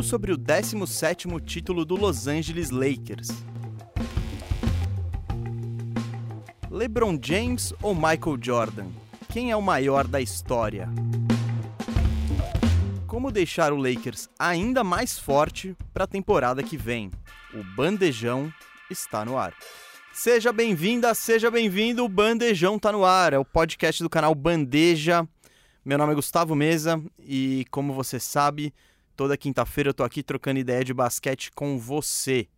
tudo sobre o 17º título do Los Angeles Lakers. LeBron James ou Michael Jordan? Quem é o maior da história? Como deixar o Lakers ainda mais forte para a temporada que vem? O Bandejão está no ar. Seja bem-vinda, seja bem-vindo, o Bandejão está no ar. É o podcast do canal Bandeja. Meu nome é Gustavo Mesa e, como você sabe, toda quinta-feira eu tô aqui trocando ideia de basquete com você.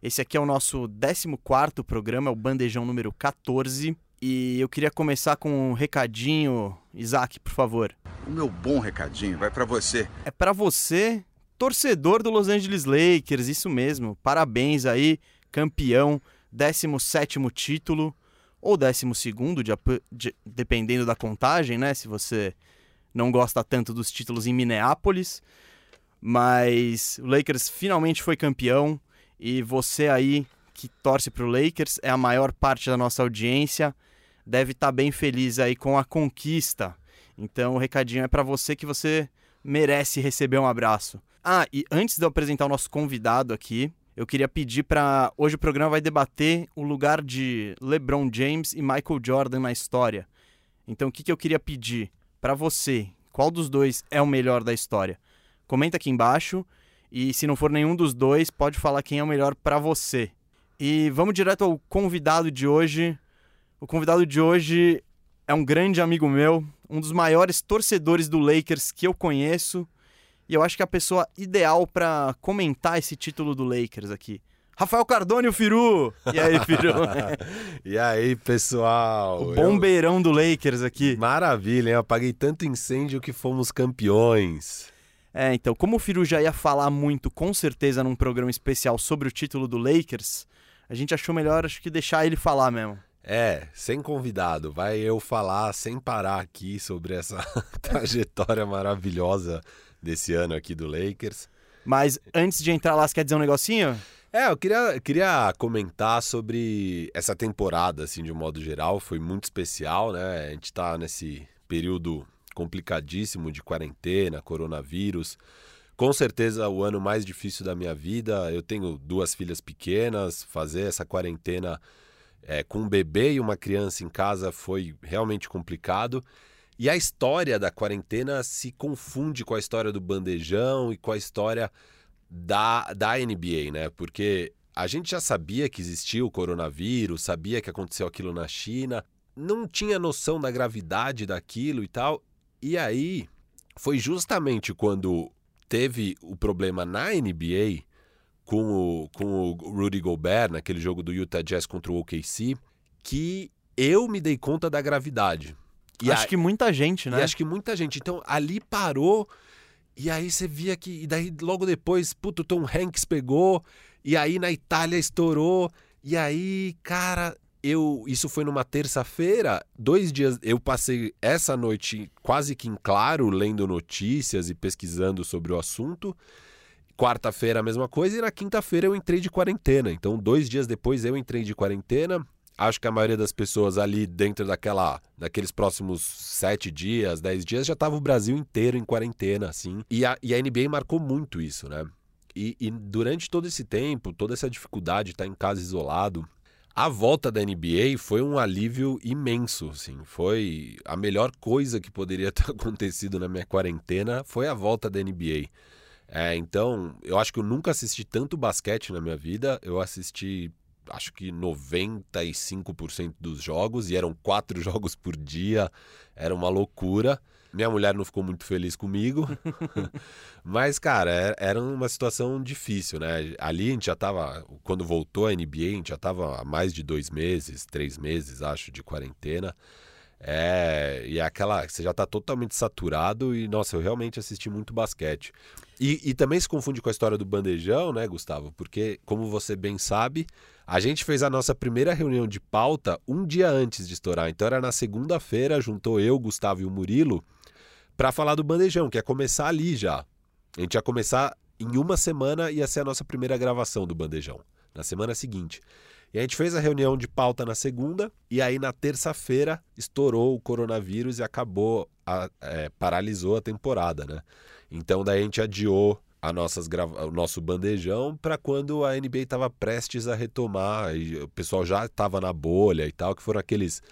Esse aqui é o nosso 14 programa, é o Bandejão número 14. E eu queria começar com um recadinho. Isaac, por favor. O meu bom recadinho vai para você. É para você, torcedor do Los Angeles Lakers, isso mesmo. Parabéns aí, campeão, 17º título ou 12º, de, de, dependendo da contagem, né? Se você não gosta tanto dos títulos em Minneapolis. Mas o Lakers finalmente foi campeão. E você aí que torce para o Lakers, é a maior parte da nossa audiência, deve estar tá bem feliz aí com a conquista. Então o recadinho é para você que você merece receber um abraço. Ah, e antes de eu apresentar o nosso convidado aqui, eu queria pedir para hoje o programa vai debater o lugar de LeBron James e Michael Jordan na história. Então o que, que eu queria pedir para você? Qual dos dois é o melhor da história? Comenta aqui embaixo e se não for nenhum dos dois, pode falar quem é o melhor para você. E vamos direto ao convidado de hoje. O convidado de hoje é um grande amigo meu, um dos maiores torcedores do Lakers que eu conheço. E eu acho que é a pessoa ideal para comentar esse título do Lakers aqui. Rafael Cardone, o Firu! E aí, Firu? e aí, pessoal? O bombeirão eu... do Lakers aqui. Maravilha, hein? Eu apaguei tanto incêndio que fomos campeões. É, então, como o Firu já ia falar muito, com certeza, num programa especial sobre o título do Lakers, a gente achou melhor, acho que deixar ele falar mesmo. É, sem convidado, vai eu falar sem parar aqui sobre essa trajetória maravilhosa desse ano aqui do Lakers. Mas antes de entrar lá, você quer dizer um negocinho? É, eu queria, queria comentar sobre essa temporada, assim, de um modo geral. Foi muito especial, né? A gente tá nesse período complicadíssimo de quarentena, coronavírus. Com certeza o ano mais difícil da minha vida. Eu tenho duas filhas pequenas, fazer essa quarentena é, com um bebê e uma criança em casa foi realmente complicado. E a história da quarentena se confunde com a história do bandejão e com a história da, da NBA, né? Porque a gente já sabia que existia o coronavírus, sabia que aconteceu aquilo na China, não tinha noção da gravidade daquilo e tal. E aí, foi justamente quando teve o problema na NBA com o, com o Rudy Gobert, naquele jogo do Utah Jazz contra o OKC, que eu me dei conta da gravidade. E acho a... que muita gente, né? E acho que muita gente. Então, ali parou, e aí você via que. E daí, logo depois, puto, Tom Hanks pegou, e aí na Itália estourou, e aí, cara, eu isso foi numa terça-feira, dois dias eu passei essa noite quase que em claro lendo notícias e pesquisando sobre o assunto. Quarta-feira a mesma coisa e na quinta-feira eu entrei de quarentena. Então dois dias depois eu entrei de quarentena. Acho que a maioria das pessoas ali dentro daquela, daqueles próximos sete dias, dez dias já estava o Brasil inteiro em quarentena, assim. E a, e a NBA marcou muito isso, né? E, e durante todo esse tempo, toda essa dificuldade de estar em casa isolado, a volta da NBA foi um alívio imenso, assim. Foi a melhor coisa que poderia ter acontecido na minha quarentena foi a volta da NBA. É, então, eu acho que eu nunca assisti tanto basquete na minha vida. Eu assisti, acho que 95% dos jogos, e eram quatro jogos por dia. Era uma loucura. Minha mulher não ficou muito feliz comigo. Mas, cara, é, era uma situação difícil, né? Ali a gente já tava. Quando voltou a NBA, a gente já tava há mais de dois meses, três meses, acho, de quarentena. É, e é aquela. Você já tá totalmente saturado e, nossa, eu realmente assisti muito basquete. E, e, também se confunde com a história do bandejão, né, Gustavo? Porque, como você bem sabe, a gente fez a nossa primeira reunião de pauta um dia antes de estourar. Então era na segunda-feira, juntou eu, Gustavo e o Murilo para falar do bandejão, que é começar ali já. A gente ia começar em uma semana, ia ser a nossa primeira gravação do bandejão, na semana seguinte. E a gente fez a reunião de pauta na segunda, e aí na terça-feira estourou o coronavírus e acabou, a, é, paralisou a temporada, né? Então daí a gente adiou a nossas o nosso bandejão para quando a NBA estava prestes a retomar e o pessoal já estava na bolha e tal, que foram aqueles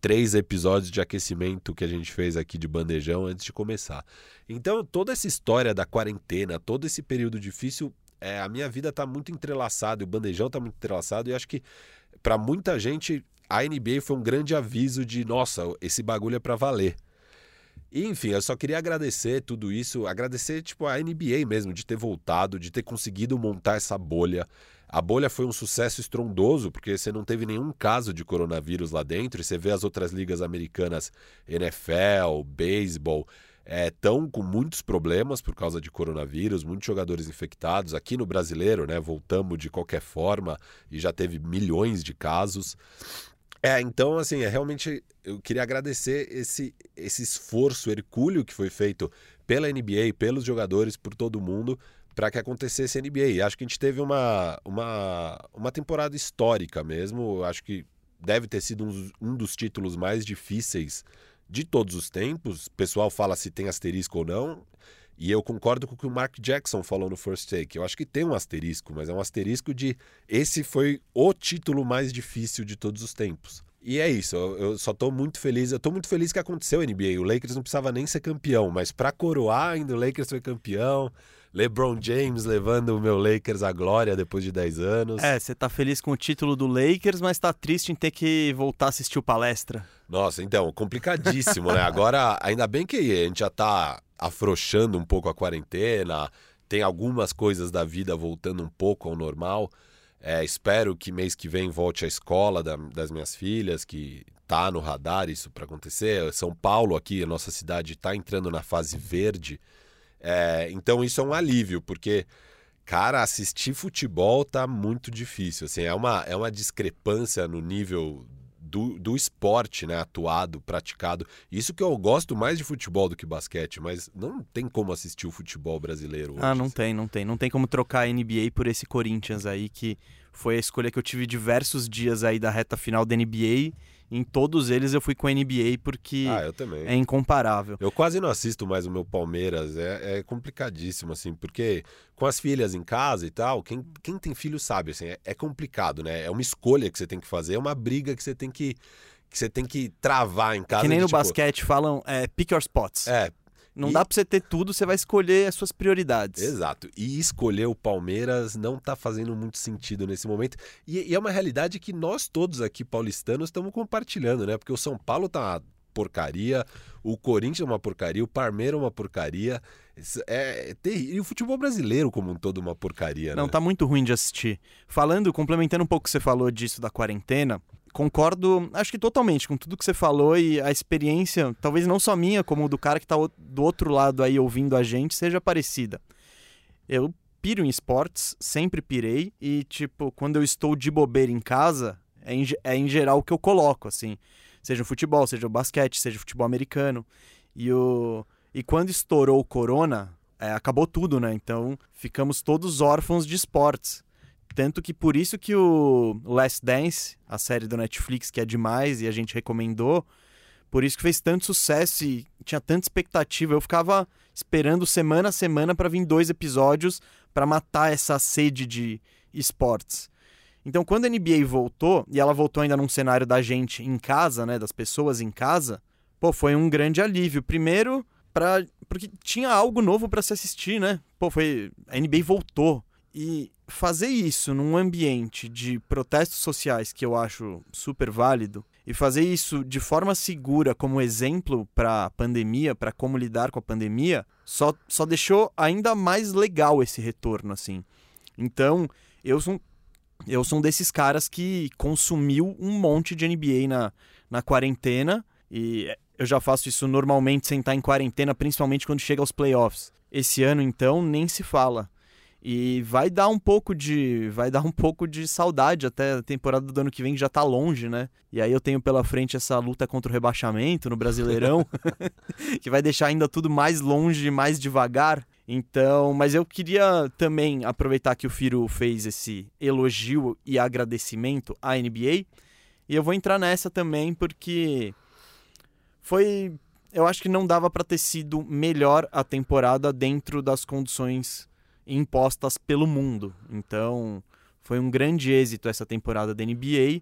três episódios de aquecimento que a gente fez aqui de bandejão antes de começar. Então, toda essa história da quarentena, todo esse período difícil, é, a minha vida está muito entrelaçada, o bandejão está muito entrelaçado, e acho que para muita gente a NBA foi um grande aviso de, nossa, esse bagulho é para valer. E, enfim, eu só queria agradecer tudo isso, agradecer tipo a NBA mesmo de ter voltado, de ter conseguido montar essa bolha. A bolha foi um sucesso estrondoso, porque você não teve nenhum caso de coronavírus lá dentro, e você vê as outras ligas americanas, NFL, beisebol, estão é, com muitos problemas por causa de coronavírus, muitos jogadores infectados. Aqui no brasileiro, né, voltamos de qualquer forma e já teve milhões de casos. É, então, assim, é, realmente eu queria agradecer esse, esse esforço hercúleo que foi feito pela NBA, pelos jogadores, por todo mundo, para que acontecesse NBA. Acho que a gente teve uma, uma, uma temporada histórica mesmo. Acho que deve ter sido um, um dos títulos mais difíceis de todos os tempos. O pessoal fala se tem asterisco ou não. E eu concordo com o que o Mark Jackson falou no First Take. Eu acho que tem um asterisco, mas é um asterisco de esse foi o título mais difícil de todos os tempos. E é isso, eu só tô muito feliz. Eu tô muito feliz que aconteceu a NBA. O Lakers não precisava nem ser campeão, mas para coroar ainda o Lakers foi campeão. LeBron James levando o meu Lakers à glória depois de 10 anos. É, você tá feliz com o título do Lakers, mas tá triste em ter que voltar a assistir o palestra. Nossa, então, complicadíssimo, né? Agora, ainda bem que a gente já tá afrouxando um pouco a quarentena, tem algumas coisas da vida voltando um pouco ao normal. É, espero que mês que vem volte à escola da, das minhas filhas, que tá no radar isso para acontecer. São Paulo aqui, a nossa cidade, está entrando na fase verde. É, então isso é um alívio, porque, cara, assistir futebol tá muito difícil. Assim, é uma, é uma discrepância no nível do, do esporte, né? Atuado, praticado. Isso que eu gosto mais de futebol do que basquete, mas não tem como assistir o futebol brasileiro. Hoje, ah, não assim. tem, não tem. Não tem como trocar a NBA por esse Corinthians aí, que foi a escolha que eu tive diversos dias aí da reta final da NBA em todos eles eu fui com a NBA porque ah, é incomparável. Eu quase não assisto mais o meu Palmeiras, é, é, complicadíssimo, assim, porque com as filhas em casa e tal, quem, quem tem filho sabe, assim, é, é complicado, né? É uma escolha que você tem que fazer, é uma briga que você tem que que você tem que travar em casa. Que nem de, no tipo... basquete falam, é, pick your spots. É, não e... dá pra você ter tudo, você vai escolher as suas prioridades. Exato. E escolher o Palmeiras não tá fazendo muito sentido nesse momento. E, e é uma realidade que nós todos aqui paulistanos estamos compartilhando, né? Porque o São Paulo tá uma porcaria, o Corinthians é uma porcaria, o Palmeiras é uma porcaria. É, é terrível. E o futebol brasileiro como um todo uma porcaria, Não, né? tá muito ruim de assistir. Falando, complementando um pouco o que você falou disso da quarentena, concordo, acho que totalmente com tudo que você falou e a experiência, talvez não só minha, como do cara que está do outro lado aí ouvindo a gente, seja parecida. Eu piro em esportes, sempre pirei e, tipo, quando eu estou de bobeira em casa, é em, é em geral o que eu coloco, assim. Seja o futebol, seja o basquete, seja o futebol americano. E, o, e quando estourou o corona, é, acabou tudo, né? Então ficamos todos órfãos de esportes. Tanto que por isso que o Last Dance, a série do Netflix que é demais e a gente recomendou, por isso que fez tanto sucesso e tinha tanta expectativa. Eu ficava esperando semana a semana para vir dois episódios para matar essa sede de esportes. Então, quando a NBA voltou, e ela voltou ainda num cenário da gente em casa, né, das pessoas em casa, pô, foi um grande alívio. Primeiro, pra, porque tinha algo novo para se assistir, né? Pô, foi a NBA voltou. E fazer isso num ambiente de protestos sociais que eu acho super válido e fazer isso de forma segura como exemplo para a pandemia, para como lidar com a pandemia, só, só deixou ainda mais legal esse retorno assim. Então, eu sou eu sou um desses caras que consumiu um monte de NBA na, na quarentena e eu já faço isso normalmente sem estar em quarentena, principalmente quando chega aos playoffs. Esse ano então nem se fala. E vai dar um pouco de. Vai dar um pouco de saudade até a temporada do ano que vem, que já tá longe, né? E aí eu tenho pela frente essa luta contra o rebaixamento no Brasileirão, que vai deixar ainda tudo mais longe, mais devagar. Então, mas eu queria também aproveitar que o Firo fez esse elogio e agradecimento à NBA. E eu vou entrar nessa também porque foi. Eu acho que não dava para ter sido melhor a temporada dentro das condições impostas pelo mundo. Então, foi um grande êxito essa temporada da NBA.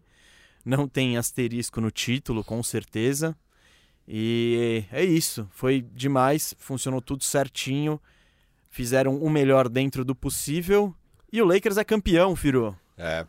Não tem asterisco no título, com certeza. E é isso, foi demais, funcionou tudo certinho. Fizeram o melhor dentro do possível. E o Lakers é campeão, Firu. É.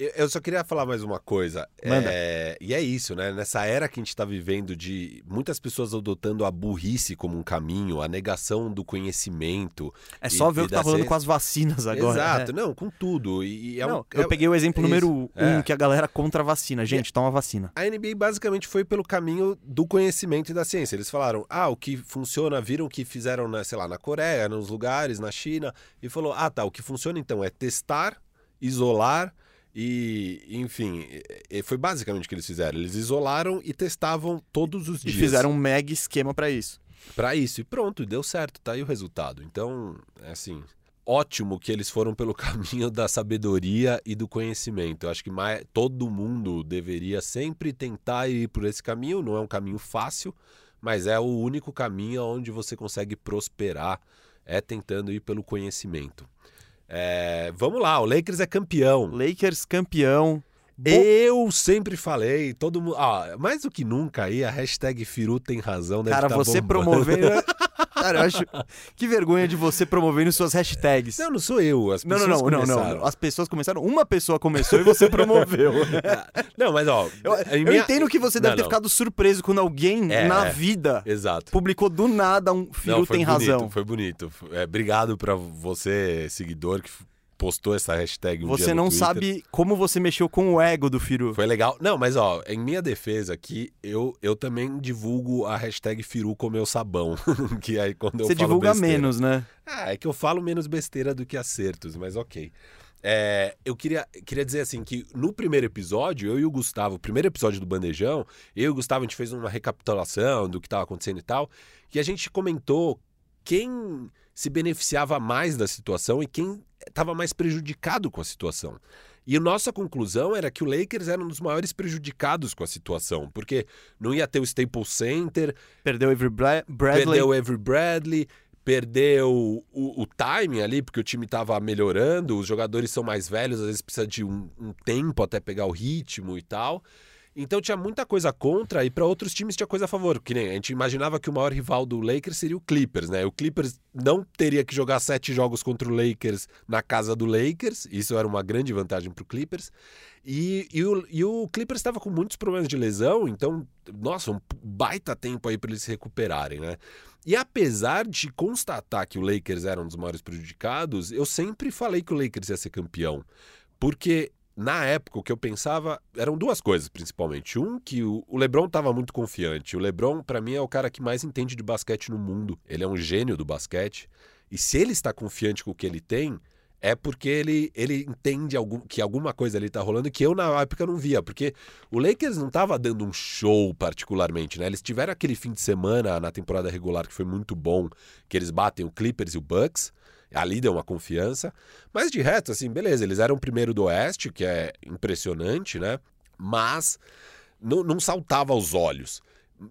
Eu- Eu só queria falar mais uma coisa. Manda. É, e é isso, né? Nessa era que a gente está vivendo de muitas pessoas adotando a burrice como um caminho, a negação do conhecimento. É E- só ver o que tá rolando com as vacinas agora. Exato, É. não, com tudo. E, e é um- Não, eu é- peguei o exemplo é número um, É. que a galera contra a vacina. Gente, toma vacina. A NBA basicamente foi pelo caminho do conhecimento e da ciência. Eles falaram, ah, o que funciona, viram o que fizeram, na, sei lá, na Coreia, nos lugares, na China, e falou, ah, tá, o que funciona então é testar, isolar e, enfim, e- e foi basicamente o que eles fizeram. Eles isolaram e testavam todos os E dias. fizeram um mega esquema pra isso. Pra isso, e pronto, deu certo, tá aí o resultado. Então, é assim, ótimo que eles foram pelo caminho da sabedoria e do conhecimento. Eu acho que mais, todo mundo deveria sempre tentar ir por esse caminho. Não é um caminho fácil, mas é o único caminho onde você consegue prosperar, é tentando ir pelo conhecimento. É, vamos lá, o Lakers é campeão. Lakers campeão. Bo- Eu sempre falei, todo mundo. Ah, mais do que nunca aí, a hashtag Firu tem razão. Deve Cara, tá você bombando. promovendo. Cara, eu acho. Que vergonha de você promovendo suas hashtags. Não, não sou eu. As Não, pessoas não, não, não, começaram. não. As pessoas começaram. Uma pessoa começou e você promoveu. Não, mas ó. Eu, eu minha- entendo que você deve Não, ter não. ficado surpreso quando alguém É, na vida Exato. publicou do nada um filho Não, tem bonito, razão. Foi bonito. É, obrigado pra você, seguidor, que postou essa hashtag um Você não Twitter. sabe como você mexeu com o ego do Firu. Foi legal. Não, mas ó, em minha defesa aqui, eu, eu também divulgo a hashtag Firu com meu sabão. que aí quando eu Você divulga besteira- menos, né? Ah, é que eu falo menos besteira do que acertos, mas ok. É, eu queria, queria dizer assim que no primeiro episódio, eu e o Gustavo, o primeiro episódio do Bandejão, eu e o Gustavo, a gente fez uma recapitulação do que estava acontecendo e tal, e a gente comentou quem se beneficiava mais da situação e quem estava mais prejudicado com a situação. E nossa conclusão era que o Lakers era um dos maiores prejudicados com a situação, porque não ia ter o Staples Center, Perdeu o Avery Bra- Bradley. Perdeu o Avery Bradley, perdeu o, o timing ali, porque o time estava melhorando, os jogadores são mais velhos, às vezes precisa de um, um tempo até pegar o ritmo e tal. Então tinha muita coisa contra e para outros times tinha coisa a favor. Que nem a gente imaginava que o maior rival do Lakers seria o Clippers, né? O Clippers não teria que jogar sete jogos contra o Lakers na casa do Lakers. Isso era uma grande vantagem para o Clippers. E, e, o, e o Clippers estava com muitos problemas de lesão, então, nossa, um baita tempo aí para eles se recuperarem, né? E apesar de constatar que o Lakers era um dos maiores prejudicados, eu sempre falei que o Lakers ia ser campeão. Porque na época o que eu pensava eram duas coisas, principalmente. Um, que o LeBron estava muito confiante. O LeBron, para mim, é o cara que mais entende de basquete no mundo. Ele é um gênio do basquete. E se ele está confiante com o que ele tem, é porque ele, ele entende algum, que alguma coisa ali tá rolando que eu na época não via. Porque o Lakers não tava dando um show particularmente, né? Eles tiveram aquele fim de semana na temporada regular que foi muito bom, que eles batem o Clippers e o Bucks. Ali deu uma confiança. Mas de resto, assim, beleza, eles eram o primeiro do Oeste, que é impressionante, né? Mas não, não saltava aos olhos.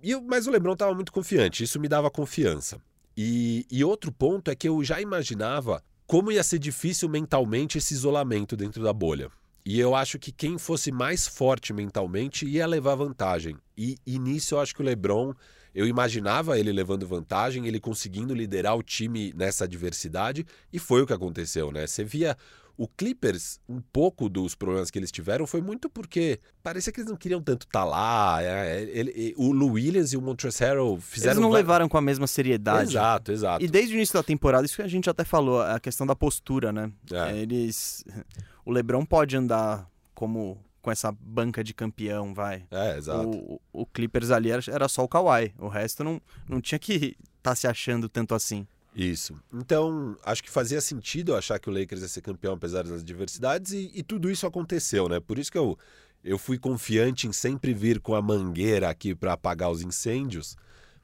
E, mas o Lebron estava muito confiante, isso me dava confiança. E, e outro ponto é que eu já imaginava como ia ser difícil mentalmente esse isolamento dentro da bolha. E eu acho que quem fosse mais forte mentalmente ia levar vantagem. E, e nisso eu acho que o LeBron, eu imaginava ele levando vantagem, ele conseguindo liderar o time nessa adversidade, e foi o que aconteceu, né? Você via o Clippers, um pouco dos problemas que eles tiveram foi muito porque parecia que eles não queriam tanto estar lá. é, ele- e- o Lou Williams e o Montrezl Harrell fizeram... Eles não va- levaram com a mesma seriedade. Exato, exato. E desde o início da temporada, isso que a gente até falou, a questão da postura, né? É. Eles. O Lebron pode andar como com essa banca de campeão, vai. É, exato. O, o Clippers ali era, era só o Kawhi. O resto não, não tinha que estar tá se achando tanto assim. Isso. Então, acho que fazia sentido achar que o Lakers ia ser campeão apesar das adversidades e, e tudo isso aconteceu, né? Por isso que eu, eu fui confiante em sempre vir com a mangueira aqui para apagar os incêndios,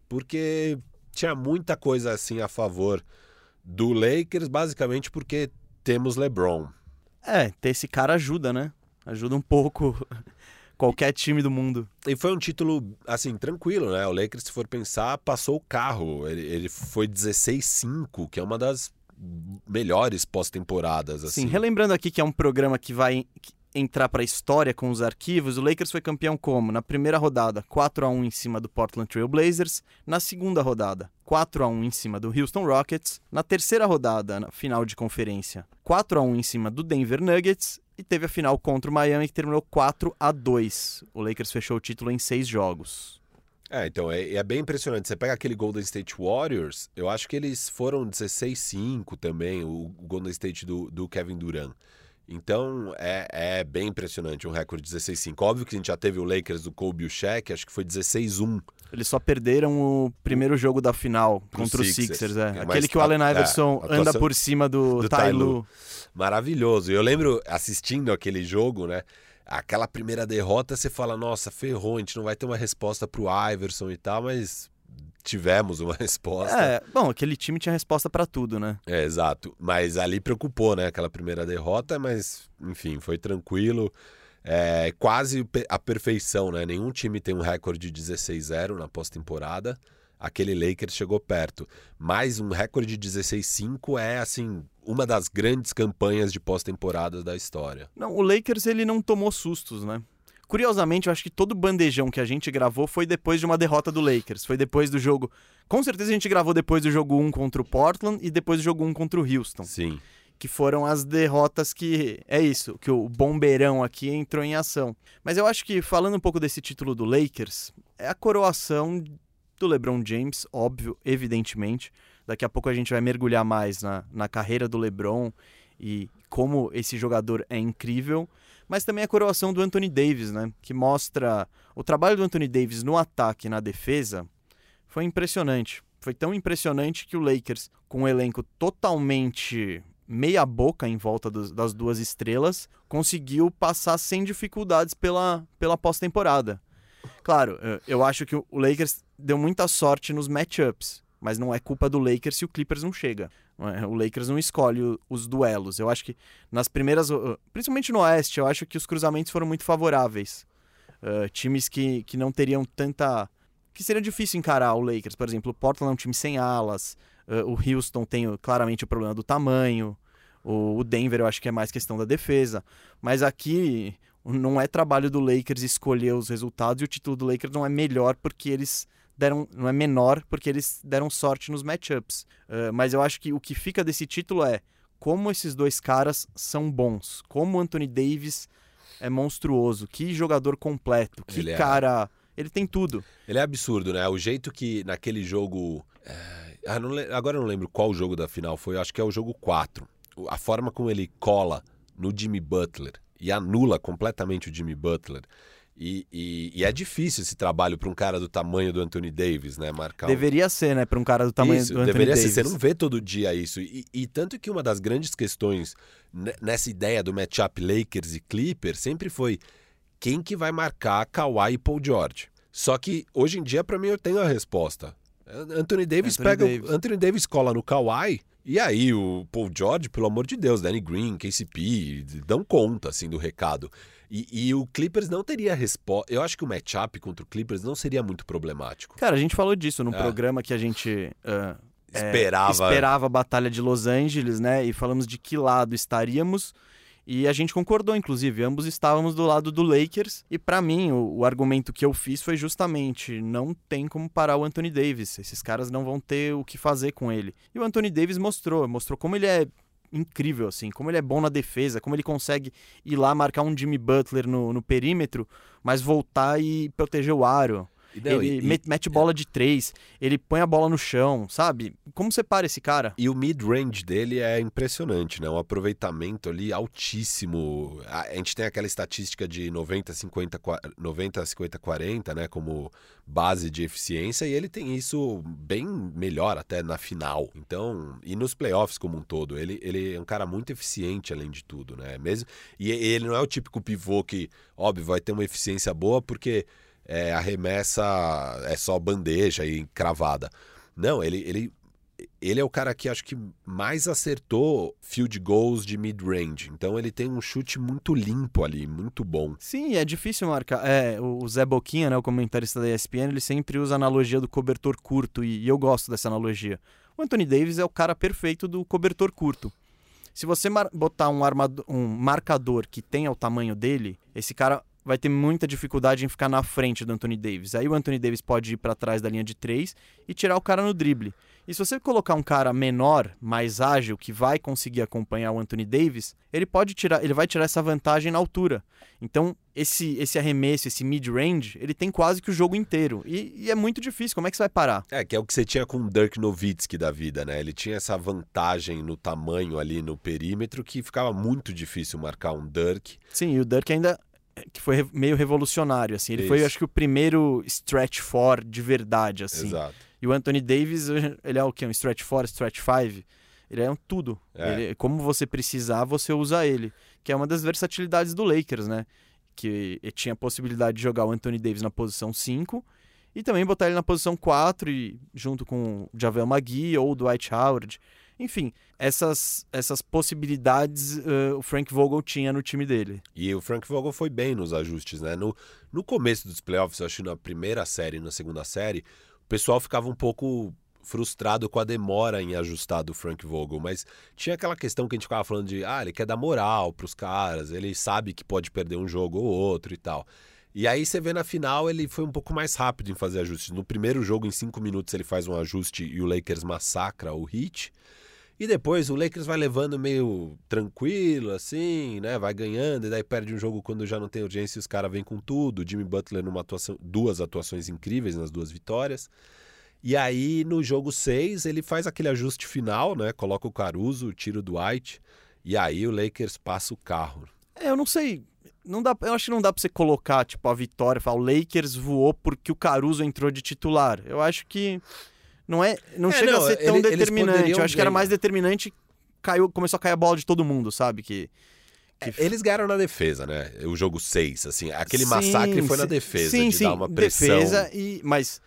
porque tinha muita coisa assim a favor do Lakers, basicamente porque temos LeBron. É, ter esse cara ajuda, né? Ajuda um pouco qualquer time do mundo. E foi um título, assim, tranquilo, né? O Lakers, se for pensar, passou o carro. Ele, ele foi 16-5, que é uma das melhores pós-temporadas. Assim. Sim, relembrando aqui que é um programa que vai entrar para a história com os arquivos, o Lakers foi campeão como? Na primeira rodada, 4 a 1 em cima do Portland Trail Blazers, na segunda rodada, 4 a 1 em cima do Houston Rockets, na terceira rodada, na final de conferência, 4 a 1 em cima do Denver Nuggets e teve a final contra o Miami que terminou 4 a 2. O Lakers fechou o título em seis jogos. É, então é, é, bem impressionante. Você pega aquele Golden State Warriors, eu acho que eles foram 16-5 também, o, Golden State do, do Kevin Durant. Então é, é bem impressionante um recorde de 16-5. Óbvio que a gente já teve o Lakers do Kobe e o Shaq, acho que foi 16-1. Eles só perderam o primeiro jogo da final Pro contra os Sixers. Sixers é. Aquele que o Allen Iverson é, anda por cima do, do Ty Lue. Maravilhoso. Eu lembro assistindo aquele jogo, né? Aquela primeira derrota, você fala, nossa, ferrou, a gente não vai ter uma resposta pro Iverson e tal, mas tivemos uma resposta. É, bom, aquele time tinha resposta para tudo, né? É, exato. Mas ali preocupou, né? Aquela primeira derrota, mas, enfim, foi tranquilo. É, quase a perfeição, né? Nenhum time tem um recorde de 16-0 na pós-temporada. Aquele Lakers chegou perto. Mas um recorde de 16-5 é, assim, uma das grandes campanhas de pós-temporada da história. Não, o Lakers ele não tomou sustos, né? Curiosamente, eu acho que todo bandejão que a gente gravou foi depois de uma derrota do Lakers. Foi depois do jogo. Com certeza a gente gravou depois do jogo 1 contra o Portland e depois do jogo 1 contra o Houston. Sim. Que foram as derrotas que. É isso, que o bombeirão aqui entrou em ação. Mas eu acho que, falando um pouco desse título do Lakers, é a coroação do LeBron James, óbvio, evidentemente. Daqui a pouco a gente vai mergulhar mais na, na carreira do LeBron e como esse jogador é incrível mas também a coroação do Anthony Davis, né? Que mostra o trabalho do Anthony Davis no ataque e na defesa foi impressionante. Foi tão impressionante que o Lakers, com um elenco totalmente meia boca em volta dos, das duas estrelas, conseguiu passar sem dificuldades pela, pela pós-temporada. Claro, eu acho que o Lakers deu muita sorte nos matchups, mas não é culpa do Lakers se o Clippers não chega. É? O Lakers não escolhe os duelos. Eu acho que nas primeiras, principalmente no Oeste, eu acho que os cruzamentos foram muito favoráveis. Uh, times que, que não teriam tanta. que seria difícil encarar o Lakers. Por exemplo, o Portland é um time sem alas. Uh, o Houston tem claramente o problema do tamanho. O, o Denver eu acho que é mais questão da defesa. Mas aqui não é trabalho do Lakers escolher os resultados e o título do Lakers não é melhor porque eles deram, não é menor porque eles deram sorte nos matchups. Uh, mas eu acho que o que fica desse título é como esses dois caras são bons, como o Anthony Davis é monstruoso, que jogador completo, que ele é cara. É... Ele tem tudo. Ele é absurdo, né? O jeito que naquele jogo. É... Ah, não, agora eu não lembro qual jogo da final foi, acho que é o jogo 4. A forma como ele cola no Jimmy Butler e anula completamente o Jimmy Butler. E, e, e, é difícil esse trabalho para um cara do tamanho do Anthony Davis, né, Marcão? Deveria ser, né, para um cara do tamanho isso, do Anthony deveria Davis. Ser. Você não vê todo dia isso. E, e, tanto que uma das grandes questões nessa ideia do matchup Lakers e Clippers sempre foi quem que vai marcar Kawhi e Paul George. Só que hoje em dia, para mim, eu tenho a resposta. Anthony Davis Anthony pega. Davis. Anthony Davis cola no Kawhi. E aí, o Paul George, pelo amor de Deus, Danny Green, KCP, dão conta assim do recado. E, e, o Clippers não teria resposta. Eu acho que o matchup contra o Clippers não seria muito problemático. Cara, a gente falou disso no é. programa que a gente uh, esperava. É, esperava a Batalha de Los Angeles, né? E falamos de que lado estaríamos. E a gente concordou, inclusive, ambos estávamos do lado do Lakers. E para mim, o, o, argumento que eu fiz foi justamente: não tem como parar o Anthony Davis. Esses caras não vão ter o que fazer com ele. E o Anthony Davis mostrou, mostrou como ele é incrível, assim, como ele é bom na defesa, como ele consegue ir lá marcar um Jimmy Butler no, no perímetro, mas voltar e proteger o aro. Não, ele e, mete bola de três, ele põe a bola no chão, sabe? Como você para esse cara? E o mid-range dele é impressionante, né? Um aproveitamento ali altíssimo. A gente tem aquela estatística de 90, 50, 90, 50, 40, né? Como base de eficiência, e ele tem isso bem melhor até na final. Então, e nos playoffs como um todo, ele, ele é um cara muito eficiente além de tudo, né? Mesmo, e ele não é o típico pivô que, óbvio, vai ter uma eficiência boa porque é, arremessa é só bandeja e cravada. Não, ele, ele, ele é o cara que acho que mais acertou field goals de mid-range. Então ele tem um chute muito limpo ali, muito bom. Sim, é difícil marcar. É, o Zé Boquinha, né, o comentarista da ESPN, ele sempre usa a analogia do cobertor curto e, e eu gosto dessa analogia. O Anthony Davis é o cara perfeito do cobertor curto. Se você botar um, armador, um marcador que tenha o tamanho dele, esse cara vai ter muita dificuldade em ficar na frente do Anthony Davis. Aí o Anthony Davis pode ir para trás da linha de três e tirar o cara no drible. E se você colocar um cara menor, mais ágil, que vai conseguir acompanhar o Anthony Davis, ele pode tirar, ele vai tirar essa vantagem na altura. Então, esse esse arremesso, esse mid-range, ele tem quase que o jogo inteiro. E, e, é muito difícil. Como é que você vai parar? É, que é o que você tinha com o Dirk Nowitzki da vida, né? Ele tinha essa vantagem no tamanho ali no perímetro que ficava muito difícil marcar um Dirk. Sim, e o Dirk ainda que foi meio revolucionário, assim. Ele Isso. foi, acho que, o primeiro stretch four de verdade, assim. Exato. E o Anthony Davis, ele é o quê? Um stretch 4, stretch 5? Ele é um tudo. É. Ele, como você precisar, você usa ele. Que é uma das versatilidades do Lakers, né? Que tinha a possibilidade de jogar o Anthony Davis na posição 5 e também botar ele na posição 4 e junto com o Javel McGee ou o Dwight Howard. Enfim, essas, essas possibilidades uh, o Frank Vogel tinha no time dele. E o Frank Vogel foi bem nos ajustes, né? No, no começo dos playoffs, acho que na primeira série e na segunda série, o pessoal ficava um pouco frustrado com a demora em ajustar do Frank Vogel, mas tinha aquela questão que a gente ficava falando de, ah, ele quer dar moral para os caras, ele sabe que pode perder um jogo ou outro e tal. E aí você vê na final, ele foi um pouco mais rápido em fazer ajustes. No primeiro jogo, em cinco minutos, ele faz um ajuste e o Lakers massacra o Heat. E depois o Lakers vai levando meio tranquilo, assim, né? Vai ganhando, e daí perde um jogo quando já não tem urgência e os caras vêm com tudo. Jimmy Butler numa atuação, duas atuações incríveis nas duas vitórias. E aí, no jogo 6, ele faz aquele ajuste final, né? Coloca o Caruso, tira o Dwight. E aí o Lakers passa o carro. É, eu não sei. Não dá, eu acho que não dá pra você colocar, tipo, a vitória, falar, o Lakers voou porque o Caruso entrou de titular. Eu acho que não é, não é, chega não, a ser tão ele, determinante. Eu acho bem. que era mais determinante, caiu, começou a cair a bola de todo mundo, sabe? Que. É, eles ganharam na defesa, né? O jogo 6, assim, aquele sim, massacre foi na defesa, sim, de sim, dar uma pressão. Defesa e, mas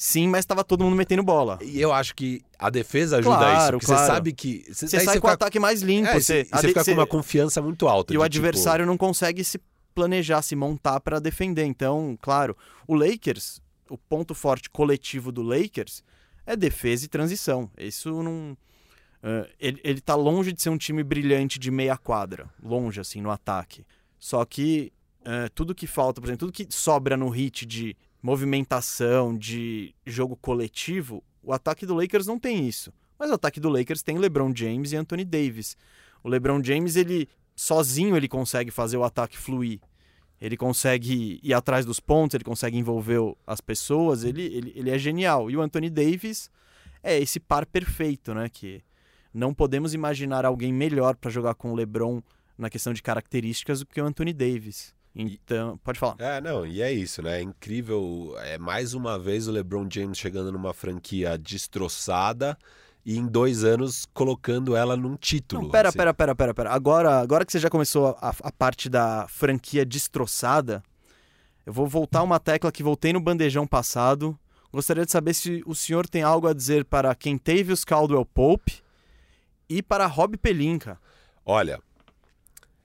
Sim, mas estava todo mundo metendo bola. E eu acho que a defesa ajuda claro, isso, porque claro. você sabe que. Você, sai com fica... o ataque mais limpo. É, você, você fica com uma confiança muito alta. E o tipo adversário tipo... não consegue se planejar, se montar para defender. Então, claro, o Lakers, o ponto forte coletivo do Lakers é defesa e transição. Isso não. Uh, ele, ele tá longe de ser um time brilhante de meia quadra, longe assim no ataque. Só que uh, tudo que falta, por exemplo, tudo que sobra no hit de movimentação, de jogo coletivo, o ataque do Lakers não tem isso. Mas o ataque do Lakers tem LeBron James e Anthony Davis. O LeBron James, ele sozinho ele consegue fazer o ataque fluir. Ele consegue ir atrás dos pontos, ele consegue envolver as pessoas, ele, ele, ele é genial. E o Anthony Davis é esse par perfeito, né? Que não podemos imaginar alguém melhor para jogar com o LeBron na questão de características do que o Anthony Davis. Então, pode falar. É, não, e é isso, né? É incrível. É mais uma vez o LeBron James chegando numa franquia destroçada e em dois anos colocando ela num título. Não, pera, assim. pera, pera, pera, pera. Agora, agora que você já começou a, a parte da franquia destroçada, eu vou voltar uma tecla que voltei no bandejão passado. Gostaria de saber se o senhor tem algo a dizer para Kentavious Caldwell Pope e para Rob Pelinka. Olha.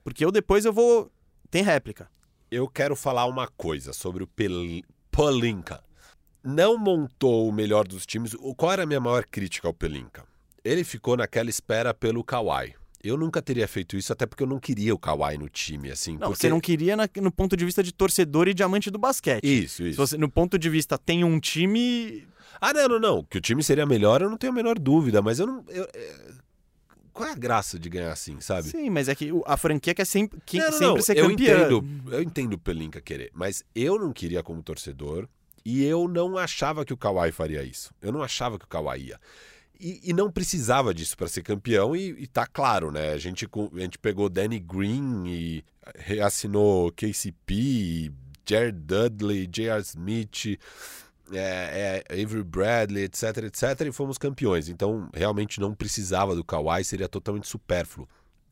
Porque eu depois eu vou. Tem réplica. Eu quero falar uma coisa sobre o Pel... Pelinka não montou o melhor dos times. Qual era a minha maior crítica ao Pelinka? Ele ficou naquela espera pelo Kawhi. Eu nunca teria feito isso, até porque eu não queria o Kawhi no time, assim. Não, porque... você não queria na, no ponto de vista de torcedor e diamante do basquete. Isso, isso. Você, no ponto de vista, tem um time. Ah, não, não, não. Que o time seria melhor, eu não tenho a menor dúvida, mas eu não. Eu, é, qual é a graça de ganhar assim, sabe? Sim, mas é que a franquia quer sempre, que, não, não, sempre não. ser eu campeã. Entendo, eu entendo o Pelinka querer, mas eu não queria como torcedor. E eu não achava que o Kawhi faria isso. Eu não achava que o Kawhi ia. E, e não precisava disso para ser campeão, e, e tá claro, né? A gente, a gente pegou Danny Green e reassinou KCP, Jared Dudley, J.R. Smith, é, é, Avery Bradley, etc, etc, e fomos campeões. Então, realmente não precisava do Kawhi, seria totalmente supérfluo.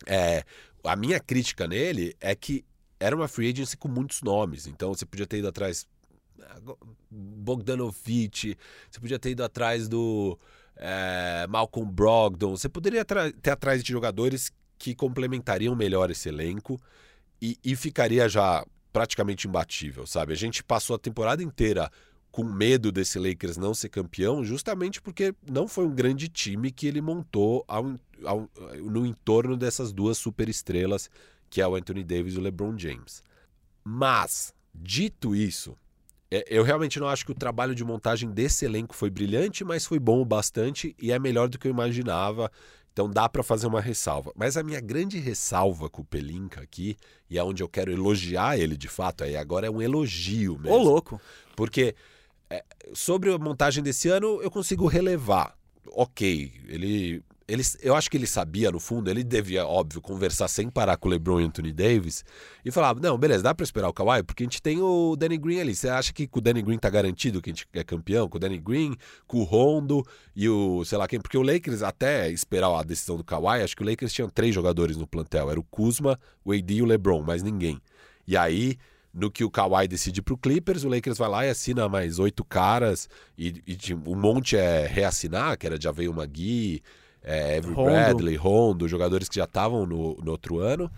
É, a minha crítica nele é que era uma free agency com muitos nomes, então você podia ter ido atrás Bogdanovic, você podia ter ido atrás do é, Malcolm Brogdon, você poderia ter atrás de jogadores que complementariam melhor esse elenco e, e ficaria já praticamente imbatível, sabe? A gente passou a temporada inteira com medo desse Lakers não ser campeão, justamente porque não foi um grande time que ele montou ao, ao, no entorno dessas duas superestrelas, que é o Anthony Davis e o LeBron James. Mas, dito isso, eu realmente não acho que o trabalho de montagem desse elenco foi brilhante, mas foi bom o bastante e é melhor do que eu imaginava. Então dá para fazer uma ressalva. Mas a minha grande ressalva com o Pelinka aqui, e é onde eu quero elogiar ele de fato, aí agora é um elogio mesmo. Ô, louco. Porque é, sobre a montagem desse ano, eu consigo relevar. Ok, ele ele, eu acho que ele sabia, no fundo, ele devia, óbvio, conversar sem parar com o LeBron e Anthony Davis e falava: não, beleza, dá pra esperar o Kawhi, porque a gente tem o Danny Green ali. Você acha que com o Danny Green tá garantido que a gente é campeão? Com o Danny Green, com o Rondo e o sei lá quem? Porque o Lakers, até esperar a decisão do Kawhi, acho que o Lakers tinha três jogadores no plantel: era o Kuzma, o AD e o LeBron, mais ninguém. E aí no que o Kawhi decide pro Clippers, o Lakers vai lá e assina mais oito caras e, e um monte é reassinar, que era de Javeio Magui, é, Avery Rondo. Bradley, Rondo, jogadores que já estavam no, no outro ano.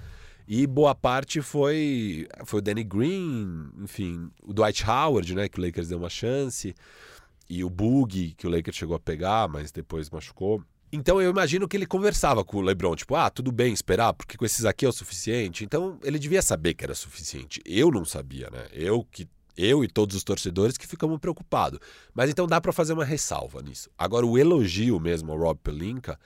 E boa parte foi foi o Danny Green, enfim, o Dwight Howard, né, que o Lakers deu uma chance, e o Boogie, que o Lakers chegou a pegar, mas depois machucou. Então eu imagino que ele conversava com o LeBron, tipo, ah, tudo bem esperar, porque com esses aqui é o suficiente. Então ele devia saber que era suficiente. Eu não sabia, né? Eu que eu e todos os torcedores que ficamos preocupados. Mas então dá para fazer uma ressalva nisso. Agora, o elogio mesmo ao Rob Pelinka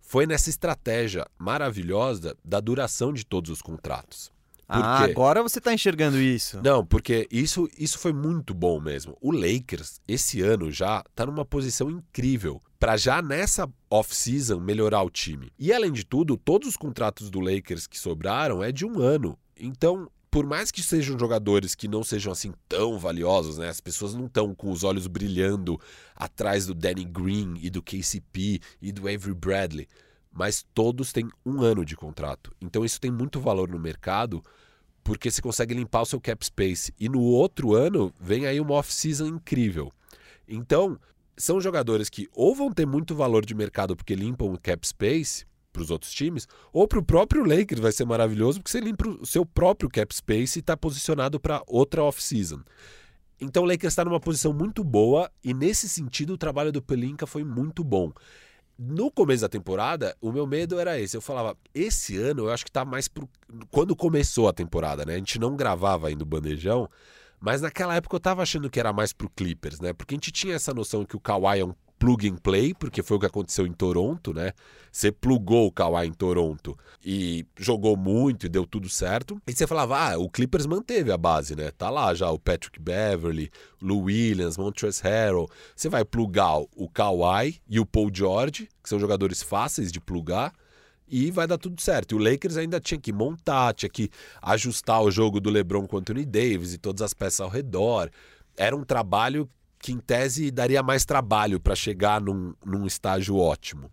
foi nessa estratégia maravilhosa da duração de todos os contratos. Ah, agora você está enxergando isso. Não, porque isso, isso foi muito bom mesmo. O Lakers, esse ano já, está numa posição incrível para já nessa off-season melhorar o time. E além de tudo, todos os contratos do Lakers que sobraram é de um ano. Então, por mais que sejam jogadores que não sejam assim tão valiosos, né? As pessoas não estão com os olhos brilhando atrás do Danny Green e do KCP e do Avery Bradley, mas todos têm um ano de contrato. Então isso tem muito valor no mercado porque você consegue limpar o seu cap space e no outro ano vem aí uma off-season incrível. Então, são jogadores que ou vão ter muito valor de mercado porque limpam o cap space, para os outros times, ou para o próprio Lakers vai ser maravilhoso, porque você limpa o seu próprio cap space e está posicionado para outra off-season. Então o Lakers está numa posição muito boa e nesse sentido o trabalho do Pelinka foi muito bom. No começo da temporada, o meu medo era esse. Eu falava, esse ano eu acho que está mais pro. Quando começou a temporada, né? A gente não gravava ainda o bandejão, mas naquela época eu estava achando que era mais pro Clippers, né? Porque a gente tinha essa noção que o Kawhi é um plug and play, porque foi o que aconteceu em Toronto, né? Você plugou o Kawhi em Toronto e jogou muito e deu tudo certo. E você falava, ah, o Clippers manteve a base, né? Tá lá já o Patrick Beverly, Lou Williams, Montrezl Harrell. Você vai plugar o Kawhi e o Paul George, que são jogadores fáceis de plugar e vai dar tudo certo. E o Lakers ainda tinha que montar, tinha que ajustar o jogo do LeBron com o Anthony Davis e todas as peças ao redor. Era um trabalho que em tese daria mais trabalho para chegar num, num estágio ótimo.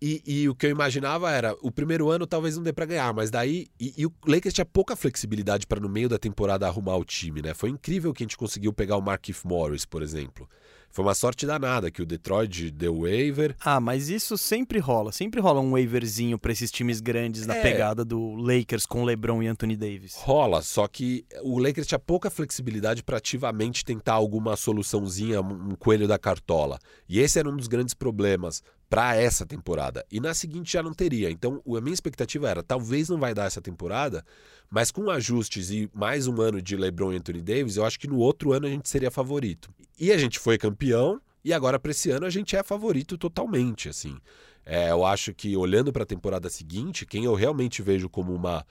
E, e, o que eu imaginava era, o primeiro ano talvez não dê para ganhar, mas daí. E, e, o Lakers tinha pouca flexibilidade para no meio da temporada arrumar o time, né? Foi incrível que a gente conseguiu pegar o Markif Morris, por exemplo. Foi uma sorte danada que o Detroit deu waiver. Ah, mas isso sempre rola. Sempre rola um waiverzinho para esses times grandes na é. pegada do Lakers com LeBron e Anthony Davis. Rola, só que o Lakers tinha pouca flexibilidade para ativamente tentar alguma soluçãozinha, um coelho da cartola. E esse era um dos grandes problemas para essa temporada. E na seguinte já não teria. Então, a minha expectativa era, talvez não vai dar essa temporada, mas com ajustes e mais um ano de LeBron e Anthony Davis, eu acho que no outro ano a gente seria favorito. E a gente foi campeão, e agora para esse ano a gente é favorito totalmente, assim. É, eu acho que olhando para a temporada seguinte, quem eu realmente vejo como uma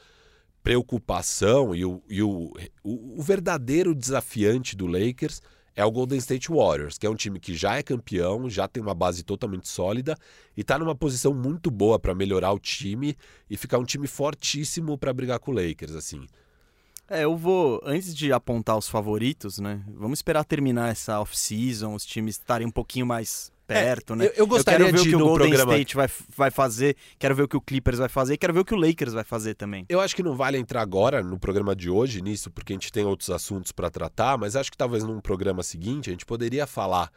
preocupação e, o, e o, o, o verdadeiro desafiante do Lakers é o Golden State Warriors, que é um time que já é campeão, já tem uma base totalmente sólida e está numa posição muito boa para melhorar o time e ficar um time fortíssimo para brigar com o Lakers, assim. É, eu vou, antes de apontar os favoritos, né? Vamos esperar terminar essa off-season, os times estarem um pouquinho mais perto, é, né? Eu, eu gostaria eu quero ver de o que o Golden programa... State vai, vai fazer, quero ver o que o Clippers vai fazer, quero ver o que o Lakers vai fazer também. Eu acho que não vale entrar agora no programa de hoje nisso, porque a gente tem outros assuntos para tratar, mas acho que talvez num programa seguinte a gente poderia falar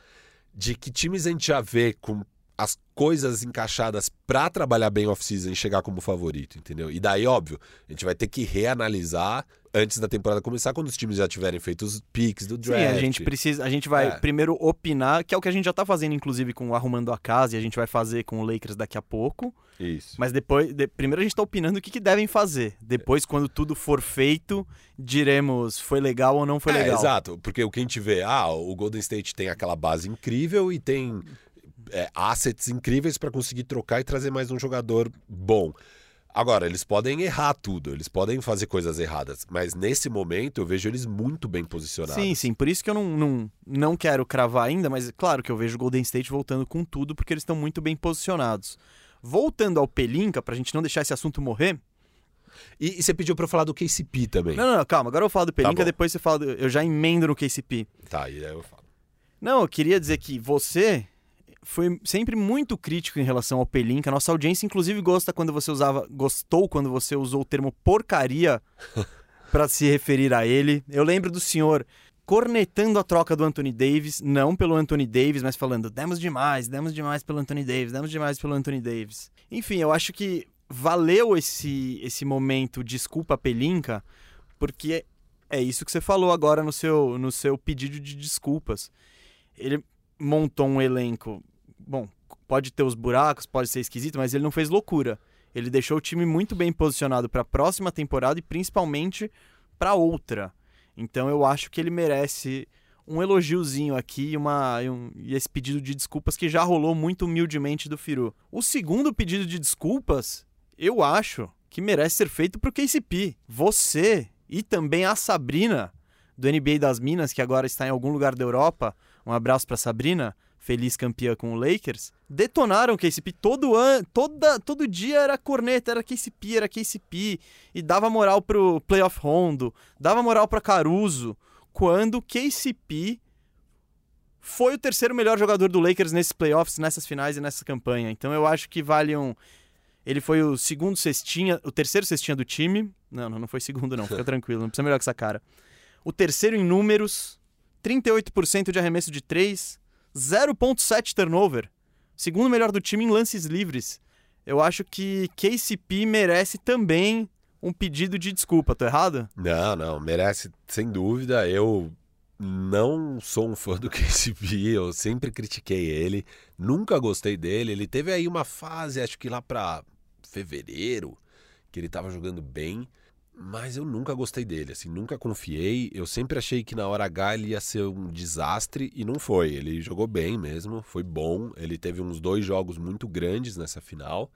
de que times a gente já vê com as coisas encaixadas pra trabalhar bem off-season e chegar como favorito, entendeu? E daí, óbvio, a gente vai ter que reanalisar antes da temporada começar, quando os times já tiverem feito os picks do draft. Sim, a gente precisa, a gente vai É. primeiro opinar, que é o que a gente já tá fazendo, inclusive, com o Arrumando a Casa, e a gente vai fazer com o Lakers daqui a pouco. Isso. Mas depois, de- primeiro a gente tá opinando o que, que devem fazer. Depois, quando tudo for feito, diremos foi legal ou não foi é, legal. exato, porque o que a gente vê, ah, o Golden State tem aquela base incrível e tem é, assets incríveis para conseguir trocar e trazer mais um jogador bom. Agora, eles podem errar tudo, eles podem fazer coisas erradas, mas nesse momento eu vejo eles muito bem posicionados. Sim, sim. Por isso que eu não, não, não quero cravar ainda, mas claro que eu vejo o Golden State voltando com tudo, porque eles estão muito bem posicionados. Voltando ao Pelinka, pra gente não deixar esse assunto morrer. E, e você pediu para eu falar do KCP também. Não, não, não, calma. Agora eu falar do Pelinka, bom. depois você fala. do- eu já emendo no KCP. Tá, e aí eu falo. Não, eu queria dizer que você foi sempre muito crítico em relação ao Pelinka. Nossa audiência, inclusive, gosta quando você usava. Gostou quando você usou o termo porcaria pra se referir a ele. Eu lembro do senhor cornetando a troca do Anthony Davis, não pelo Anthony Davis, mas falando, demos demais, demos demais pelo Anthony Davis, demos demais pelo Anthony Davis. Enfim, eu acho que valeu esse, esse momento desculpa Pelinka, porque é isso que você falou agora no seu, no seu pedido de desculpas. Ele montou um elenco, bom, pode ter os buracos, pode ser esquisito, mas ele não fez loucura. Ele deixou o time muito bem posicionado para a próxima temporada e principalmente para outra. Então eu acho que ele merece um elogiozinho aqui uma, um- e esse pedido de desculpas que já rolou muito humildemente do Firu. O segundo pedido de desculpas, eu acho que merece ser feito pro KCP. Você e também a Sabrina, do NBA das Minas, que agora está em algum lugar da Europa. Um abraço pra Sabrina, feliz campeã com o Lakers. Detonaram o KCP todo ano, toda, todo dia era corneta, era KCP, era KCP. E dava moral pro Playoff Rondo, dava moral pra Caruso, quando o KCP foi o terceiro melhor jogador do Lakers nesses playoffs, nessas finais e nessa campanha. Então eu acho que vale um. Ele foi o segundo cestinha, o terceiro cestinha do time. Não, não, não foi segundo, não, fica tranquilo, não precisa melhor que essa cara. O terceiro em números, 38% de arremesso de 3, 0,7 turnover. Segundo melhor do time em lances livres. Eu acho que KCP merece também um pedido de desculpa, tô errado? Não, não, merece, sem dúvida. Eu não sou um fã do KCP, eu sempre critiquei ele, nunca gostei dele. Ele teve aí uma fase, acho que lá pra fevereiro, que ele tava jogando bem, mas eu nunca gostei dele, assim, nunca confiei. Eu sempre achei que na hora H ele ia ser um desastre e não foi. Ele jogou bem mesmo, foi bom. Ele teve uns dois jogos muito grandes nessa final.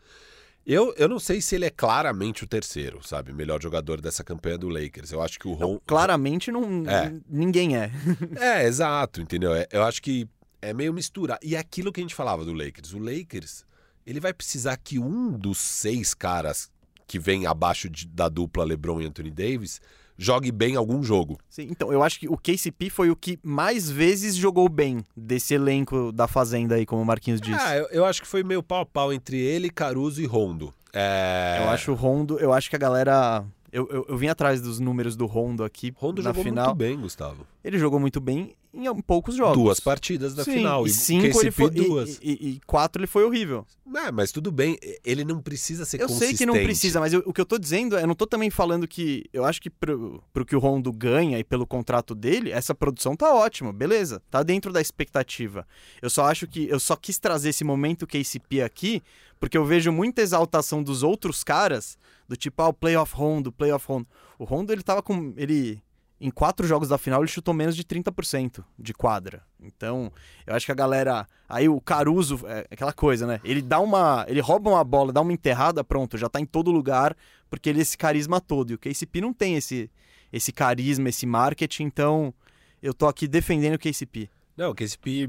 Eu, eu não sei se ele é claramente o terceiro, sabe? Melhor jogador dessa campanha do Lakers. Eu acho que o Ron. Claramente não, É. ninguém é. É, exato, entendeu? É, eu acho que é meio misturar. E é aquilo que a gente falava do Lakers. O Lakers, ele vai precisar que um dos seis caras que vem abaixo de- da dupla LeBron e Anthony Davis jogue bem algum jogo. Sim, então, eu acho que o KCP foi o que mais vezes jogou bem desse elenco da Fazenda aí, como o Marquinhos disse. Ah, eu, eu acho que foi meio pau a pau entre ele, Caruso e Rondo. É... Eu acho o Rondo, eu acho que a galera. Eu, eu, eu vim atrás dos números do Rondo aqui Rondo na jogou final. muito bem, Gustavo. Ele jogou muito bem em poucos jogos. Duas partidas da Sim, final. E cinco KCP ele foi. duas. E, e- e quatro ele foi horrível. É, mas tudo bem, ele não precisa ser Eu sei que não consistente. precisa, mas eu- o que eu tô dizendo é, eu não tô também falando que. Eu acho que pro, pro que o Rondo ganha e pelo contrato dele, essa produção tá ótima, beleza. Tá dentro da expectativa. Eu só acho que. Eu só quis trazer esse momento KCP aqui, porque eu vejo muita exaltação dos outros caras, do tipo, ah, o playoff Rondo, playoff Rondo. O Rondo, ele tava com. Ele. Em quatro jogos da final, ele chutou menos de 30% de quadra. Então, eu acho que a galera. Aí o Caruso, é aquela coisa, né? Ele dá uma. Ele rouba uma bola, dá uma enterrada, pronto, já tá em todo lugar, porque ele é esse carisma todo. E o KCP não tem esse, esse carisma, esse marketing, então eu tô aqui defendendo o KCP. Não, o KCP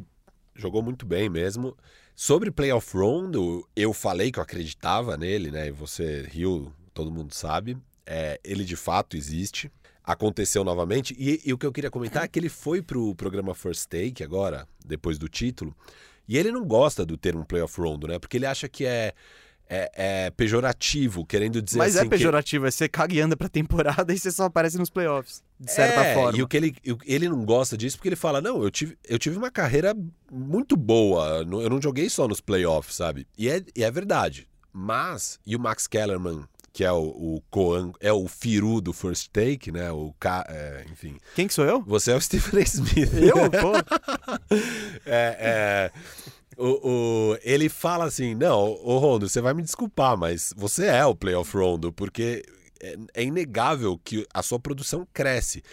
jogou muito bem mesmo. Sobre Playoff Rondo, eu falei que eu acreditava nele, né? E você riu, todo mundo sabe. É, ele de fato existe. Aconteceu novamente. E, e o que eu queria comentar é que ele foi pro programa First Take agora, depois do título. E ele não gosta do termo Playoff Rondo, né? Porque ele acha que é, é, é pejorativo, querendo dizer Mas assim é pejorativo, é você caga e anda pra temporada e você só aparece nos playoffs. de certa É, forma. E o que ele, ele não gosta disso porque ele fala: não, eu tive, eu tive uma carreira muito boa. Eu não joguei só nos playoffs, sabe? E é, e é verdade. Mas, e o Max Kellerman, que é o, o Coan, é o Firu do First Take, né? O Ca, é, enfim. Quem que sou eu? Você é o Stephen A. Smith. Eu? Pô, É, é, o, o- ele fala assim: não, ô Rondo, você vai me desculpar, mas você é o playoff Rondo, porque é, é inegável que a sua produção cresce.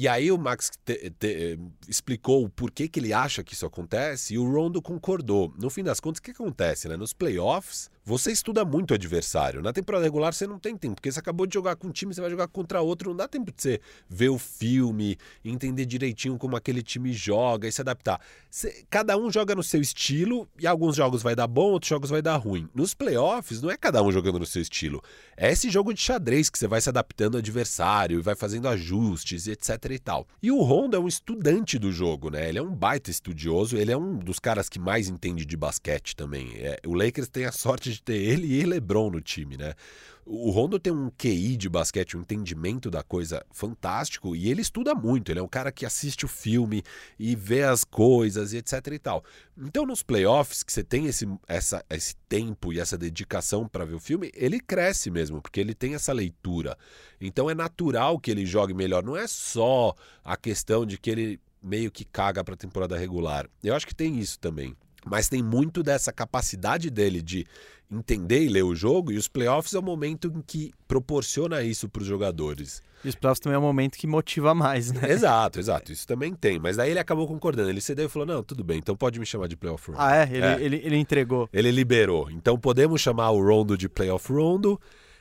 E aí o Max te- te- explicou o porquê que ele acha que isso acontece e o Rondo concordou. No fim das contas, o que acontece? Né? Nos playoffs, você estuda muito o adversário. Na temporada regular, você não tem tempo, porque você acabou de jogar com um time, você vai jogar contra outro, não dá tempo de você ver o filme, entender direitinho como aquele time joga e se adaptar. Você- cada um joga no seu estilo e alguns jogos vai dar bom, outros jogos vai dar ruim. Nos playoffs, não é cada um jogando no seu estilo. É esse jogo de xadrez que você vai se adaptando ao adversário e vai fazendo ajustes etc e tal. E o Rondo é um estudante do jogo, né? Ele é um baita estudioso, ele é um dos caras que mais entende de basquete também. É, o Lakers tem a sorte de ter ele e LeBron no time, né? O Rondo tem um QI de basquete, um entendimento da coisa fantástico e ele estuda muito. Ele é um cara que assiste o filme e vê as coisas e etc e tal. Então, nos playoffs, que você tem esse, essa, esse tempo e essa dedicação para ver o filme, ele cresce mesmo, porque ele tem essa leitura. Então, é natural que ele jogue melhor. Não é só a questão de que ele meio que caga para a temporada regular. Eu acho que tem isso também. Mas tem muito dessa capacidade dele de entender e ler o jogo, e os playoffs é o momento em que proporciona isso para os jogadores. e os playoffs também é um momento que motiva mais, né? exato, exato. Isso também tem. Mas daí ele acabou concordando. Ele cedeu e falou: não, tudo bem, então pode me chamar de playoff rondo. Ah, é? Ele, É. Ele, ele entregou. Ele liberou. Então podemos chamar o Rondo de playoff Rondo.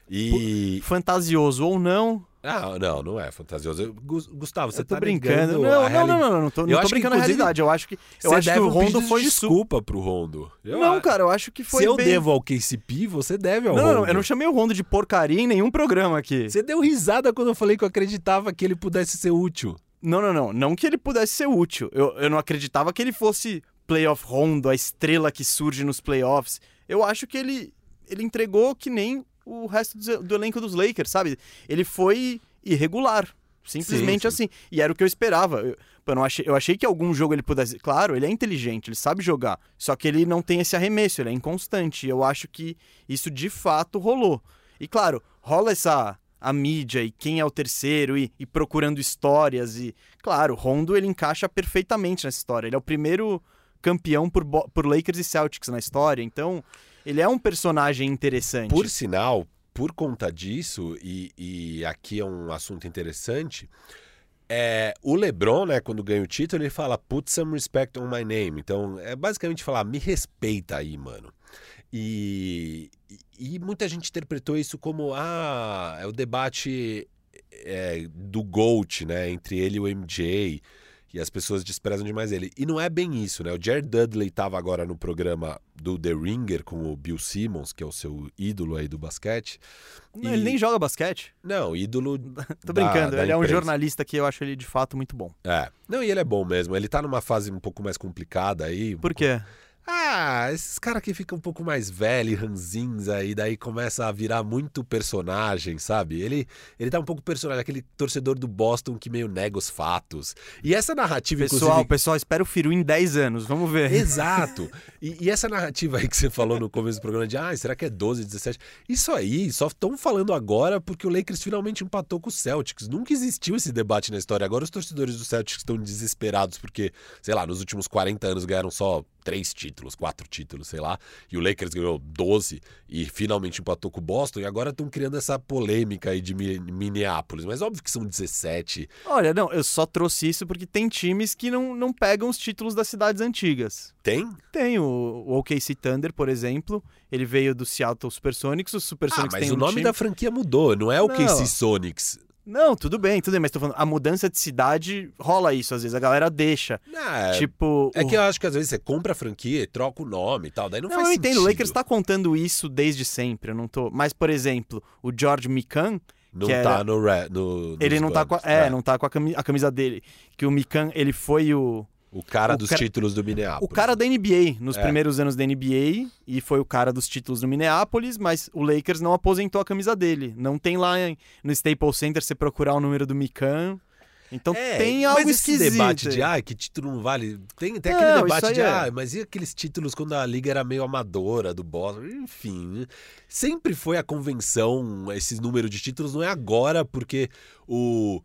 E. Fantasioso ou não, Ah, não, não é fantasioso. Gustavo, você eu tô tá brincando. Não, não, não, não, não, tô, Eu não tô brincando na realidade. Eu acho que, eu acho que o Rondo foi desculpa pro Rondo. Não, cara, eu acho que foi Se eu devo ao KCP, você deve ao não, Rondo. não, eu não chamei o Rondo de porcaria em nenhum programa aqui. Você deu risada quando eu falei que eu acreditava que ele pudesse ser útil. Não, não, não. Não que ele pudesse ser útil. Eu, eu não acreditava que ele fosse playoff Rondo, a estrela que surge nos playoffs. Eu acho que ele, ele entregou que nem o resto do, do elenco dos Lakers, sabe? Ele foi irregular. Simplesmente Sim, sim. assim. E era o que eu esperava. Eu, eu, não achei, eu achei que algum jogo ele pudesse. Claro, ele é inteligente, ele sabe jogar. Só que ele não tem esse arremesso, ele é inconstante. E eu acho que isso de fato rolou. E claro, rola essa. A mídia e quem é o terceiro e, e procurando histórias. E, claro, o Rondo ele encaixa perfeitamente nessa história. Ele é o primeiro campeão por, por Lakers e Celtics na história. Então, ele é um personagem interessante. Por sinal, por conta disso, e, e aqui é um assunto interessante, é, o LeBron, né, quando ganha o título, ele fala put some respect on my name. Então, é basicamente falar, me respeita aí, mano. E, e- muita gente interpretou isso como, ah, é o debate é, do GOAT, né, entre ele e o MJ. E as pessoas desprezam demais ele. E não é bem isso, né? O Jared Dudley estava agora no programa do The Ringer com o Bill Simmons, que é o seu ídolo aí do basquete. Não, Ele nem joga basquete. Não, ídolo. Tô da- brincando. da ele é um imprensa. jornalista que eu acho ele de fato muito bom. É. Não, e ele é bom mesmo. Ele tá numa fase um pouco mais complicada aí. Por quê? Ah, esses caras que ficam um pouco mais velhos, ranzins aí, daí começa a virar muito personagem, sabe? Ele, ele tá um pouco personagem, aquele torcedor do Boston que meio nega os fatos. E essa narrativa, Pessoal, inclusive... pessoal, espera o Firu em 10 anos. Vamos ver. Exato. E, e essa narrativa aí que você falou no começo do programa de, ah, será que é 12, 17? Isso aí só estão falando agora porque o Lakers finalmente empatou com o Celtics. Nunca existiu esse debate na história. Agora os torcedores do Celtics estão desesperados porque, sei lá, nos últimos 40 anos ganharam só três títulos, quatro títulos, sei lá. E o Lakers ganhou 12 e finalmente empatou com o Boston. E agora estão criando essa polêmica aí de Mi- Minneapolis. Mas óbvio que são 17. Olha, não, eu só trouxe isso porque tem times que não, não pegam os títulos das cidades antigas. Tem? Tem o, o OKC Thunder, por exemplo. Ele veio do Seattle Supersonics. Ah, Supersonics mas têm o um nome time... da franquia mudou. Não é o Não. KC Sonics. Não, tudo bem, tudo bem. Mas tô falando, a mudança de cidade rola isso às vezes. A galera deixa. Ah, tipo... É o- que eu acho que às vezes você compra a franquia e troca o nome e tal, daí não, Não, faz eu sentido. entendo. O Lakers tá contando isso desde sempre. Eu não tô... Mas, por exemplo, o George Mikan, Não que tá era- no, re- no ele não tá com a, é, né? não tá com a camisa dele. Que o Mikan, ele foi o... O cara o dos cara- títulos do Minneapolis. O cara da NBA, nos É. primeiros anos da NBA, e foi o cara dos títulos do Minneapolis, mas o Lakers não aposentou a camisa dele. Não tem lá no Staples Center, você procurar o número do Mikan, Então É, tem algo mas esse esquisito. debate de ah, que título não vale. Tem, tem aquele debate de é. ah, mas e aqueles títulos quando a liga era meio amadora do Boston? Enfim, sempre foi a convenção, esse número de títulos não é agora porque o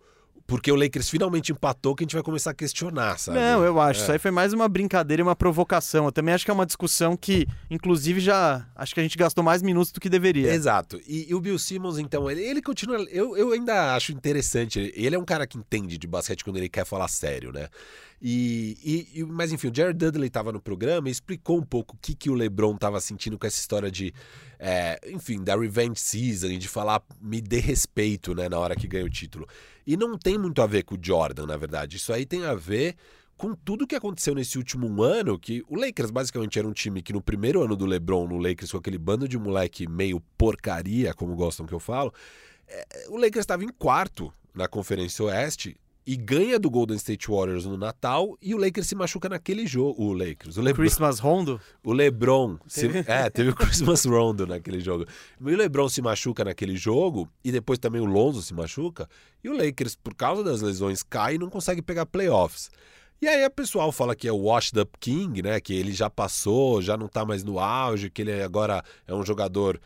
porque o Lakers finalmente empatou que a gente vai começar a questionar, sabe? Não, eu acho. É. Isso aí foi mais uma brincadeira e uma provocação. Eu também acho que é uma discussão que, inclusive, já. Acho que a gente gastou mais minutos do que deveria. Exato. E, e o Bill Simmons, então, ele, ele continua. Eu, eu ainda acho interessante. Ele é um cara que entende de basquete quando ele quer falar sério, né? E, e- e- mas enfim, o Jared Dudley estava no programa e explicou um pouco o que, que o LeBron estava sentindo com essa história de, é, enfim, da revenge season e de falar me dê respeito, né, na hora que ganha o título. E não tem muito a ver com o Jordan, na verdade. Isso aí tem a ver com tudo que aconteceu nesse último ano, que o Lakers basicamente era um time que no primeiro ano do LeBron, no Lakers, com aquele bando de moleque meio porcaria, como gostam que eu falo, é, o Lakers estava em quarto na Conferência Oeste e ganha do Golden State Warriors no Natal e o Lakers se machuca naquele jogo. O Lakers, o LeBron, Christmas Rondo? o LeBron, se- é, teve o Christmas Rondo naquele jogo. E o LeBron se machuca naquele jogo e depois também o Lonzo se machuca e o Lakers, por causa das lesões, cai e não consegue pegar playoffs. E aí a pessoal fala que é o washed up king, né, que ele já passou, já não tá mais no auge, que ele agora é um jogador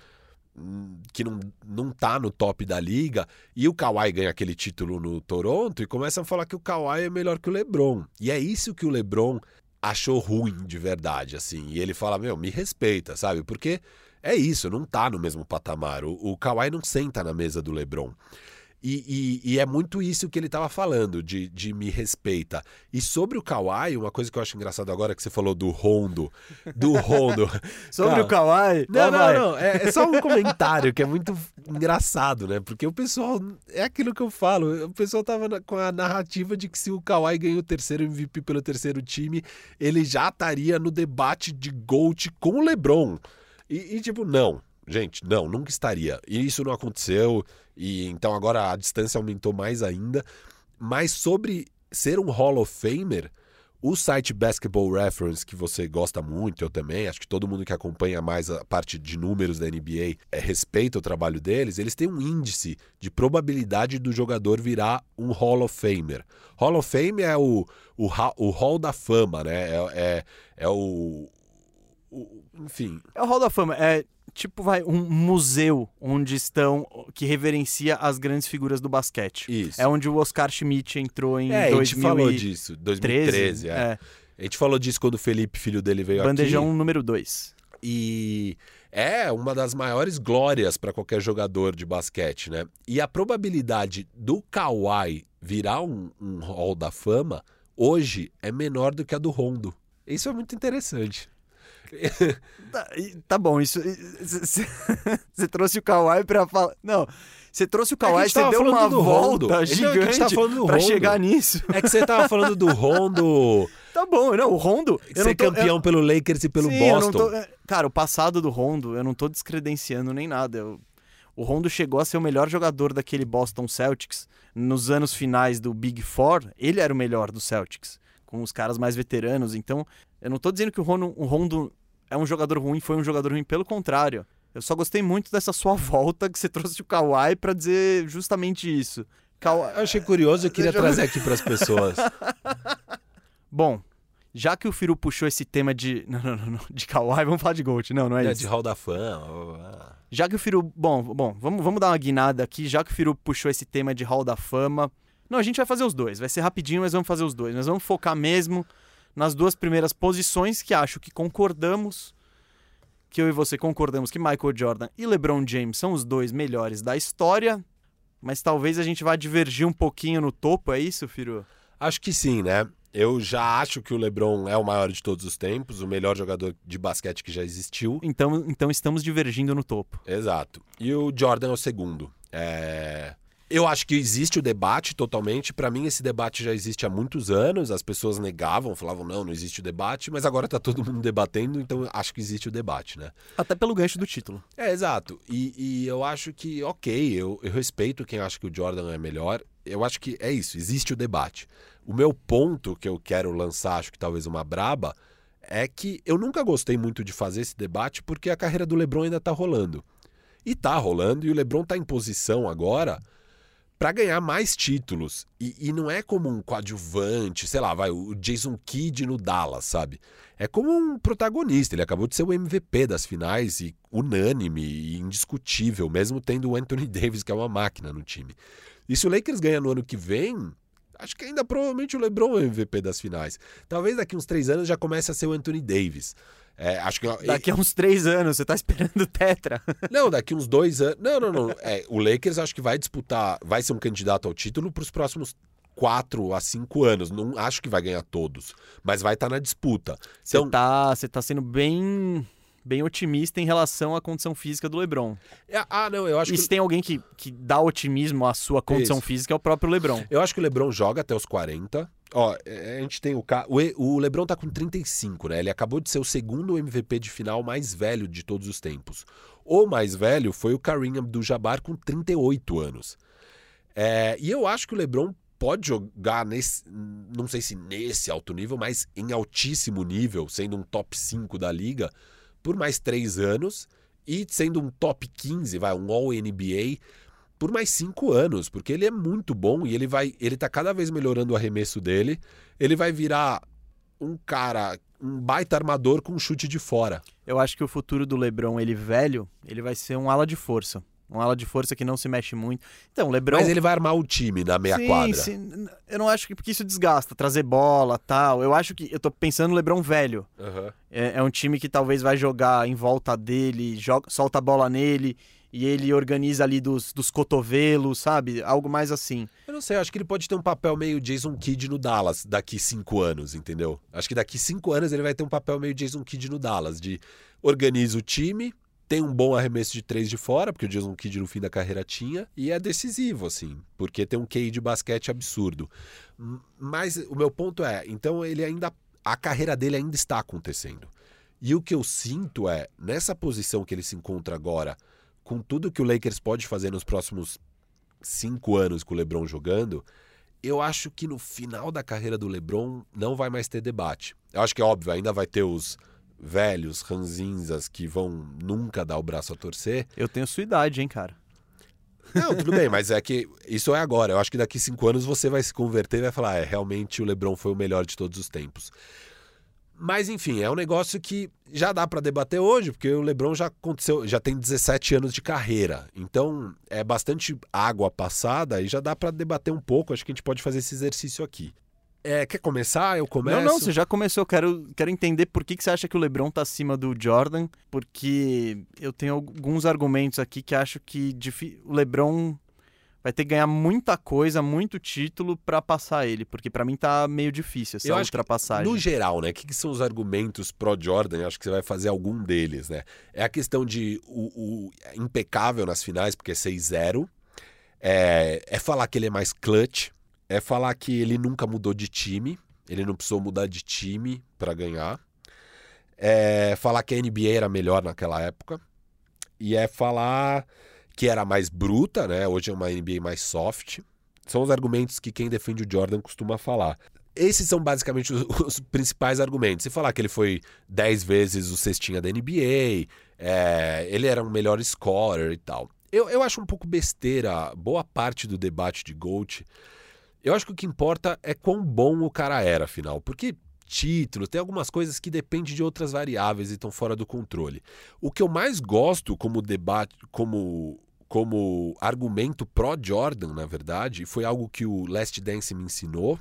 que não, não tá no top da liga, e o Kawhi ganha aquele título no Toronto e começam a falar que o Kawhi é melhor que o LeBron. E é isso que o LeBron achou ruim de verdade, assim. E ele fala, meu, me respeita, sabe? Porque é isso, não tá no mesmo patamar. O, o Kawhi não senta na mesa do LeBron. E, e- e é muito isso que ele estava falando, de, de me respeita. E sobre o Kawhi, uma coisa que eu acho engraçado agora que você falou do Rondo. Do Rondo. Sobre Cara, o Kawhi? não, não, vai. não. É, é só um comentário que é muito engraçado, né? Porque o pessoal. É aquilo que eu falo. O pessoal tava na- com a narrativa de que se o Kawhi ganhou o terceiro MVP pelo terceiro time, ele já estaria no debate de GOAT com o LeBron. E, e, tipo, não. Gente, não, nunca estaria. E isso não aconteceu. E então agora a distância aumentou mais ainda. Mas sobre ser um Hall of Famer. O site Basketball Reference, que você gosta muito, eu também, acho que todo mundo que acompanha mais a parte de números da NBA é, respeita o trabalho deles, eles têm um índice de probabilidade do jogador virar um Hall of Famer. Hall of Fame é o, o, o Hall da Fama, né? É, é, é o- Enfim, É o Hall da Fama. É tipo, vai, um museu onde estão. que reverencia as grandes figuras do basquete. isso. É onde o Oscar Schmidt entrou em É, a gente 2013. falou disso, 2013, é. é. A gente falou disso quando o Felipe, filho dele, veio aqui. Bandejão número 2. E é uma das maiores glórias para qualquer jogador de basquete, né? E a probabilidade do Kawhi virar um, um Hall da Fama hoje é menor do que a do Rondo. Isso é muito interessante. Tá, tá bom, isso. Você trouxe o Kawhi pra falar. Não. Você trouxe o É Kawhi, você deu uma do Rondo. volta Então, é gigante falando do pra Rondo. chegar nisso. É que você tava falando do Rondo Tá bom, não, o Rondo. eu ser tô- eu- campeão pelo Lakers e pelo Sim, eu Boston. tô- é, Cara, o passado do Rondo, eu não tô descredenciando nem nada. eu- O Rondo chegou a ser o melhor jogador daquele Boston Celtics nos anos finais do Big Four. Ele era o melhor do Celtics, com os caras mais veteranos. Então, eu não tô dizendo que o Rondo, o Rondo é um jogador ruim, foi um jogador ruim. Pelo contrário, eu só gostei muito dessa sua volta que você trouxe o Kawhi pra dizer justamente isso. Kawhi... Eu achei curioso, eu queria trazer aqui para as pessoas. Bom, já que o Firu puxou esse tema de. Não, não, não, não, de Kawhi, vamos falar de Gold. Não, não é, É, isso. de Hall da Fama. Já que o Firu. Bom, bom, vamos, vamos dar uma guinada aqui. Já que o Firu puxou esse tema de Hall da Fama. Não, a gente vai fazer os dois. Vai ser rapidinho, mas vamos fazer os dois. Nós vamos focar mesmo nas duas primeiras posições que acho que concordamos. Que eu e você concordamos que Michael Jordan e LeBron James são os dois melhores da história. Mas talvez a gente vá divergir um pouquinho no topo, é isso, Firu? Acho que sim, né? Eu já acho que o LeBron é o maior de todos os tempos, o melhor jogador de basquete que já existiu. Então, então estamos divergindo no topo. Exato. E o Jordan é o segundo. É... Eu acho que existe o debate totalmente. Pra mim, esse debate já existe há muitos anos. As pessoas negavam, falavam, não, não existe o debate, mas agora tá todo mundo debatendo, então acho que existe o debate, né? Até pelo gancho do título. É, exato. E, e eu acho que, ok, eu, eu respeito quem acha que o Jordan é melhor. Eu acho que é isso, existe o debate. O meu ponto que eu quero lançar, acho que talvez uma braba, é que eu nunca gostei muito de fazer esse debate porque a carreira do LeBron ainda tá rolando. E tá rolando, e o LeBron tá em posição agora para ganhar mais títulos. E, e, não é como um coadjuvante, sei lá, vai, o Jason Kidd no Dallas, sabe? É como um protagonista. Ele acabou de ser o MVP das finais e unânime e indiscutível, mesmo tendo o Anthony Davis, que é uma máquina no time. E se o Lakers ganha no ano que vem, acho que ainda provavelmente o LeBron é o MVP das finais. Talvez daqui uns três anos já comece a ser o Anthony Davis. É, acho que daqui a uns três anos, você tá esperando Tetra. Não, daqui uns dois anos. Não, não, não. É, o Lakers acho que vai disputar, vai ser um candidato ao título para os próximos quatro a cinco anos. Não acho que vai ganhar todos, mas vai estar tá na disputa. Então, você tá, você tá sendo bem bem otimista em relação à condição física do LeBron. É, ah, não, eu acho e que... se tem alguém que, que dá otimismo à sua condição Isso. física é o próprio LeBron. Eu acho que o LeBron joga até os 40. Ó, é, a gente tem o o LeBron tá com 35, né? Ele acabou de ser o segundo MVP de final mais velho de todos os tempos. O mais velho foi o Kareem Abdul-Jabbar com 38 anos. É, e eu acho que o LeBron pode jogar nesse, não sei se nesse alto nível, mas em altíssimo nível, sendo um top 5 da liga, por mais três anos e sendo um top 15, vai, um All-NBA por mais cinco anos, porque ele é muito bom e ele vai, ele tá cada vez melhorando o arremesso dele. Ele vai virar um cara, um baita armador com um chute de fora. Eu acho que o futuro do LeBron, ele velho, ele vai ser um ala de força. Um ala de força que não se mexe muito. Então, LeBron. Mas ele vai armar o time na meia sim, quadra. Sim. Eu não acho que porque isso desgasta, trazer bola tal. Eu acho que. Eu tô pensando no LeBron velho. Uhum. É, é, um time que talvez vai jogar em volta dele, joga, solta a bola nele e ele organiza ali dos, dos cotovelos, sabe? Algo mais assim. Eu não sei, acho que ele pode ter um papel meio Jason Kidd no Dallas daqui cinco anos, entendeu? Acho que daqui cinco anos ele vai ter um papel meio Jason Kidd no Dallas, de organiza o time, tem um bom arremesso de três de fora, porque o Jason Kidd no fim da carreira tinha, e é decisivo, assim, porque tem um QI de basquete absurdo. Mas o meu ponto é, então ele ainda. A carreira dele ainda está acontecendo. E o que eu sinto é, nessa posição que ele se encontra agora, com tudo que o Lakers pode fazer nos próximos cinco anos com o LeBron jogando, eu acho que no final da carreira do LeBron não vai mais ter debate. Eu acho que é óbvio, ainda vai ter os velhos ranzinzas que vão nunca dar o braço a torcer. Eu tenho sua idade, hein, cara? Não, tudo bem, mas é que isso é agora. Eu acho que daqui cinco anos você vai se converter e vai falar: é, realmente o LeBron foi o melhor de todos os tempos. Mas enfim, é um negócio que já dá para debater hoje, porque o LeBron já aconteceu, já tem 17 anos de carreira. Então, é bastante água passada e já dá para debater um pouco. Acho que a gente pode fazer esse exercício aqui. É, quer começar? Eu começo? Não, não, você já começou. Quero, quero entender por que, que você acha que o LeBron tá acima do Jordan, porque eu tenho alguns argumentos aqui que acho que o LeBron vai ter que ganhar muita coisa, muito título para passar ele, porque para mim tá meio difícil essa eu ultrapassagem. Que, no geral, né, o que, que, são os argumentos pró Jordan? Eu acho que você vai fazer algum deles, né? É a questão de o, o impecável nas finais, porque é 6-0. É, é falar que ele é mais clutch, é falar que ele nunca mudou de time, ele não precisou mudar de time para ganhar. É falar que a NBA era melhor naquela época. E é falar que era mais bruta, né? Hoje é uma NBA mais soft. São os argumentos que quem defende o Jordan costuma falar. Esses são basicamente os, os principais argumentos. Se falar que ele foi 10 vezes o cestinha da NBA, é, ele era um melhor scorer e tal. Eu, eu acho um pouco besteira boa parte do debate de GOAT eu acho que o que importa é quão bom o cara era, afinal. Porque título, tem algumas coisas que dependem de outras variáveis e estão fora do controle. O que eu mais gosto como debate, como como argumento pró-Jordan, na verdade, foi algo que o Last Dance me ensinou,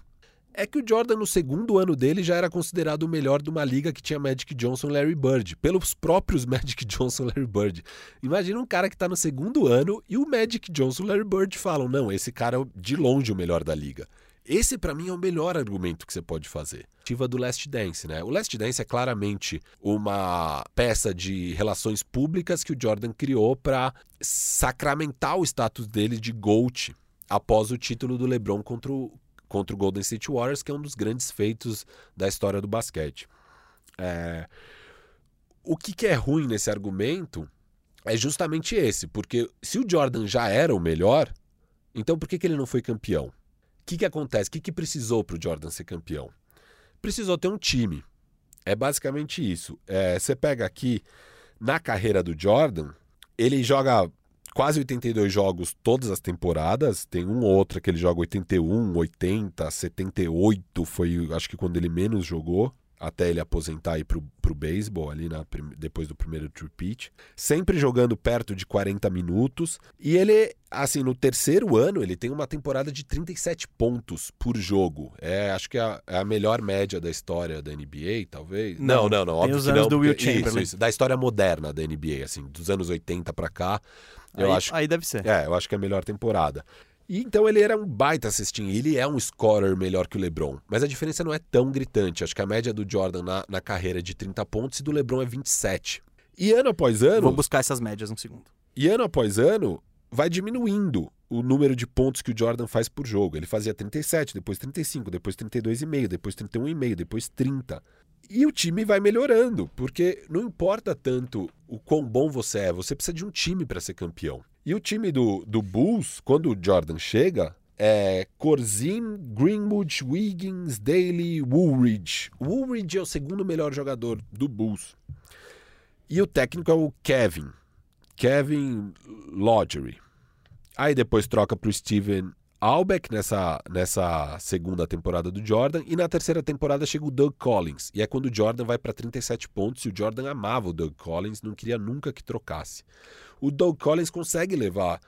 é que o Jordan, no segundo ano dele, já era considerado o melhor de uma liga que tinha Magic Johnson e Larry Bird, pelos próprios Magic Johnson e Larry Bird. Imagina um cara que está no segundo ano e o Magic Johnson e Larry Bird falam: não, esse cara é de longe o melhor da liga. Esse, para mim, é o melhor argumento que você pode fazer. Ativa do Last Dance, né? O Last Dance é claramente uma peça de relações públicas que o Jordan criou para sacramentar o status dele de GOAT após o título do LeBron contra o, contra o Golden State Warriors, que é um dos grandes feitos da história do basquete. É... O que, que é ruim nesse argumento é justamente esse, porque se o Jordan já era o melhor, então por que, que ele não foi campeão? Que, que acontece? O que, que precisou para o Jordan ser campeão? Precisou ter um time. É basicamente isso. É, você pega aqui, na carreira do Jordan, ele joga quase 82 jogos todas as temporadas. Tem um ou outro que ele joga 81, 80, 78, foi acho que quando ele menos jogou até ele aposentar e ir pro, pro beisebol ali na, depois do primeiro repeat. Sempre jogando perto de 40 minutos. E ele, assim, no terceiro ano, ele tem uma temporada de 37 pontos por jogo. É, acho que é a, é a melhor média da história da NBA, talvez. Não, não, não. não óbvio os anos não, do Will Chamberlain. Isso, isso, da história moderna da NBA, assim, dos anos 80 para cá. Eu aí, acho, aí deve ser. É, eu acho que é a melhor temporada. E então ele era um baita assisting, ele é um scorer melhor que o LeBron, mas a diferença não é tão gritante. Acho que a média do Jordan na, na carreira é de 30 pontos e do LeBron é 27. E ano após ano. Vou buscar essas médias um segundo. E ano após ano, vai diminuindo o número de pontos que o Jordan faz por jogo. Ele fazia 37, depois 35, depois 32,5, depois 31,5, depois 30. E o time vai melhorando, porque não importa tanto o quão bom você é, você precisa de um time para ser campeão. E o time do, do Bulls, quando o Jordan chega, é Corzin, Greenwood, Wiggins, Daly, Woolridge. Woolridge é o segundo melhor jogador do Bulls. E o técnico é o Kevin. Kevin Lodgery. Aí depois troca para o Steven Albeck nessa, nessa segunda temporada do Jordan. E na terceira temporada chega o Doug Collins. E é quando o Jordan vai para 37 pontos. E o Jordan amava o Doug Collins, não queria nunca que trocasse o Doug Collins consegue levar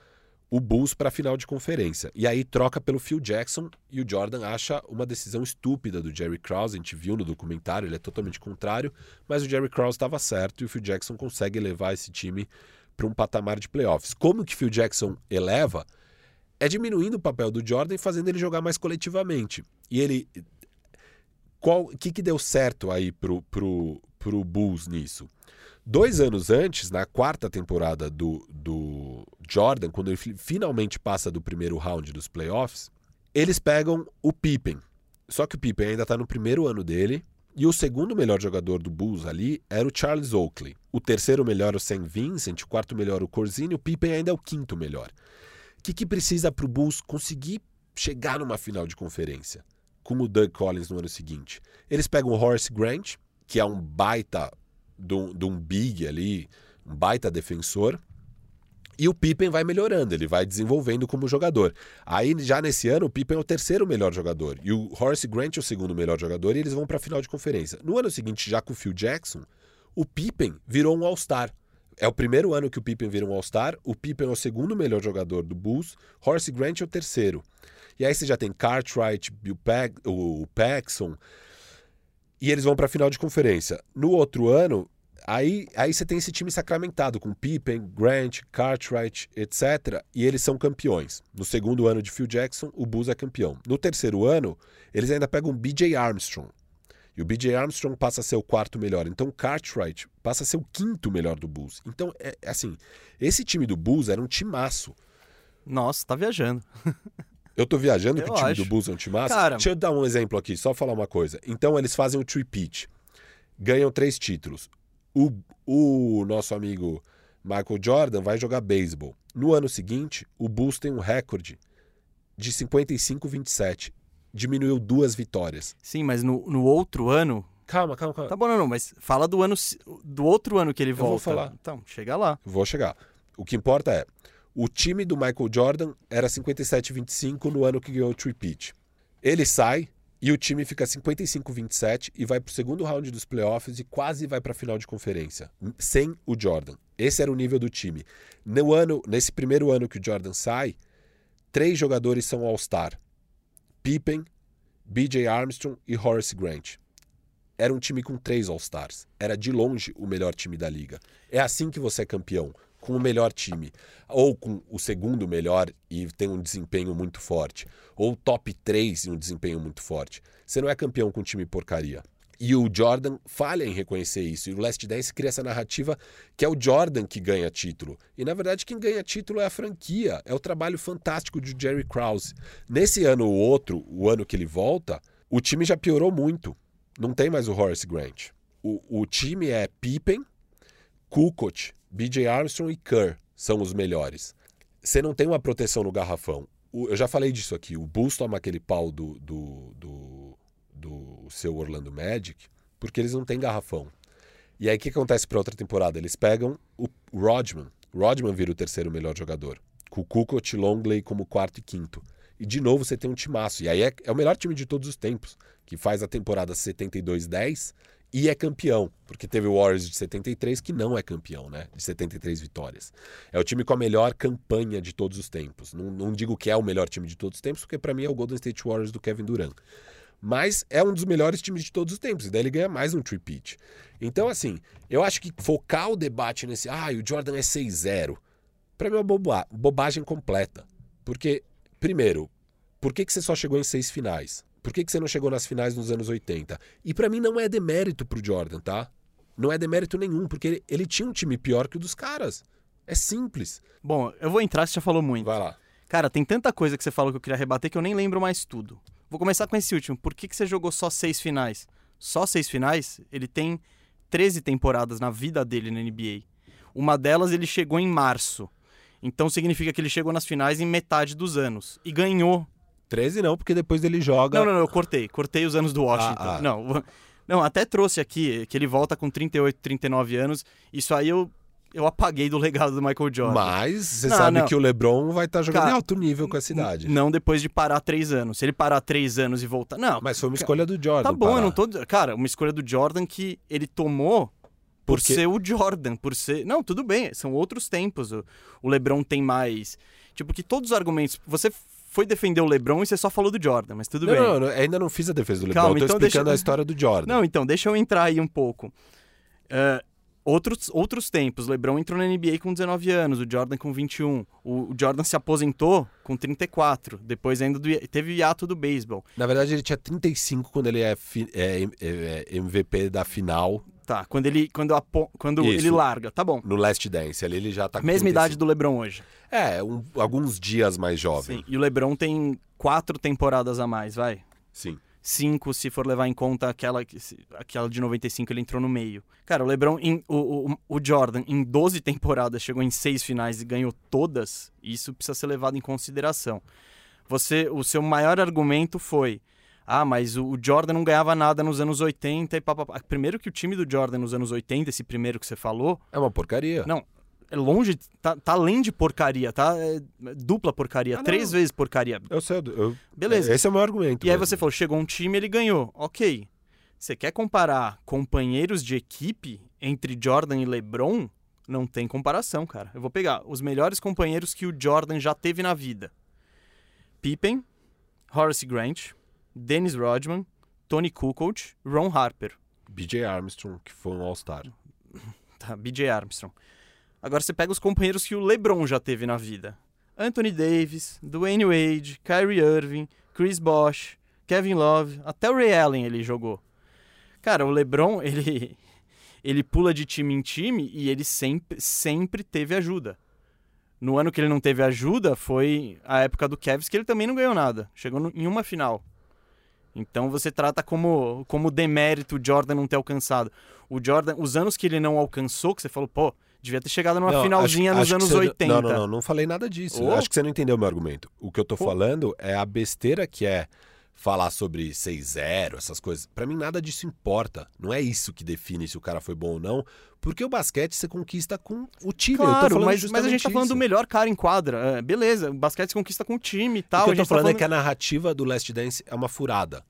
o Bulls para a final de conferência. E aí troca pelo Phil Jackson e o Jordan acha uma decisão estúpida do Jerry Krause. A gente viu no documentário, ele é totalmente contrário, mas o Jerry Krause estava certo e o Phil Jackson consegue levar esse time para um patamar de playoffs. Como que Phil Jackson eleva? É diminuindo o papel do Jordan e fazendo ele jogar mais coletivamente. E ele. O que, que deu certo aí pro, pro, pro Bulls nisso? Dois anos antes, na quarta temporada do, do Jordan, quando ele finalmente passa do primeiro round dos playoffs, eles pegam o Pippen. Só que o Pippen ainda está no primeiro ano dele. E o segundo melhor jogador do Bulls ali era o Charles Oakley. O terceiro melhor o Sam Vincent, o quarto melhor o Corzine, o Pippen ainda é o quinto melhor. Que, que precisa para o Bulls conseguir chegar numa final de conferência? Com o Doug Collins no ano seguinte. Eles pegam o Horace Grant, que é um baita de um big ali, um baita defensor. E o Pippen vai melhorando, ele vai desenvolvendo como jogador. Aí, já nesse ano, o Pippen é o terceiro melhor jogador. E o Horace Grant é o segundo melhor jogador. E eles vão para a final de conferência. No ano seguinte, já com o Phil Jackson, o Pippen virou um All-Star. É o primeiro ano que o Pippen vira um All-Star. O Pippen é o segundo melhor jogador do Bulls. Horace Grant é o terceiro. E aí você já tem Cartwright, o Paxson, e eles vão para a final de conferência. No outro ano, aí, aí você tem esse time sacramentado com Pippen, Grant, Cartwright, etc. E eles são campeões. No segundo ano de Phil Jackson, o Bulls é campeão. No terceiro ano, eles ainda pegam BJ Armstrong. E o BJ Armstrong passa a ser o quarto melhor. Então o Cartwright passa a ser o quinto melhor do Bulls. Então, é, é assim, esse time do Bulls era um timaço. Nossa, tá viajando. Eu tô viajando que o time acho. do Bulls é um massa. Cara... Deixa eu dar um exemplo aqui, só falar uma coisa. Então eles fazem o tripit. Ganham três títulos. O, o nosso amigo Michael Jordan vai jogar beisebol. No ano seguinte, o Bulls tem um recorde de 55-27. Diminuiu duas vitórias. Sim, mas no, no outro ano. Calma, calma, calma. Tá bom, não, não, mas fala do ano do outro ano que ele volta. Eu vou falar. Então, chega lá. Vou chegar. O que importa é, o time do Michael Jordan era 57-25 no ano que ganhou o tripit. Ele sai e o time fica 55-27 e vai para o segundo round dos playoffs e quase vai para a final de conferência, sem o Jordan. Esse era o nível do time. No ano, nesse primeiro ano que o Jordan sai, três jogadores são All-Star: Pippen, BJ Armstrong e Horace Grant. Era um time com três All-Stars. Era de longe o melhor time da liga. É assim que você é campeão com o melhor time, ou com o segundo melhor e tem um desempenho muito forte, ou top 3 e um desempenho muito forte. Você não é campeão com um time porcaria. E o Jordan falha em reconhecer isso. E o Last Dance cria essa narrativa que é o Jordan que ganha título. E na verdade quem ganha título é a franquia, é o trabalho fantástico de Jerry Krause. Nesse ano ou outro, o ano que ele volta, o time já piorou muito. Não tem mais o Horace Grant. O, o time é Pippen, Kukoc, BJ Armstrong e Kerr são os melhores. Você não tem uma proteção no garrafão. O, eu já falei disso aqui. O Bulls toma aquele pau do, do, do, do seu Orlando Magic porque eles não têm garrafão. E aí o que acontece para outra temporada? Eles pegam o Rodman, Rodman vira o terceiro melhor jogador. Com o Kukoc Longley como quarto e quinto. E de novo você tem um timaço. E aí é, é o melhor time de todos os tempos, que faz a temporada 72-10 e é campeão, porque teve o Warriors de 73 que não é campeão, né? De 73 vitórias. É o time com a melhor campanha de todos os tempos. Não, não digo que é o melhor time de todos os tempos, porque para mim é o Golden State Warriors do Kevin Durant. Mas é um dos melhores times de todos os tempos, e daí ele ganha mais um tripit. Então, assim, eu acho que focar o debate nesse, ah, o Jordan é 6-0, para mim é uma boba bobagem completa. Porque, primeiro, por que, que você só chegou em seis finais? Por que, que você não chegou nas finais nos anos 80? E para mim não é demérito pro Jordan, tá? Não é demérito nenhum, porque ele, ele tinha um time pior que o dos caras. É simples. Bom, eu vou entrar, você já falou muito. Vai lá. Cara, tem tanta coisa que você falou que eu queria rebater que eu nem lembro mais tudo. Vou começar com esse último. Por que, que você jogou só seis finais? Só seis finais? Ele tem 13 temporadas na vida dele na NBA. Uma delas ele chegou em março. Então significa que ele chegou nas finais em metade dos anos. E ganhou 13 não, porque depois ele joga. Não, não, não, eu cortei. Cortei os anos do Washington. Ah, ah. Não, não, até trouxe aqui que ele volta com 38, 39 anos. Isso aí eu, eu apaguei do legado do Michael Jordan. Mas você não, sabe não. que o LeBron vai estar tá jogando cara, em alto nível com a cidade. Não depois de parar três anos. Se ele parar três anos e voltar. Não. Mas foi uma escolha do Jordan. Tá bom, parar. eu não tô. Cara, uma escolha do Jordan que ele tomou por Porque... ser o Jordan, por ser. Não, tudo bem, são outros tempos. O, o LeBron tem mais. Tipo, que todos os argumentos. Você foi defender o LeBron e você só falou do Jordan, mas tudo não, bem. Não, não, ainda não fiz a defesa do LeBron, Calma, eu tô então explicando deixa... a história do Jordan. Não, então, deixa eu entrar aí um pouco. Uh, outros, outros tempos, o LeBron entrou na NBA com 19 anos, o Jordan com 21. O, o Jordan se aposentou com 34, depois ainda do, teve o hiato do beisebol. Na verdade, ele tinha 35 quando ele é, é, é, é MVP da final Tá, quando ele quando, a, quando ele larga, tá bom. No Last Dance, ali ele já tá com Mesma idade do LeBron hoje. É, um, alguns dias mais jovem. Sim, e o LeBron tem quatro temporadas a mais, vai? Sim. Cinco, se for levar em conta aquela, aquela de 95, ele entrou no meio. Cara, o LeBron, em, o, o, o Jordan, em 12 temporadas, chegou em seis finais e ganhou todas. Isso precisa ser levado em consideração. Você, o seu maior argumento foi ah, mas o Jordan não ganhava nada nos anos 80 e papapá. Primeiro que o time do Jordan nos anos 80, esse primeiro que você falou. É uma porcaria. Não, é longe, tá, tá, além de porcaria, tá? É dupla porcaria, ah, três vezes porcaria. Eu sei, eu... Beleza. Esse é o meu argumento. E aí você falou, chegou um time ele ganhou. Ok. Você quer comparar companheiros de equipe entre Jordan e LeBron? Não tem comparação, cara. Eu vou pegar os melhores companheiros que o Jordan já teve na vida. Pippen, Horace Grant, Dennis Rodman, Tony Kukoc, Ron Harper. BJ Armstrong, que foi um All-Star. Tá, BJ Armstrong. Agora você pega os companheiros que o LeBron já teve na vida. Anthony Davis, Dwayne Wade, Kyrie Irving, Chris Bosh, Kevin Love, até o Ray Allen ele jogou. Cara, o LeBron, ele ele pula de time em time e ele sempre sempre teve ajuda. No ano que ele não teve ajuda foi a época do Cavs que ele também não ganhou nada. Chegou no, em uma final. Então você trata como, como demérito o Jordan não ter alcançado. O Jordan, os anos que ele não alcançou, que você falou, pô, devia ter chegado numa não, finalzinha acho, nos acho anos você, 80. Não, não, não, não falei nada disso. Oh. Acho que você não entendeu o meu argumento. O que eu tô pô. falando é a besteira que é falar sobre 6-0, essas coisas. Para mim nada disso importa. Não é isso que define se o cara foi bom ou não, porque o basquete você conquista com o time. Claro, mas, mas, a gente tá falando isso. do melhor cara em quadra. É, beleza, o basquete se conquista com o time e tal. O que eu tô falando, tá falando, é que a narrativa do Last Dance é uma furada.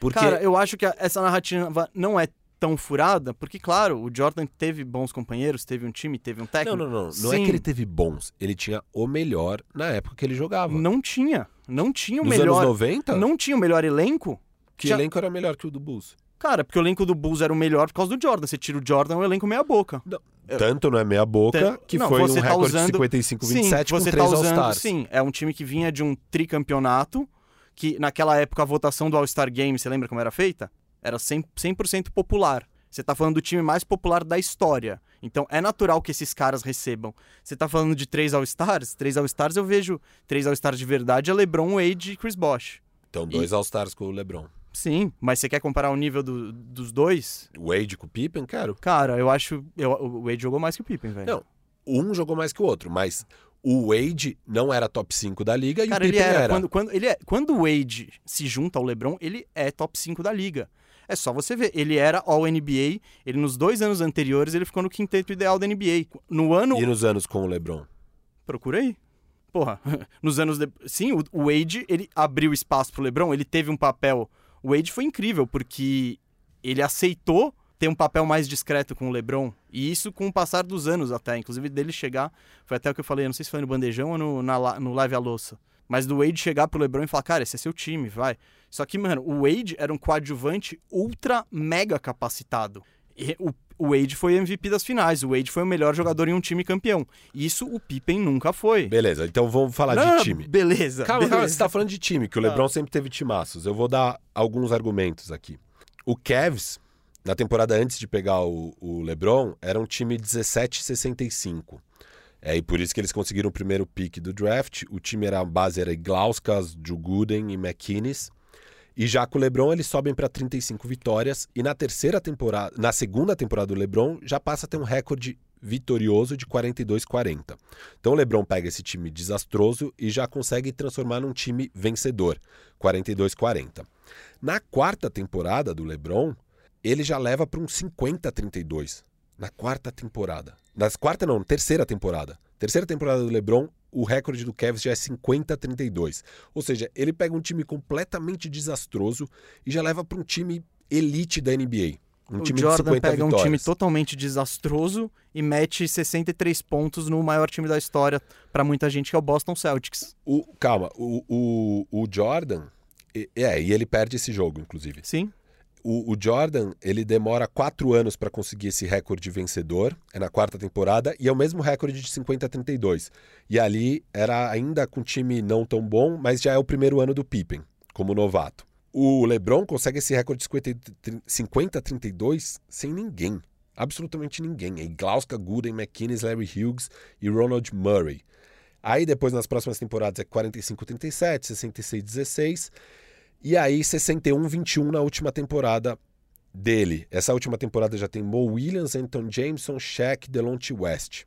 Porque... Cara, eu acho que essa narrativa não é tão furada, porque, claro, o Jordan teve bons companheiros, teve um time, teve um técnico. Não, não, não. Não é que ele teve bons. Ele tinha o melhor na época que ele jogava. Não tinha. Não tinha o Nos melhor. anos 90? Não tinha o melhor elenco. Que Já... elenco era melhor que o do Bulls? Cara, porque o elenco do Bulls era o melhor por causa do Jordan. Você tira o Jordan, é um elenco meia boca. Não. Tanto não é meia boca, que não, foi um tá recorde usando... de 55-27 com três tá All-Stars. Sim, é um time que vinha de um tricampeonato, que naquela época a votação do All-Star Game, você lembra como era feita? Era 100%, 100 popular. Você tá falando do time mais popular da história. Então é natural que esses caras recebam. Você tá falando de três All-Stars? Três All-Stars eu vejo três All-Stars de verdade é LeBron, Wade e Chris Bosh. Então dois e... All-Stars com o LeBron. Sim, mas você quer comparar o nível do, dos dois? Wade com o Pippen, quero. Cara, eu acho. Eu, o Wade jogou mais que o Pippen, velho. Não, um jogou mais que o outro, mas o Wade não era top 5 da liga Cara, e o Pippen ele era. era. Quando, quando, ele é, quando o Wade se junta ao LeBron, ele é top 5 da liga. É só você ver. Ele era All-NBA, ele nos dois anos anteriores ele ficou no quinteto ideal da NBA. No ano... E nos anos com o LeBron? Procura aí. Porra, nos anos... De... Sim, o Wade, ele abriu espaço pro LeBron, ele teve um papel... O Wade foi incrível, porque ele aceitou ter um papel mais discreto com o LeBron. E isso com o passar dos anos até. Inclusive dele chegar, foi até o que eu falei, não sei se foi no Bandejão ou no, na, no Live a Louça. Mas do Wade chegar pro LeBron e falar, cara, esse é seu time, vai. Só que, mano, o Wade era um coadjuvante ultra mega capacitado. E o, o Wade foi MVP das finais, o Wade foi o melhor jogador em um time campeão. Isso o Pippen nunca foi. Beleza, então vamos falar Não, de time. Beleza. Calma, beleza. calma, você tá falando de time, que o LeBron sempre teve timaços. Eu vou dar alguns argumentos aqui. O Cavs, na temporada antes de pegar o, o LeBron, era um time 17-65. É, e por isso que eles conseguiram o primeiro pick do draft. O time era a base era Glauskas, Gooden e McKinnis. E já com o LeBron eles sobem para 35 vitórias e na terceira temporada, na segunda temporada do LeBron já passa a ter um recorde vitorioso de 42-40. Então o LeBron pega esse time desastroso e já consegue transformar num time vencedor, 42-40. Na quarta temporada do LeBron, ele já leva para um 50-32. Na quarta temporada. Na quarta não, terceira temporada. Terceira temporada do LeBron, o recorde do Cavs já é 50-32. Ou seja, ele pega um time completamente desastroso e já leva para um time elite da NBA. Um o time Jordan de 50 pega vitórias. um time totalmente desastroso e mete 63 pontos no maior time da história pra muita gente, que é o Boston Celtics. O, calma, o, o, o Jordan. É, e ele perde esse jogo, inclusive. Sim. O, o Jordan, ele demora quatro anos para conseguir esse recorde vencedor, é na quarta temporada, e é o mesmo recorde de 50 a 32. E ali era ainda com um time não tão bom, mas já é o primeiro ano do Pippen, como novato. O LeBron consegue esse recorde de 50, 50 a 32 sem ninguém. Absolutamente ninguém. É Glauska, Gooden, McKinnis, Larry Hughes e Ronald Murray. Aí depois nas próximas temporadas é 45 37, 66 16 e aí 61 21 na última temporada dele. Essa última temporada já tem Mo Williams, Anton Jameson, Shaq, Delonte West.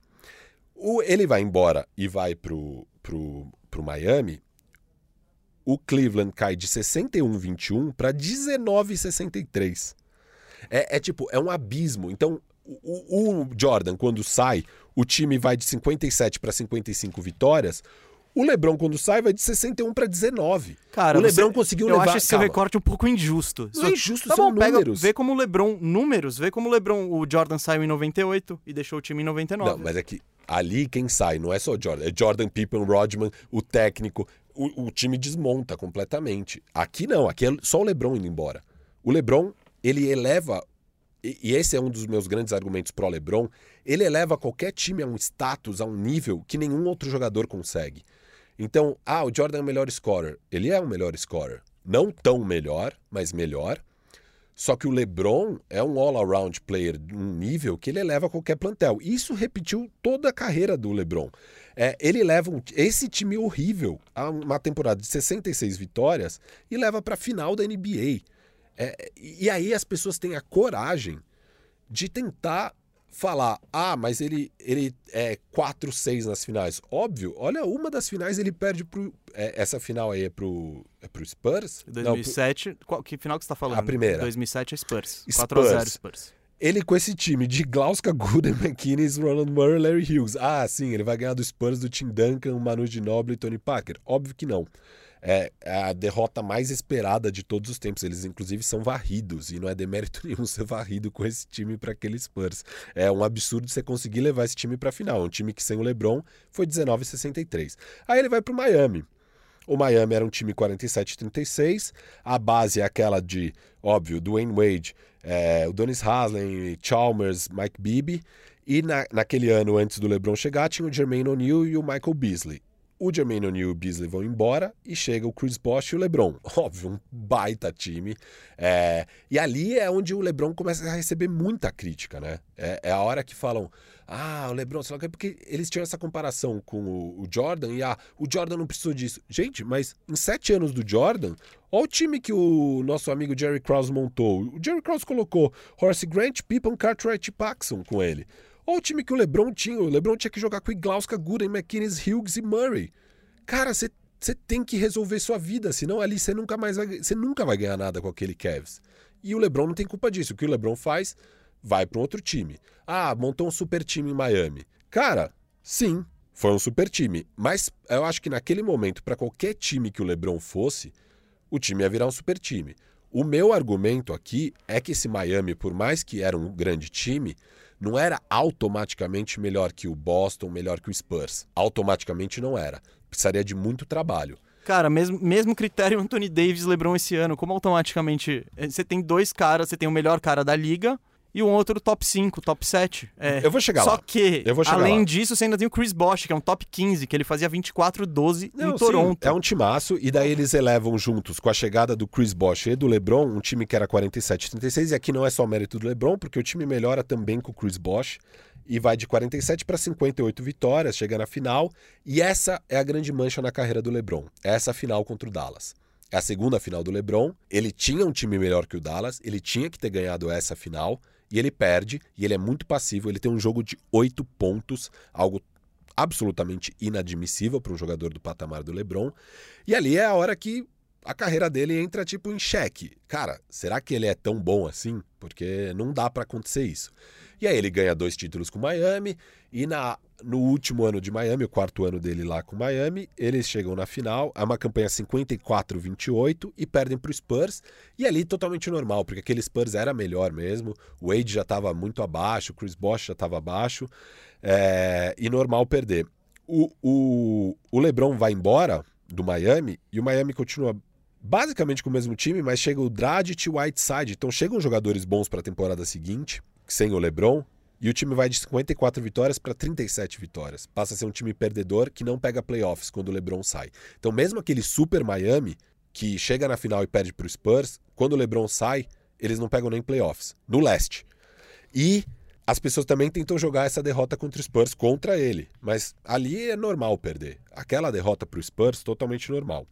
O, ele vai embora e vai pro, pro, pro Miami. O Cleveland cai de 61 21 para 19 63. É, é tipo, é um abismo. Então, o, o Jordan, quando sai, o time vai de 57 para 55 vitórias. O LeBron, quando sai, vai de 61 para 19. Cara, o LeBron você- conseguiu eu levar... acho esse Calma. recorte um pouco injusto. Não é injusto, tá são bom, pega, números. vê como o LeBron, números, vê como o LeBron, o Jordan saiu em 98 e deixou o time em 99. Não, mas é que ali quem sai não é só Jordan, é Jordan Pippen, Rodman, o técnico, o, o time desmonta completamente. Aqui não, aqui é só o LeBron indo embora. O LeBron, ele eleva, e, e esse é um dos meus grandes argumentos pro LeBron, ele eleva qualquer time a um status, a um nível que nenhum outro jogador consegue. Então, ah, o Jordan é o melhor scorer. Ele é o melhor scorer. Não tão melhor, mas melhor. Só que o LeBron é um all-around player um nível que ele eleva qualquer plantel. Isso repetiu toda a carreira do LeBron. É, ele leva um- esse time horrível a uma temporada de 66 vitórias e leva para a final da NBA. É, e aí as pessoas têm a coragem de tentar falar: ah, mas ele, ele é 4-6 nas finais. Óbvio, olha, uma das finais ele perde pro. é, essa final aí é pro, é pro Spurs? Não, pro- 2007, qual, que final que você tá falando? A primeira. 2007 é Spurs. Spurs. 4x0 Spurs. ele com esse time de Glauska, Gooden, McKinnis, Ronald Murray, Larry Hughes. Ah, sim, ele vai ganhar do Spurs, do Tim Duncan, Manu Ginobili e Tony Parker. Óbvio que não. É a derrota mais esperada de todos os tempos. Eles, inclusive, são varridos. E não é demérito nenhum ser varrido com esse time para aquele Spurs. É um absurdo você conseguir levar esse time para a final. Um time que sem o LeBron foi 19,63. Aí ele vai para o Miami. O Miami era um time 47-36. A base é aquela de, óbvio, Dwayne Wade, é, o Donis Haslem, Chalmers, Mike Bibby. E na, naquele ano, antes do LeBron chegar, tinha o Jermaine O'Neal e o Michael Beasley. O Jermaine O'Neal e o Beasley vão embora e chega o Chris Bosh e o LeBron. Óbvio, um baita time. É, e ali é onde o LeBron começa a receber muita crítica, né? É, é a hora que falam, ah, o LeBron, sei lá porque eles tinham essa comparação com o, o Jordan e ah, o Jordan não precisou disso. Gente, mas em sete anos do Jordan, olha o time que o nosso amigo Jerry Krause montou. O Jerry Krause colocou Horace Grant, Pippen, Cartwright e Paxson com ele. Olha o time que o LeBron tinha. O LeBron tinha que jogar com Iglauska, Gooden, McKinnis, Hughes e Murray. Cara, você você tem que resolver sua vida, senão ali você nunca mais vai, você nunca vai ganhar nada com aquele Cavs. E o LeBron não tem culpa disso. O que o LeBron faz? Vai para um outro time. Ah, montou um super time em Miami. Cara, sim, foi um super time. Mas eu acho que naquele momento, para qualquer time que o LeBron fosse, o time ia virar um super time. O meu argumento aqui é que esse Miami, por mais que era um grande time, não era automaticamente melhor que o Boston, melhor que o Spurs. Automaticamente não era. Precisaria de muito trabalho. Cara, mesmo, mesmo critério Anthony Davis LeBron esse ano, como automaticamente eh, você tem dois caras, você tem o melhor cara da liga e um outro top 5, top 7. É. Eu vou chegar Só lá. que, vou chegar além lá. disso, você ainda tem o Chris Bosh, que é um top 15, que ele fazia 24-12 Não, em Toronto. sim, é um timaço, e daí eles elevam juntos com a chegada do Chris Bosh e do LeBron, um time que era 47-36, e aqui não é só mérito do LeBron, porque o time melhora também com o Chris Bosh, e vai de 47 para 58 vitórias, chega na final, e essa é a grande mancha na carreira do LeBron, essa final contra o Dallas. É a segunda final do LeBron, ele tinha um time melhor que o Dallas, ele tinha que ter ganhado essa final, e ele perde, e ele é muito passivo, ele tem um jogo de 8 pontos, algo absolutamente inadmissível para um jogador do patamar do LeBron. E ali é a hora que a carreira dele entra tipo em xeque. Cara, será que ele é tão bom assim? Porque não dá para acontecer isso. E aí ele ganha dois títulos com Miami e na no último ano de Miami, o quarto ano dele lá com Miami, eles chegam na final, é uma campanha 54-28 e perdem para o Spurs. E ali totalmente normal, porque aquele Spurs era melhor mesmo. O Wade já estava muito abaixo, o Chris Bosh já estava abaixo. É, e normal perder. O, o, o LeBron vai embora do Miami e o Miami continua basicamente com o mesmo time, mas chega o Dragic e o Whiteside. Então chegam jogadores bons para a temporada seguinte, sem o LeBron. E o time vai de 54 vitórias para 37 vitórias. Passa a ser um time perdedor que não pega playoffs quando o LeBron sai. Então, mesmo aquele Super Miami, que chega na final e perde para o Spurs, quando o LeBron sai, eles não pegam nem playoffs. No leste. E as pessoas também tentam jogar essa derrota contra o Spurs contra ele. Mas ali é normal perder. Aquela derrota para o Spurs, totalmente normal.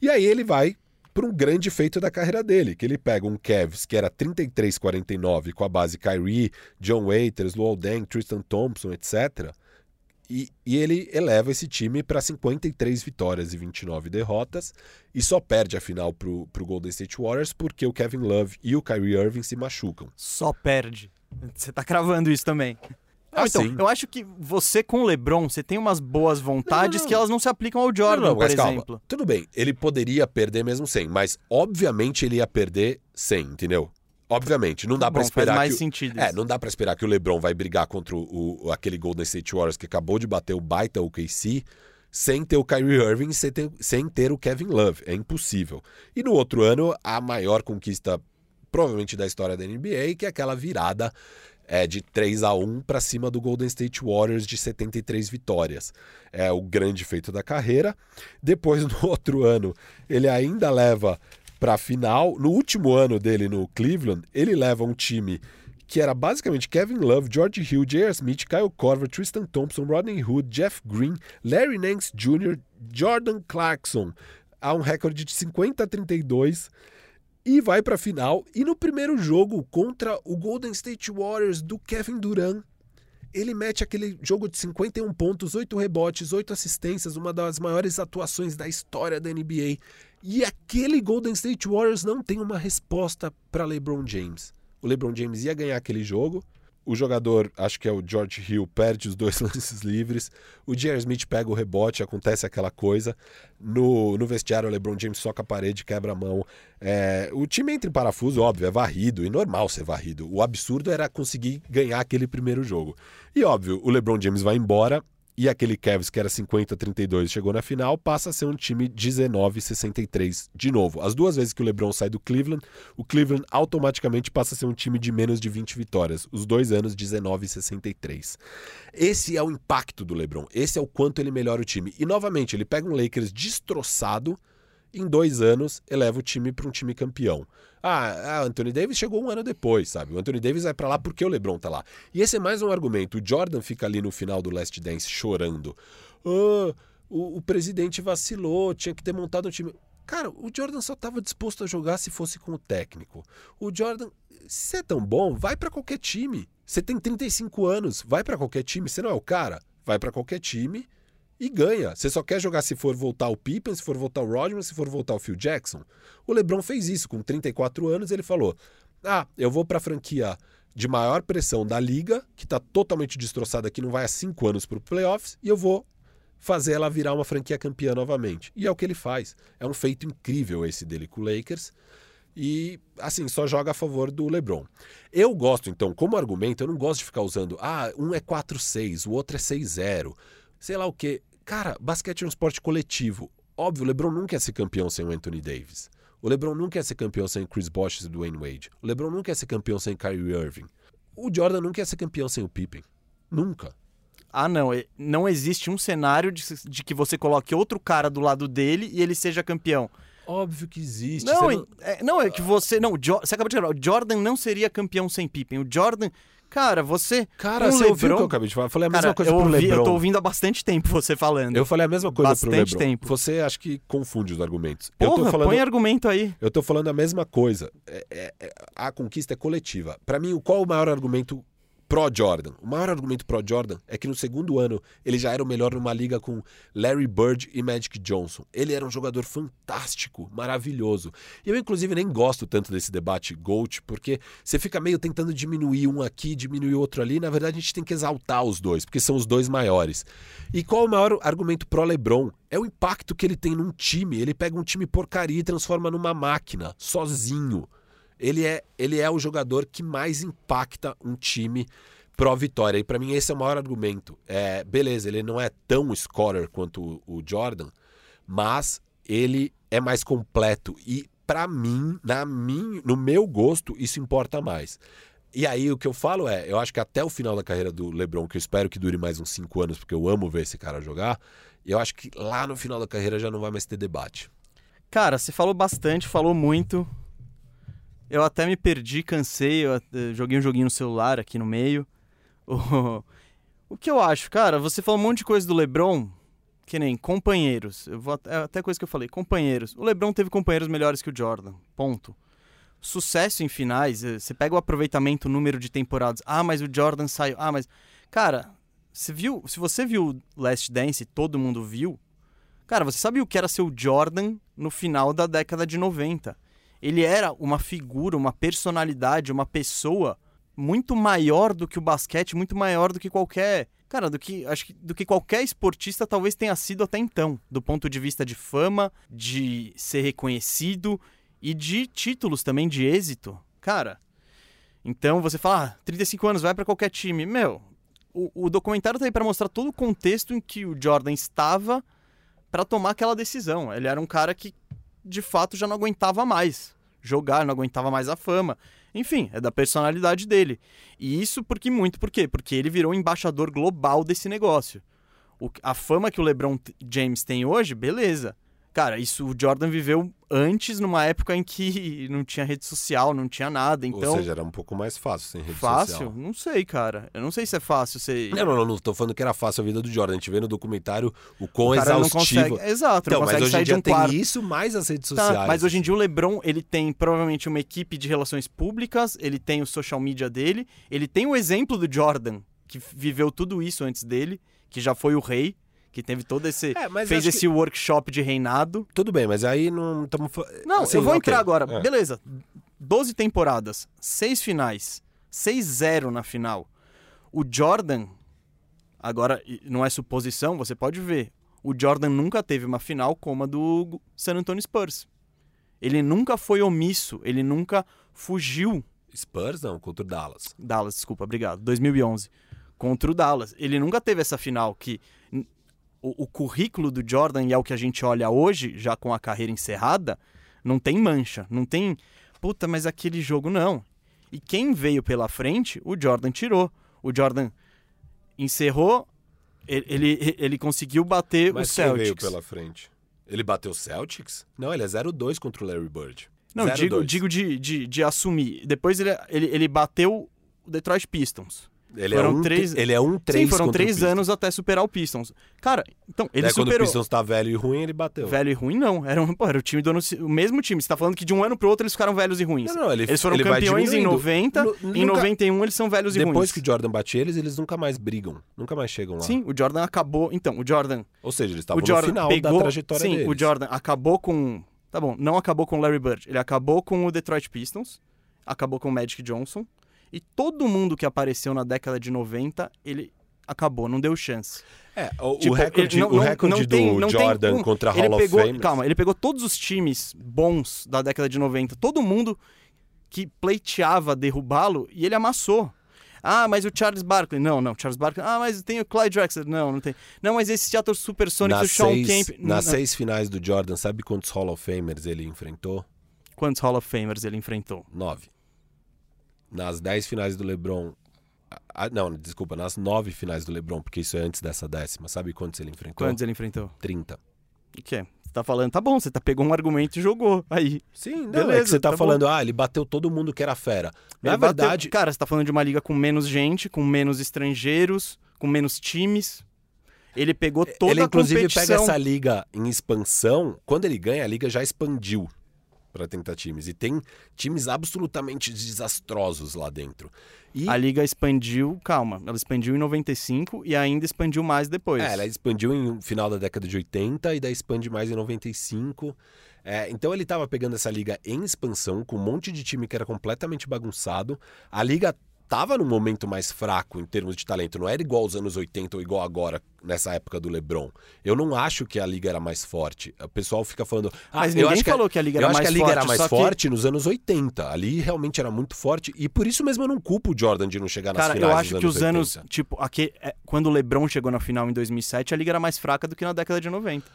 E aí ele vai para um grande feito da carreira dele, que ele pega um Cavs que era 33-49 com a base Kyrie, John Waiters, Luol Deng, Tristan Thompson, etc. E, e ele eleva esse time para 53 vitórias e 29 derrotas e só perde a final para o Golden State Warriors porque o Kevin Love e o Kyrie Irving se machucam. Só perde. Você tá cravando isso também. Não, Ah, então, eu acho que você com o LeBron, você tem umas boas vontades Não, não. que elas não se aplicam ao Jordan, por calma. exemplo. Tudo bem, ele poderia perder mesmo sem, mas obviamente ele ia perder sem, entendeu? Obviamente, não dá pra Bom, esperar faz mais que o- sentido É, isso. não dá pra esperar que o LeBron vai brigar contra o, o- aquele Golden State Warriors que acabou de bater o baita OKC sem ter o Kyrie Irving, sem ter, sem ter o Kevin Love. É impossível. E no outro ano, a maior conquista provavelmente da história da NBA, que é aquela virada é, de 3 a 1 para cima do Golden State Warriors de 73 vitórias. É o grande feito da carreira. Depois, no outro ano, ele ainda leva para a final. No último ano dele no Cleveland, ele leva um time que era basicamente Kevin Love, George Hill, J.R. Smith, Kyle Korver, Tristan Thompson, Rodney Hood, Jeff Green, Larry Nance Jr., Jordan Clarkson. Há um recorde de 50 a 32 e vai para a final. E no primeiro jogo contra o Golden State Warriors do Kevin Durant, ele mete aquele jogo de 51 pontos, 8 rebotes, 8 assistências, uma das maiores atuações da história da NBA. E aquele Golden State Warriors não tem uma resposta para LeBron James. O LeBron James ia ganhar aquele jogo. O jogador, acho que é o George Hill, perde os dois lances livres. O J.R. Smith pega o rebote, acontece aquela coisa. No, no vestiário, o LeBron James soca a parede, quebra a mão. É, o time entra em parafuso, óbvio, é varrido, e normal ser varrido. O absurdo era conseguir ganhar aquele primeiro jogo. E óbvio, o LeBron James vai embora e aquele Cavs que era 50-32 chegou na final, passa a ser um time 19-63 de novo. As duas vezes que o LeBron sai do Cleveland, o Cleveland automaticamente passa a ser um time de menos de 20 vitórias. Os dois anos 19-63. Esse é o impacto do LeBron. Esse é o quanto ele melhora o time. E novamente, ele pega um Lakers destroçado em dois anos eleva o time para um time campeão. Ah, ah, Anthony Davis chegou um ano depois, sabe? O Anthony Davis vai para lá porque o LeBron tá lá. E esse é mais um argumento. O Jordan fica ali no final do Last Dance chorando. Ah, o, o presidente vacilou, tinha que ter montado um time. Cara, o Jordan só estava disposto a jogar se fosse com o técnico. O Jordan, se você é tão bom, vai para qualquer time. Você tem 35 anos, vai para qualquer time. Você não é o cara? Vai para qualquer time e ganha. Você só quer jogar se for voltar o Pippen, se for voltar o Rodman, se for voltar o Phil Jackson. O LeBron fez isso com 34 anos, ele falou: "Ah, eu vou para a franquia de maior pressão da liga, que está totalmente destroçada, que não vai há cinco anos para o playoffs, e eu vou fazer ela virar uma franquia campeã novamente. E é o que ele faz. É um feito incrível esse dele com o Lakers. E, assim, só joga a favor do LeBron. Eu gosto, então, como argumento, eu não gosto de ficar usando, ah, um é 4-6, o outro é 6-0, sei lá o quê. Cara, basquete é um esporte coletivo. Óbvio, o LeBron nunca quer ser campeão sem o Anthony Davis. O LeBron nunca quer ser campeão sem Chris Bosh e Dwayne Wade. O LeBron nunca quer ser campeão sem Kyrie Irving. O Jordan nunca quer ser campeão sem o Pippen. Nunca. Ah, não. Não existe um cenário de, de, que você coloque outro cara do lado dele e ele seja campeão. Óbvio que existe. Não, não... É, não, é que você. Não, você acabou de falar. O Jordan não seria campeão sem Pippen. O Jordan. Cara, você. Cara, você Lebron... ouviu o que eu acabei de falar? Eu falei a mesma Cara, coisa eu pro ouvi, Lebron. Eu tô ouvindo há bastante tempo você falando. Eu falei a mesma coisa bastante pro Lebron. tempo. Você acho que confunde os argumentos. Porra, eu tô falando... põe argumento aí. Eu tô falando a mesma coisa. É, é, é, a conquista é coletiva. Para mim, qual o maior argumento pró-Jordan. O maior argumento pró-Jordan é que no segundo ano ele já era o melhor numa liga com Larry Bird e Magic Johnson. Ele era um jogador fantástico, maravilhoso. E eu, inclusive, nem gosto tanto desse debate GOAT, porque você fica meio tentando diminuir um aqui, diminuir outro ali. Na verdade, a gente tem que exaltar os dois, porque são os dois maiores. E qual o maior argumento pró-LeBron? É o impacto que ele tem num time. Ele pega um time porcaria e transforma numa máquina, sozinho ele é, ele é o jogador que mais impacta um time pró-vitória. E para mim esse é o maior argumento. É, beleza, ele não é tão scorer quanto o, o Jordan, mas ele é mais completo. E para mim, na mim, no meu gosto, isso importa mais. E aí o que eu falo é, eu acho que até o final da carreira do LeBron, que eu espero que dure mais uns cinco anos, porque eu amo ver esse cara jogar, eu acho que lá no final da carreira já não vai mais ter debate. Cara, você falou bastante, falou muito. Eu até me perdi, cansei, eu joguei um joguinho no celular aqui no meio. O, que eu acho, cara, você falou um monte de coisa do LeBron, que nem companheiros. Eu vou, é até coisa que eu falei, companheiros. O LeBron teve companheiros melhores que o Jordan. Ponto. Sucesso em finais, eh, você pega o aproveitamento, o número de temporadas. Ah, mas o Jordan saiu. Ah, mas cara, você viu, se você viu Last Dance, todo mundo viu. Cara, você sabe o que era ser o Jordan no final da década de 90 ele era uma figura, uma personalidade, uma pessoa muito maior do que o basquete, muito maior do que qualquer, cara, do que acho que do que qualquer esportista talvez tenha sido até então, do ponto de vista de fama, de ser reconhecido e de títulos também de êxito. Cara, então você fala, ah, 35 anos, vai para qualquer time. Meu, o, o documentário tá aí para mostrar todo o contexto em que o Jordan estava para tomar aquela decisão. Ele era um cara que de fato já não aguentava mais jogar, não aguentava mais a fama. Enfim, é da personalidade dele. E isso porque muito por quê? Porque ele virou embaixador global desse negócio. O, a fama que o LeBron James tem hoje, beleza. Cara, isso o Jordan viveu antes, numa época em que não tinha rede social, não tinha nada. Então, Ou seja, era um pouco mais fácil sem rede fácil? social. Fácil? Não sei, cara. Eu não sei se é fácil. Ser... Não, não, não, não tô falando que era fácil a vida do Jordan. A gente vê no documentário o quão o exaustivo. Consegue... Exato, não então, consegue mas hoje sair em dia um tem quarto. isso mais as redes Tá, sociais. mas hoje em dia o LeBron, ele tem provavelmente uma equipe de relações públicas, ele tem o social media dele, ele tem o exemplo do Jordan, que viveu tudo isso antes dele, que já foi o rei, que teve todo esse. É, mas fez esse workshop de reinado. Tudo bem, mas aí não estamos. Não, assim, eu vou ok. entrar agora. É. Beleza. 12 temporadas, 6 finais, 6-0 na final. O Jordan, agora não é suposição, você pode ver. O Jordan nunca teve uma final como a do San Antonio Spurs. Ele nunca foi omisso, ele nunca fugiu. Spurs não, contra o Dallas. Dallas, desculpa, obrigado. 2011. Contra o Dallas. Ele nunca teve essa final que o, o currículo do Jordan e é o que a gente olha hoje, já com a carreira encerrada, não tem mancha, não tem. Puta, mas aquele jogo não. E quem veio pela frente, o Jordan tirou. O Jordan encerrou, ele, ele, ele conseguiu bater Mas o quem Celtics. veio pela frente? Ele bateu o Celtics? Não, ele é 0-2 contra o Larry Bird. Não, 0-2. digo, digo de, de, de assumir. Depois ele, ele, ele bateu o Detroit Pistons. Ele Foram é um, três- Ele é um três Sim, foram três anos até superar o Pistons. Cara, então, ele Daí quando o superou. Pistons tá velho e ruim, ele bateu. Velho e ruim, não. Era, um, pô, era o time do ano, o mesmo time. Você tá falando que de um ano pro outro eles ficaram velhos e ruins. Não, não, ele, eles foram ele campeões em diminuindo. 90, Nu- em nunca- 91 eles são velhos e Depois ruins. que o Jordan bate eles, eles nunca mais brigam. Nunca mais chegam lá. Sim, o Jordan acabou. Então, o Jordan. Ou seja, eles estavam no final pegou, da trajetória sim, deles. o Jordan acabou com. Tá bom, não acabou com o Larry Bird. Ele acabou com o Detroit Pistons, acabou com o Magic Johnson. E todo mundo que apareceu na década de 90, ele acabou, não deu chance. É, o, Tipo, o recorde, ele não- o não- recorde não do tem- não Jordan um- contra ele Hall of pegou, Fame. calma, ele pegou todos os times bons da década de 90, todo mundo que pleiteava derrubá-lo e ele amassou. Ah, mas o Charles Barkley. Não, não, Charles Barkley. Ah, mas tem o Clyde Drexler. Não, não tem. Não, mas esse Seattle Supersonics, o Sean seis, Kemp. nas Não. seis finais do Jordan, sabe quantos Hall of Famers ele enfrentou? Quantos Hall of Famers ele enfrentou? Nove. Nas dez finais do LeBron. ah, não, desculpa, nas nove finais do LeBron, porque isso é antes dessa décima. Sabe quantos ele enfrentou? Quantos ele enfrentou? 30. O que é? Você tá falando, tá bom, você tá pegou um argumento e jogou. Aí. Sim, não, Beleza, é que você tá, tá bom. falando, ah, ele bateu todo mundo que era fera. Na Ele bateu- verdade, Cara, você tá falando de uma liga com menos gente, com menos estrangeiros, com menos times. Ele pegou toda ele a inclusive competição. pega essa liga em expansão. Quando ele ganha, a liga já expandiu para 30 times. E tem times absolutamente desastrosos lá dentro. E A liga expandiu, calma, ela expandiu em 95 e ainda expandiu mais depois. É, ela expandiu em final da década de 80 e daí expande mais em 95. É, então ele tava pegando essa liga em expansão, com um monte de time que era completamente bagunçado. A liga tava num momento mais fraco em termos de talento, não era igual aos anos 80 ou igual agora, nessa época do LeBron. Eu não acho que a liga era mais forte. O pessoal fica falando. Ah, Mas eu ninguém acho que a- falou que a liga eu era acho mais que a liga forte, era mais só que- forte nos anos 80. Ali realmente era muito forte. E por isso mesmo eu não culpo o Jordan de não chegar nas Cara, finais eu dos acho que os anos, 80. tipo, aqui, é, quando o LeBron chegou na final em 2007, a liga era mais fraca do que na década de 90.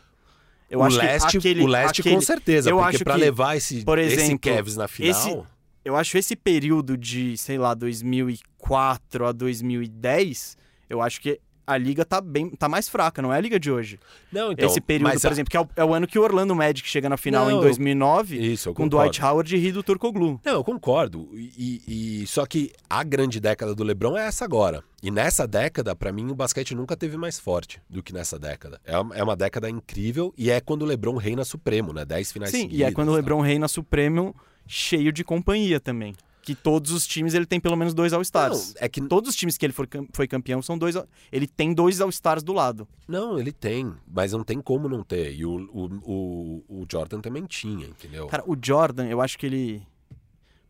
Eu o acho leste, que aquele, o leste aquele- com certeza, eu porque que, levar esse, por esse exemplo, Cavs na final... esse- eu acho esse período de, sei lá, 2004 a 2010, eu acho que a liga tá bem, tá mais fraca, não é a liga de hoje. Não, então, esse período, por a- exemplo, que é o, é o ano que o Orlando Magic chega na final Não, em eu- 2009, Isso, eu com concordo. Dwight Howard e Rido Turkoglu. Não, eu concordo. E, e- só que a grande década do LeBron é essa agora. E nessa década, pra mim, o basquete nunca teve mais forte do que nessa década. É uma, é uma década incrível e é quando o LeBron reina supremo, né? Dez finais Sim, seguidas. e é quando o. LeBron reina supremo cheio de companhia também. Que todos os times ele tem pelo menos dois All-Stars. É que Todos os times que ele for foi campeão são dois. Ele tem dois All-Stars do lado. não, ele tem, mas não tem como não ter. E o, o, o, o Jordan também tinha, entendeu? Cara, o Jordan, eu acho que ele.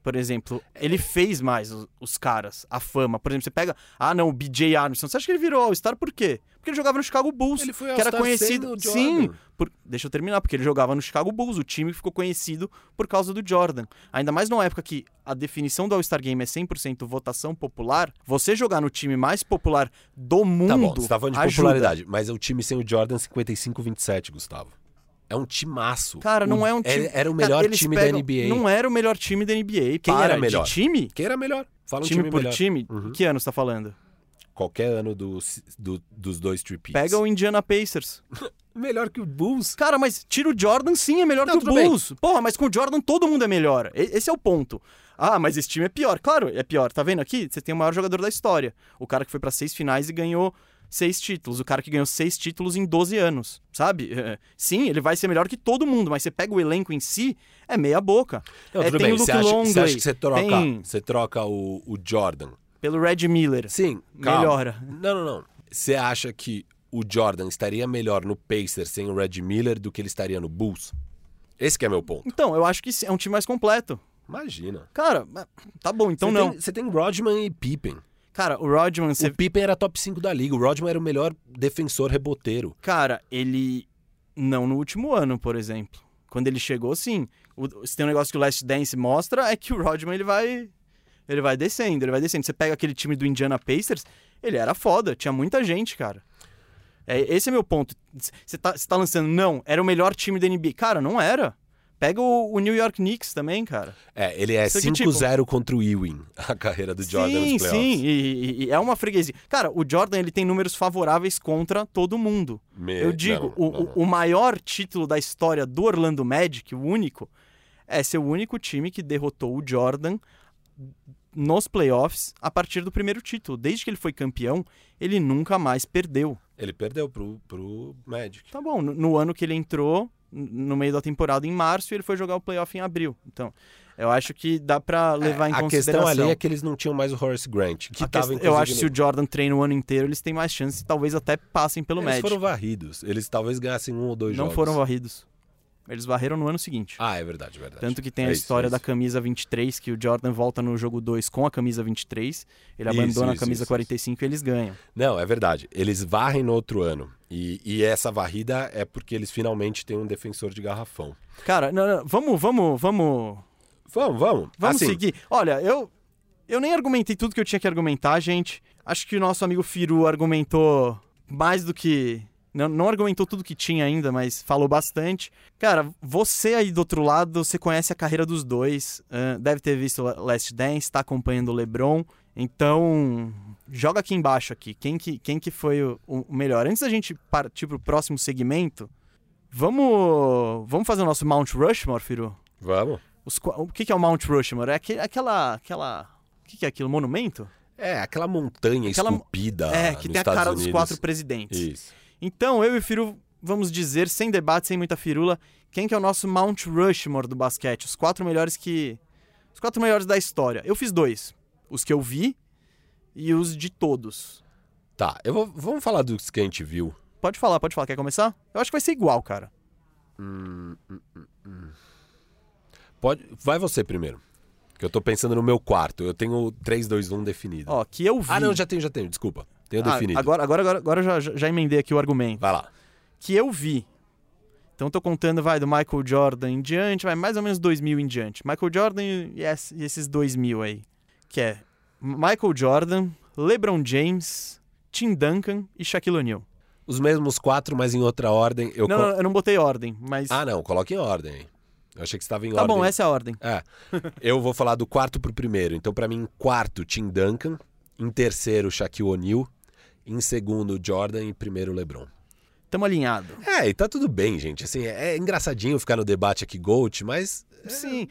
Por exemplo, ele fez mais os, os caras, a fama. Por exemplo, você pega. Ah, não, o BJ Armstrong. Você acha que ele virou All-Star por quê? Porque ele jogava no Chicago Bulls. Ele foi que era conhecido. sendo o Sim. Por- Deixa eu terminar, porque ele jogava no Chicago Bulls, o time que ficou conhecido por causa do Jordan. Ainda mais numa época que a definição do All-Star Game é 100% votação popular, você jogar no time mais popular do mundo. Tá bom, você tá falando de ajuda. popularidade, mas é o time sem o Jordan 55-27, Gustavo. É um timaço. Cara, não O- é um time. Era, era o Cara, melhor eles time pegam- da NBA. Não era o melhor time da NBA. Quem Para, era de melhor? time? Quem era melhor? Fala um time, time, por melhor. time? Uhum. Que ano você tá falando? Qualquer ano dos, do- dos dois tripes. Pega o Indiana Pacers. Melhor que o Bulls. Cara, mas tira o Jordan, sim, é melhor Não, que o tudo bem. Bulls. Porra, mas com o Jordan todo mundo é melhor. Esse é o ponto. Ah, mas esse time é pior. Claro, é pior. Tá vendo aqui? Você tem o maior jogador da história. O cara que foi pra seis finais e ganhou seis títulos. O cara que ganhou seis títulos em 12 anos, sabe? É, Sim, ele vai ser melhor que todo mundo, mas você pega o elenco em si, é meia boca. Não, é, tudo tem bem. o Luke Você acha, você Longley, acha que você troca, tem você troca o, o Jordan? Pelo Red Miller. Sim, calma. Melhora. Não, não, não. Você acha que o Jordan estaria melhor no Pacers sem o Red Miller do que ele estaria no Bulls? Esse que é meu ponto. Então, eu acho que sim, é um time mais completo. Imagina. Cara, tá bom, então você não. Tem, você tem Rodman e Pippen. Cara, o Rodman, você O Pippen era top 5 da liga. O Rodman era o melhor defensor reboteiro. Cara, ele. Não no último ano, por exemplo. Quando ele chegou, sim. O... Se tem um negócio que o Last Dance mostra, é que o Rodman ele vai. Ele vai descendo, ele vai descendo. Você pega aquele time do Indiana Pacers, ele era foda, tinha muita gente, cara. É, esse é meu ponto. Você tá, tá lançando, não, era o melhor time da NBA. Cara, não era. Pega o, o New York Knicks também, cara. É, ele é Isso aqui, 5-0 contra o Ewing, a carreira do Jordan sim, nos playoffs. sim, e, e- é uma freguesia. Cara, o Jordan ele tem números favoráveis contra todo mundo. Me- Eu digo, não, o, não, o- o maior título da história do Orlando Magic, o único, é ser o único time que derrotou o Jordan nos playoffs a partir do primeiro título. Desde que ele foi campeão, ele nunca mais perdeu. Ele perdeu pro, pro Magic. Tá bom, no, no ano que ele entrou, no meio da temporada em março, e ele foi jogar o playoff em abril. Então, eu acho que dá pra levar em a consideração. questão ali é que eles não tinham mais o Horace Grant, que A tava questão- eu acho que se o Jordan treina o ano inteiro, eles têm mais chance e talvez até passem pelo Eles Magic. foram varridos. Eles talvez ganhassem um ou dois Não jogos. foram varridos. Eles varreram no ano seguinte. Ah, é verdade, é verdade. Tanto que tem É a isso, história é da camisa 23, que o Jordan volta no jogo 2 com a camisa 23, ele Isso, abandona isso, a camisa isso, 45 e eles ganham. Não, é verdade. Eles varrem no outro ano. E, e essa varrida é porque eles finalmente têm um defensor de garrafão. Cara, não, não, vamos, vamos, vamos, Vamos, vamos. vamos Assim, seguir. Olha, eu, eu nem argumentei tudo que eu tinha que argumentar, gente. Acho que o nosso amigo Firu argumentou mais do que. Não, não argumentou tudo que tinha ainda, mas falou bastante. Cara, você aí do outro lado, você conhece a carreira dos dois, ahn, deve ter visto Last Dance, tá acompanhando o LeBron. Então, joga aqui embaixo aqui. Quem que, quem que foi o, o melhor? Antes da gente partir pro próximo segmento, vamos, vamos fazer o nosso Mount Rushmore, Firu? Vamos. Os o que, que é o Mount Rushmore? É aque- aquela. aquela o que, que é aquilo? Monumento? É, aquela montanha Aquela- esculpida é, que tem a cara Unidos. dos quatro presidentes. Isso. Então, eu e o Firu vamos dizer, sem debate, sem muita firula, quem que é o nosso Mount Rushmore do basquete. Os quatro melhores que. Os quatro melhores da história. Eu fiz dois. Os que eu vi e os de todos. Tá, eu vou, vamos falar dos que a gente viu. Pode falar, pode falar. Quer começar? Eu acho que vai ser igual, cara. Pode, vai você primeiro. Que eu tô pensando no meu quarto. Eu tenho 3, 2, 1 definido. Ó, que eu vi. ah, não, já tenho, já tenho. Desculpa. Tenho Ah, definido. Agora, agora, agora, agora já, já emendei aqui o argumento. Vai lá. que eu vi. Então tô contando, vai, do Michael Jordan em diante, vai mais ou menos 2000 em diante. Michael Jordan e es- esses 2000 aí. Que é Michael Jordan, LeBron James, Tim Duncan e Shaquille O'Neal. Os mesmos quatro, mas em outra ordem. Eu Não, co- não, eu não botei ordem, mas... Ah, não. Coloque em ordem. Eu achei que estava em tá ordem. bom, essa é a ordem. É. Eu vou falar do quarto pro primeiro. Então, pra mim, em quarto, Tim Duncan. Em terceiro, Shaquille O'Neal. Em segundo, Jordan. E em primeiro, LeBron. Tamo alinhado. É, e tá tudo bem, gente. Assim, é engraçadinho ficar no debate aqui, GOAT, mas Sim.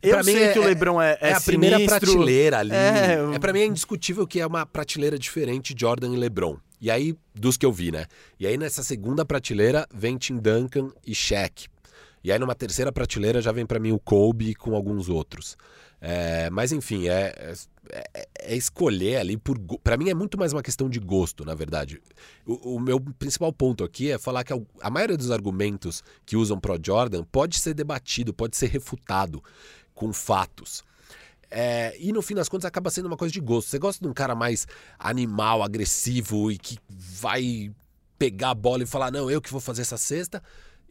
Pra Eu mim sei é- que o LeBron é, é, é a primeira sinistro. prateleira ali. É, É, eu- para mim é indiscutível que é uma prateleira diferente Jordan e LeBron. E aí, dos que eu vi, né? E aí nessa segunda prateleira vem Tim Duncan e Shaq. E aí numa terceira prateleira já vem pra mim o Kobe com alguns outros. É, mas enfim, é, é, é escolher ali por. Pra mim é muito mais uma questão de gosto, na verdade. O, o meu principal ponto aqui é falar que a, a maioria dos argumentos que usam pro Jordan pode ser debatido, pode ser refutado com fatos. É, e no fim das contas acaba sendo uma coisa de gosto. Você gosta de um cara mais animal, agressivo e que vai pegar a bola e falar: não, eu que vou fazer essa cesta.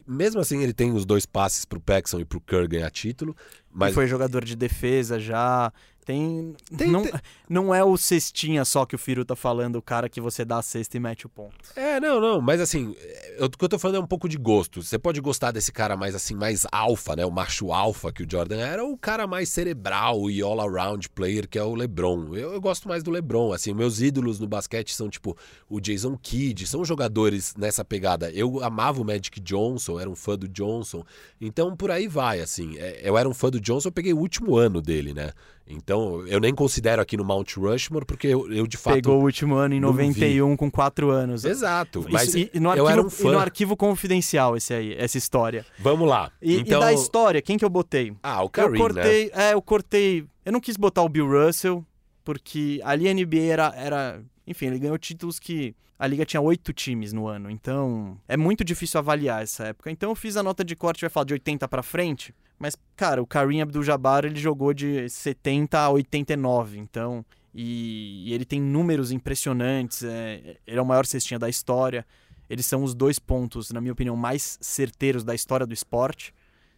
Mesmo assim, ele tem os dois passes pro Paxson e pro Kerr ganhar título. Mas Foi jogador de defesa já. Tem. Tem- não, tem- não é o cestinha só que o Firu tá falando, o cara que você dá a cesta e mete o ponto. É, não, não, mas assim, eu- o que eu tô falando é um pouco de gosto. Você pode gostar desse cara mais assim, mais alfa, né? O macho alfa que o Jordan era, ou o cara mais cerebral e all-around player que é o LeBron. Eu, eu gosto mais do LeBron, assim, meus ídolos no basquete são tipo o Jason Kidd, são jogadores nessa pegada. Eu amava o Magic Johnson, era um fã do Johnson, então por aí vai, assim. É, Eu era um fã do Johnson, eu peguei o último ano dele, né? Então eu nem considero aqui no Mount Rushmore, porque eu, eu de fato. Pegou o último ano em não vi. 91 com 4 anos. Exato, Isso- mas e, e no eu arquivo, era um e fã. no arquivo confidencial esse aí, essa história. Vamos lá. E, e então, da história, quem que eu botei? Ah, o eu Kareem, né? cortei, é, eu cortei. Eu não quis botar o Bill Russell, porque ali a NBA era, era. Enfim, ele ganhou títulos que. A liga tinha oito times no ano, então é muito difícil avaliar essa época. Então eu fiz a nota de corte, vai falar de 80 pra frente, mas, cara, o Kareem Abdul-Jabbar, ele jogou de 70 a 89, então... E, ele tem números impressionantes, é, ele é o maior cestinha da história. Eles são os dois pontos, na minha opinião, mais certeiros da história do esporte.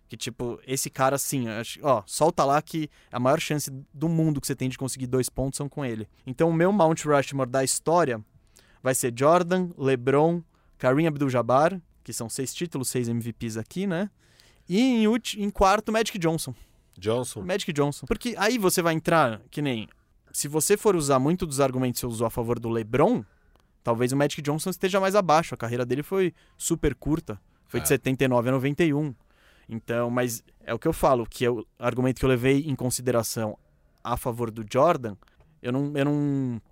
Que, tipo, esse cara, assim, ó, solta lá que a maior chance do mundo que você tem de conseguir dois pontos são com ele. Então, o meu Mount Rushmore da história vai ser Jordan, LeBron, Kareem Abdul-Jabbar, que são seis títulos, seis MVPs aqui, né? E em, em quarto, Magic Johnson. Johnson. Magic Johnson. Porque aí você vai entrar, que nem. Se você for usar muito dos argumentos que você usou a favor do LeBron, talvez o Magic Johnson esteja mais abaixo. A carreira dele foi super curta. Foi de É. 79 a 91. Então, mas é o que eu falo, que é o argumento que eu levei em consideração a favor do Jordan, eu não, eu não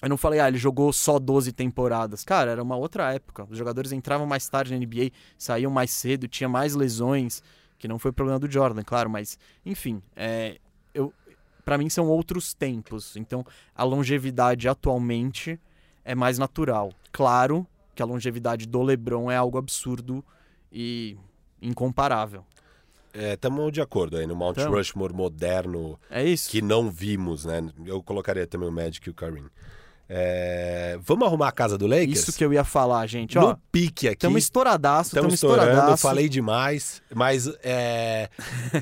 eu não falei, ah, ele jogou só 12 temporadas. Cara, era uma outra época. Os jogadores entravam mais tarde na NBA, saíam mais cedo, tinha mais lesões, que não foi problema do Jordan, claro, mas enfim, é, eu para mim são outros tempos. Então, a longevidade atualmente é mais natural. Claro que a longevidade do LeBron é algo absurdo e incomparável. Estamos é, de acordo aí no Mount Tamo. Rushmore moderno. É isso. Que não vimos, né? Eu colocaria também o Magic e o Kareem. É... Vamos arrumar a casa do Lakers? Isso que eu ia falar, gente. No Ó, pique aqui. Estamos estouradaço, estamos estourando. Estouradaço. Falei demais. Mas, é...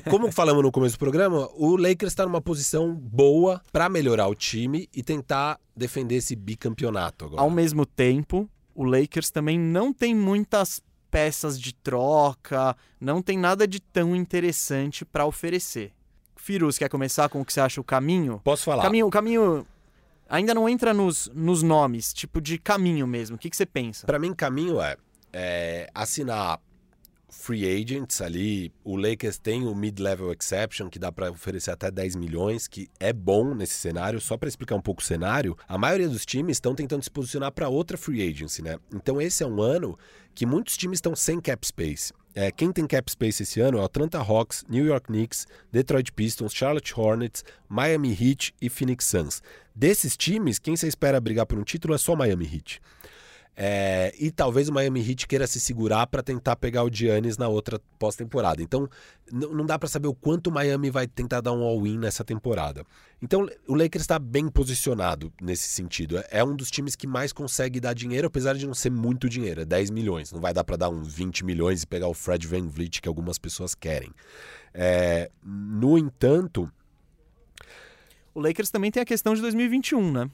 como falamos no começo do programa, o Lakers está numa posição boa para melhorar o time e tentar defender esse bicampeonato agora. Ao mesmo tempo, o Lakers também não tem muitas peças de troca, não tem nada de tão interessante para oferecer. Firuz, quer começar com o que você acha o caminho? Posso falar. Caminho, o caminho ainda não entra nos, nos nomes, tipo de caminho mesmo. O que, que você pensa? Para mim, caminho é, é, assinar free agents ali. O Lakers tem o mid-level exception, que dá para oferecer até 10 milhões, que é bom nesse cenário. Só para explicar um pouco o cenário, a maioria dos times estão tentando se posicionar para outra free agency, né? Então esse é um ano que muitos times estão sem cap space. É, quem tem cap space esse ano é o Atlanta Hawks, New York Knicks, Detroit Pistons, Charlotte Hornets, Miami Heat e Phoenix Suns. Desses times, quem você espera brigar por um título é só Miami Heat. É, e talvez o Miami Heat queira se segurar para tentar pegar o Giannis na outra pós-temporada. Então, não dá para saber o quanto o Miami vai tentar dar um all-in nessa temporada. Então, o Lakers está bem posicionado nesse sentido. É um dos times que mais consegue dar dinheiro, apesar de não ser muito dinheiro, é 10 milhões. Não vai dar para dar uns 20 milhões e pegar o Fred Van Vliet, que algumas pessoas querem. É, no entanto. O Lakers também tem a questão de 2021, né?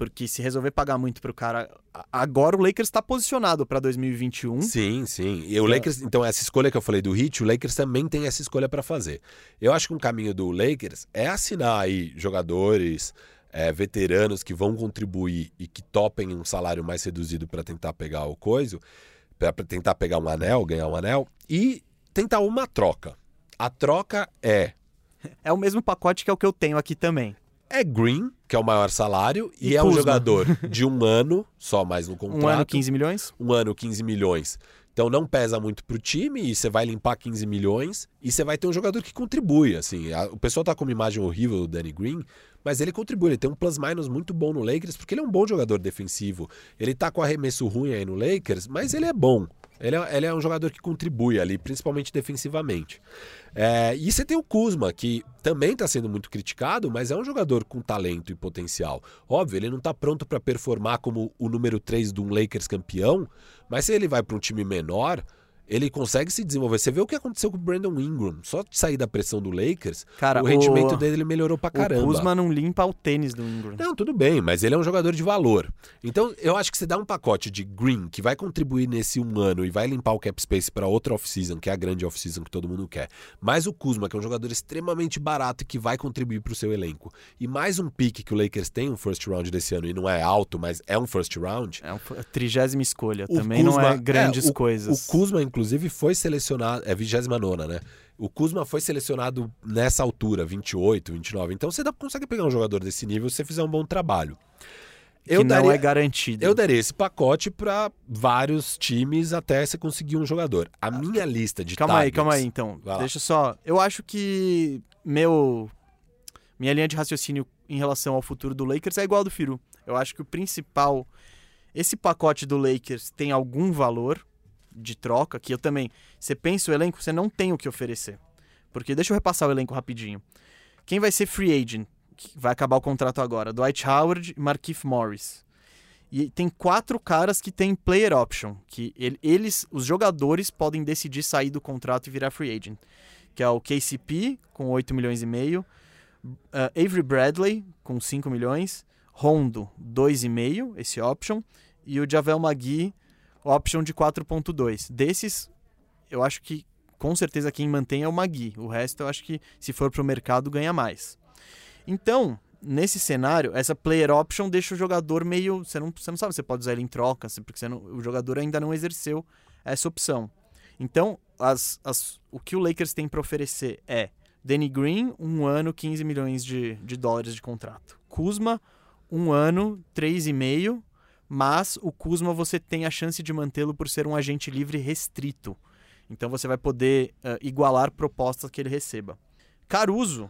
Porque se resolver pagar muito pro cara. Agora o Lakers está posicionado para 2021. Sim, sim. E o é. Lakers, então, essa escolha que eu falei do Heat, o Lakers também tem essa escolha para fazer. Eu acho que um caminho do Lakers é assinar aí jogadores. É, veteranos que vão contribuir e que topem um salário mais reduzido para tentar pegar o coiso, para tentar pegar um anel, ganhar um anel, e tentar uma troca. A troca é. É o mesmo pacote que é o que eu tenho aqui também é Green, que é o maior salário, e, e é um jogador de um ano, só mais no contrato. Um ano, 15 milhões? Um ano, 15 milhões. Então não pesa muito pro time e você vai limpar 15 milhões e você vai ter um jogador que contribui, assim. A, o pessoal tá com uma imagem horrível do Danny Green, mas ele contribui, ele tem um plus-minus muito bom no Lakers, porque ele é um bom jogador defensivo. Ele tá com arremesso ruim aí no Lakers, mas ele é bom. Ele é, ele é um jogador que contribui ali, principalmente defensivamente. É, e você tem o Kuzma, que também está sendo muito criticado, mas é um jogador com talento e potencial. Óbvio, ele não está pronto para performar como o número 3 de um Lakers campeão, mas se ele vai para um time menor, ele consegue se desenvolver. Você vê o que aconteceu com o Brandon Ingram. Só de sair da pressão do Lakers, Cara, o rendimento o... dele melhorou pra caramba. O Kuzma não limpa o tênis do Ingram. Não, tudo bem, mas ele é um jogador de valor. Então, eu acho que você dá um pacote de Green que vai contribuir nesse um ano e vai limpar o cap space para outra off-season, que é a grande off-season que todo mundo quer. Mais o Kuzma, que é um jogador extremamente barato e que vai contribuir para o seu elenco. E mais um pick que o Lakers tem, um first round desse ano, e não é alto, mas é um first round. É uma trigésima escolha. O Também Kuzma, não é grandes é, o, coisas. O Kuzma, inclusive, foi selecionado. É 29, né? O Kuzma foi selecionado nessa altura, 28, 29. Então você dá, consegue pegar um jogador desse nível se você fizer um bom trabalho. Eu que daria, não é garantido. Eu daria esse pacote para vários times até você conseguir um jogador. A minha lista de Calma targets, aí, calma aí, então. Deixa só. Eu acho que meu minha linha de raciocínio em relação ao futuro do Lakers é igual ao do Firu. Eu acho que o principal esse pacote do Lakers tem algum valor, de troca, que eu também. Você pensa o elenco, você não tem o que oferecer. Porque deixa eu repassar o elenco rapidinho. Quem vai ser free agent? Que vai acabar o contrato agora? Dwight Howard e Markif Morris. E tem quatro caras que têm player option, que eles, os jogadores, podem decidir sair do contrato e virar free agent. Que é o KCP, com 8 milhões e meio, uh, Avery Bradley, com 5 milhões, Rondo, 2,5, esse option, e o Javel Magui, option de 4.2. Desses, eu acho que com certeza quem mantém é o Magui. O resto eu acho que se for para o mercado ganha mais. Então, nesse cenário, essa player option deixa o jogador meio. Você não, você não sabe você pode usar ele em troca, porque não, o jogador ainda não exerceu essa opção. Então, as, as, o que o Lakers tem para oferecer é Danny Green, um ano, 15 milhões de, de dólares de contrato. Kuzma, um ano, 3,5, mas o Kuzma você tem a chance de mantê-lo por ser um agente livre restrito. Então você vai poder uh, igualar propostas que ele receba. Caruso,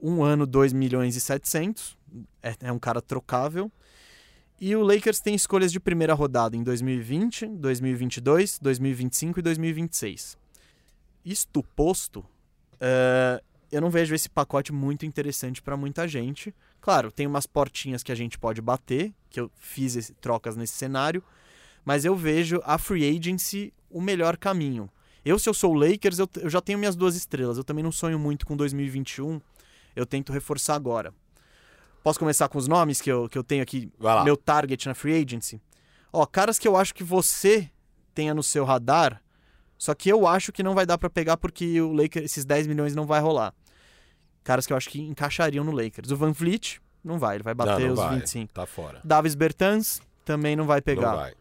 um ano, 2 milhões e 700, é, é um cara trocável. E o Lakers tem escolhas de primeira rodada em 2020, 2022, 2025 e 2026. Isto posto, uh, eu não vejo esse pacote muito interessante para muita gente. Claro, tem umas portinhas que a gente pode bater, que eu fiz esse, trocas nesse cenário, mas eu vejo a free agency o melhor caminho. Eu, se eu sou o Lakers, eu, eu já tenho minhas duas estrelas. Eu também não sonho muito com 2021. Eu tento reforçar agora. Posso começar com os nomes que eu, que eu tenho aqui, meu target na free agency? Ó, caras que eu acho que você tenha no seu radar, só que eu acho que não vai dar para pegar porque o Lakers, esses 10 milhões não vai rolar. Caras que eu acho que encaixariam no Lakers. O Van Vliet, não vai, ele vai bater não, não os vai. 25. Tá fora. Davis Bertans, também não vai pegar. Não vai.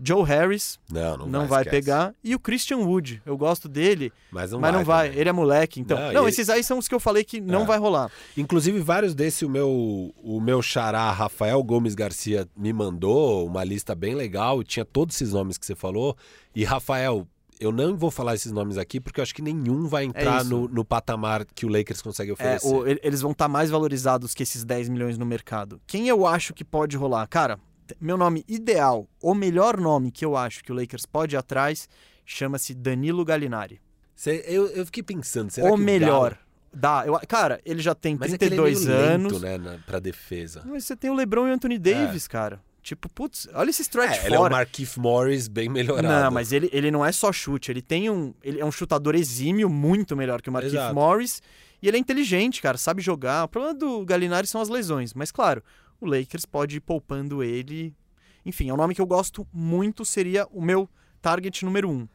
Joe Harris não, não, não vai, vai pegar. E o Christian Wood, eu gosto dele, mas não mas vai. Não vai. Ele é moleque, então. Não, não ele... esses aí são os que eu falei que não é. vai rolar. Inclusive, vários desses, o meu, o meu xará Rafael Gomes Garcia me mandou uma lista bem legal, tinha todos esses nomes que você falou. E, Rafael, eu não vou falar esses nomes aqui porque eu acho que nenhum vai entrar é no, no, patamar que o Lakers consegue oferecer. É, o, eles vão estar tá mais valorizados que esses 10 milhões no mercado. Quem eu acho que pode rolar? Cara, meu nome ideal, o melhor nome que eu acho que o Lakers pode ir atrás, chama-se Danilo Gallinari. Cê, eu, eu fiquei pensando, será o que melhor. Dá, eu, cara, ele já tem Mas 32 é, é anos. Lento, né, na, pra defesa. Mas você tem o LeBron e o Anthony Davis, é. cara. Tipo, putz, olha esse stretch é, fora. Ele é o Markieff Morris bem melhorado. Não, mas ele, ele não é só chute, ele tem um. Ele é um chutador exímio, muito melhor que o Markieff Morris. E ele é inteligente, cara, sabe jogar. O problema do Gallinari são as lesões. Mas claro, o Lakers pode ir poupando ele. Enfim, é um nome que eu gosto muito, seria o meu target número um.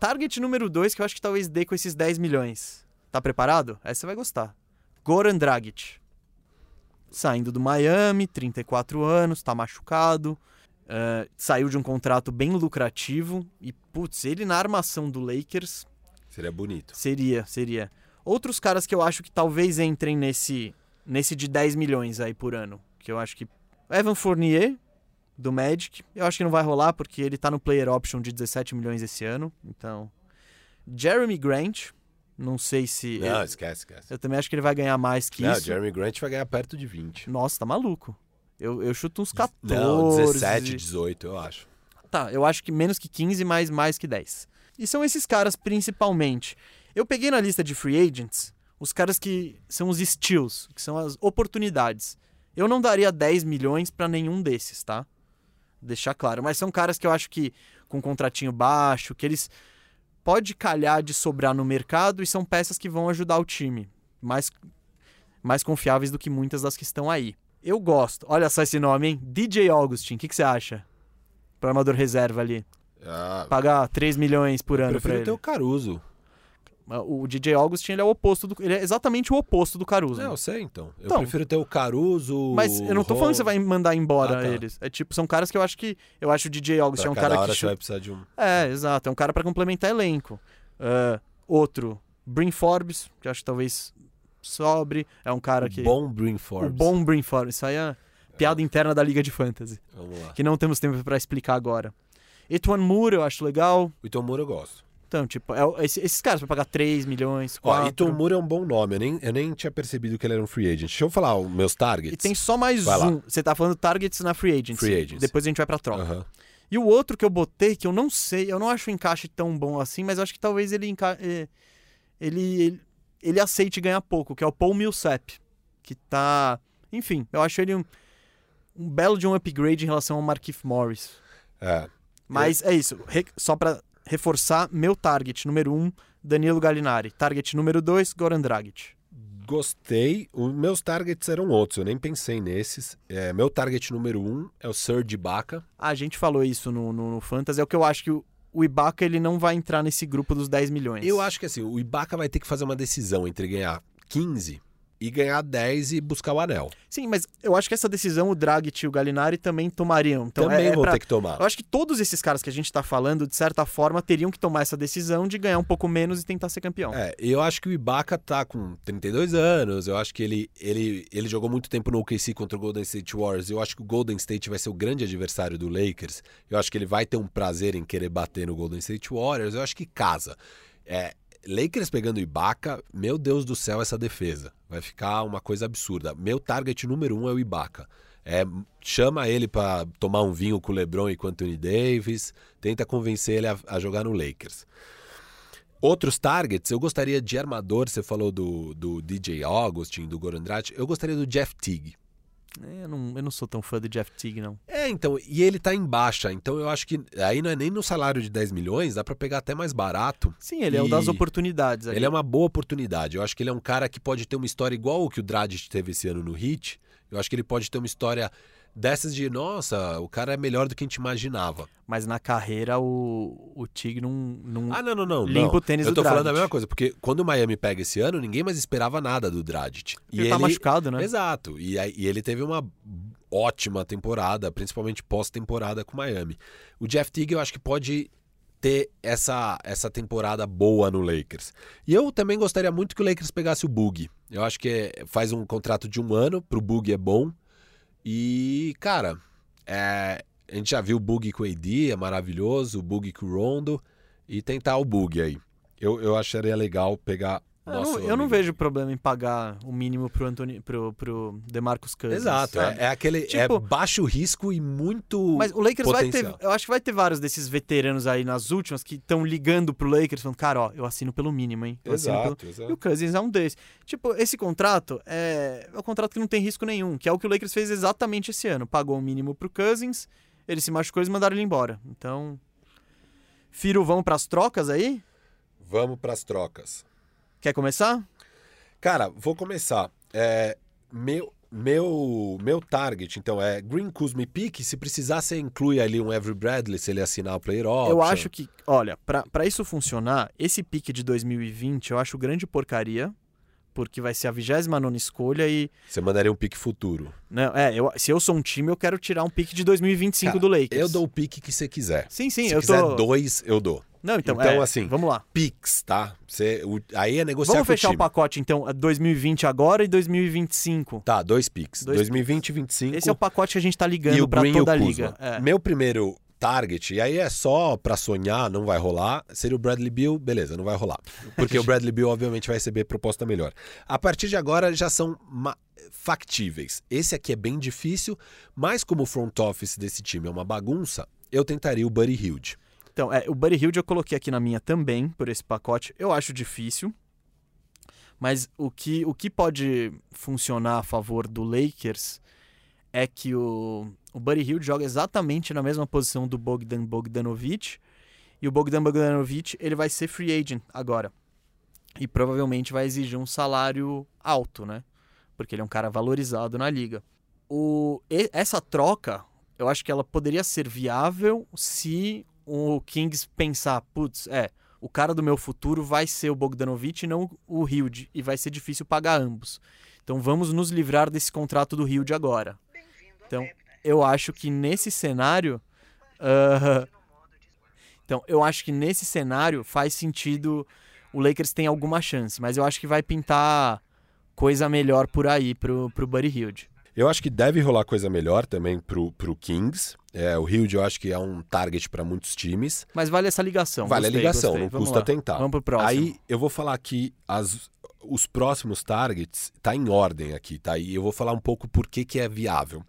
Target número dois, que eu acho que talvez dê com esses 10 milhões. Tá preparado? Essa você vai gostar. Goran Dragic. Saindo do Miami, 34 anos, tá machucado. Uh, saiu de um contrato bem lucrativo. E, putz, ele na armação do Lakers. Seria bonito. Seria, seria. Outros caras que eu acho que talvez entrem nesse, nesse de 10 milhões aí por ano. Que eu acho que. Evan Fournier, do Magic. Eu acho que não vai rolar porque ele tá no player option de 17 milhões esse ano. Então. Jeremy Grant. Não sei se. Não, ele... esquece, esquece. Eu também acho que ele vai ganhar mais que não, isso. Jeremy Grant vai ganhar perto de 20. Nossa, tá maluco. Eu, eu chuto uns 14. Não, 17, 18, eu acho. Tá, eu acho que menos que 15, mais mais que 10. E são esses caras principalmente. Eu peguei na lista de free agents os caras que são os steals, que são as oportunidades. Eu não daria 10 milhões para nenhum desses, tá? Deixar claro. Mas são caras que eu acho que com um contratinho baixo, que eles pode calhar de sobrar no mercado e são peças que vão ajudar o time. Mais, mais confiáveis do que muitas das que estão aí. Eu gosto. Olha só esse nome, hein? DJ Augustin. O que, que você acha? Para amador reserva ali. Ah, Pagar 3 milhões por ano para ele. ter o Caruso. O DJ Augustin ele é o oposto do, ele é exatamente o oposto do Caruso. Não, eu sei então. Eu então, prefiro ter o Caruso. Mas eu não tô falando que você vai mandar embora ah, tá. eles. É tipo, são caras que eu acho que eu acho o DJ Augustin é um cara hora que você vai precisar de um. É, exato, é um cara para complementar elenco. Uh, outro, Brin Forbes, que eu acho que talvez sobre, é um cara que Bom Brin Forbes. O bom Brin Forbes, isso aí é piada é. interna da Liga de Fantasy. Vamos lá. Que não temos tempo para explicar agora. Etuan Moore eu acho legal. O Etuan Moore eu gosto. Então, tipo, é, esses caras pra pagar 3 milhões, 4... Ó, Ito Moore é um bom nome, eu nem, eu nem tinha percebido que ele era um free agent. Deixa eu falar os meus targets. E tem só mais vai um. Lá. Você tá falando targets na free agent. Free agents. Depois a gente vai pra troca. E o outro que eu botei, que eu não sei, eu não acho o encaixe tão bom assim, mas acho que talvez ele, enca... É, ele, ele, ele aceite ganhar pouco, que é o Paul Millsap. Que tá... Enfim, eu acho ele um, um belo de um upgrade em relação ao Markif Morris. É. Mas eu... é isso. Só pra reforçar meu target número 1, um, Danilo Gallinari. Target número 2, Goran Dragic. Gostei. Os meus targets eram outros, eu nem pensei nesses. É, meu target número 1 um é o Serge Ibaka. A gente falou isso no, no, no Fantasy, é o que eu acho que o, o Ibaka ele não vai entrar nesse grupo dos 10 milhões. Eu acho que assim, o Ibaka vai ter que fazer uma decisão entre ganhar 15 e ganhar 10 e buscar o anel. Sim, mas eu acho que essa decisão o Dragic e o Gallinari também tomariam. Então, Também é, é vão pra- ter que tomar. Eu acho que todos esses caras que a gente tá falando, de certa forma, teriam que tomar essa decisão de ganhar um pouco menos e tentar ser campeão. É, eu acho que o Ibaka tá com 32 anos, eu acho que ele, ele, ele jogou muito tempo no OKC contra o Golden State Warriors, eu acho que o Golden State vai ser o grande adversário do Lakers, eu acho que ele vai ter um prazer em querer bater no Golden State Warriors, eu acho que casa. É, Lakers pegando Ibaka, meu Deus do céu, essa defesa. Vai ficar uma coisa absurda. Meu target número um é o Ibaka. É, chama ele pra tomar um vinho com o LeBron e com o Anthony Davis, tenta convencer ele a, a jogar no Lakers. Outros targets, eu gostaria de armador, você falou do, do DJ Augustin, do Goran Dragic, eu gostaria do Jeff Teague. É, Eu, não, eu não sou tão fã do Jeff Teague, não. É, então, e ele tá em baixa, então eu acho que aí não é nem no salário de 10 milhões, dá pra pegar até mais barato. Sim, ele é o das oportunidades. Ele é uma boa oportunidade. Eu acho que ele é um cara que pode ter uma história igual o que o Dragic teve esse ano no Heat. Eu acho que ele pode ter uma história dessas de, nossa, o cara é melhor do que a gente imaginava. Mas na carreira o, o Teague não, não, Ah, não, não, não. limpa não. o tênis Eu tô falando a mesma coisa, porque quando o Miami pega esse ano, ninguém mais esperava nada do Dragic. Ele tá machucado, né? Exato. E, e ele teve uma ótima temporada, principalmente pós-temporada com o Miami. O Jeff Teague eu acho que pode ter essa, essa temporada boa no Lakers. E eu também gostaria muito que o Lakers pegasse o Boogie. Eu acho que é- faz um contrato de um ano, pro Boogie é bom. E, cara, é, a gente já viu o Boogie com o AD, é maravilhoso, o Boogie com o Rondo, e tentar o Boogie aí. Eu, eu acharia legal pegar. Eu não, eu não vejo problema em pagar o mínimo pro, Anthony, pro, pro DeMarcus Cousins. Exato, é, é aquele é Tipo- baixo risco e muito. Mas o Lakers vai ter. potencial. Eu acho que vai ter vários desses veteranos aí nas últimas que estão ligando pro Lakers falando, cara, ó, eu assino pelo mínimo, hein? Eu assino pelo... Exato, E o exato. Cousins é um desses. Tipo, esse contrato é... é um contrato que não tem risco nenhum, que é o que o Lakers fez exatamente esse ano. Pagou o mínimo pro Cousins, ele se machucou e mandaram ele embora. Então. Firo, vamos pras trocas aí? Vamos pras trocas. Quer começar? Cara, vou começar. É, meu, meu, meu target, então, é Green Kuzma e Pique. Se precisar, você inclui ali um Every Bradley se ele assinar o player option. Eu acho que, olha, pra isso funcionar, esse pique de 2020 eu acho grande porcaria, porque vai ser a 29 escolha e. Você mandaria um pique futuro. Não, é, eu, se eu sou um time, eu quero tirar um pique de 2025 Cara, do Lakers. Eu dou o pique que você quiser. Sim, sim, se eu quiser tô. dois, eu dou. Não, então, Então, é, assim, Vamos lá. Pix, tá? Você, o- aí é negociar Vamos fechar o o pacote, então, a 2020 agora e 2025. Tá, dois Pix. Dois 2020 e 25. Esse é o pacote que a gente tá ligando o toda a liga. É. Meu primeiro target, e aí é só pra sonhar, não vai rolar, seria o Bradley Bill, beleza, não vai rolar. Porque o Bradley Bill, obviamente, vai receber proposta melhor. A partir de agora já são factíveis. Esse aqui é bem difícil, mas como o front office desse time é uma bagunça, eu tentaria o Buddy Hilde. Então, é, o Buddy Hilde eu coloquei aqui na minha também, por esse pacote. Eu acho difícil. Mas o que, o que pode funcionar a favor do Lakers é que o, o Buddy Hilde joga exatamente na mesma posição do Bogdan Bogdanovic. E o Bogdan Bogdanovic ele vai ser free agent agora. E provavelmente vai exigir um salário alto, né? Porque ele é um cara valorizado na liga. O, essa troca, eu acho que ela poderia ser viável se o Kings pensar, putz, é, o cara do meu futuro vai ser o Bogdanovic e não o Hilde, e vai ser difícil pagar ambos. Então vamos nos livrar desse contrato do Hilde agora. Então, eu acho que nesse cenário. ah, então, eu acho que nesse cenário faz sentido. O Lakers tem alguma chance, mas eu acho que vai pintar coisa melhor por aí pro, pro Buddy Hilde. Eu acho que deve rolar coisa melhor também pro, pro Kings. É, o Hilde eu acho que é um target para muitos times. Mas vale essa ligação. Vale gostei, a ligação, gostei. não Vamos custa lá. tentar. Vamos pro próximo. Aí eu vou falar aqui as, os próximos targets, tá em ordem aqui, tá? E eu vou falar um pouco por que, que é viável.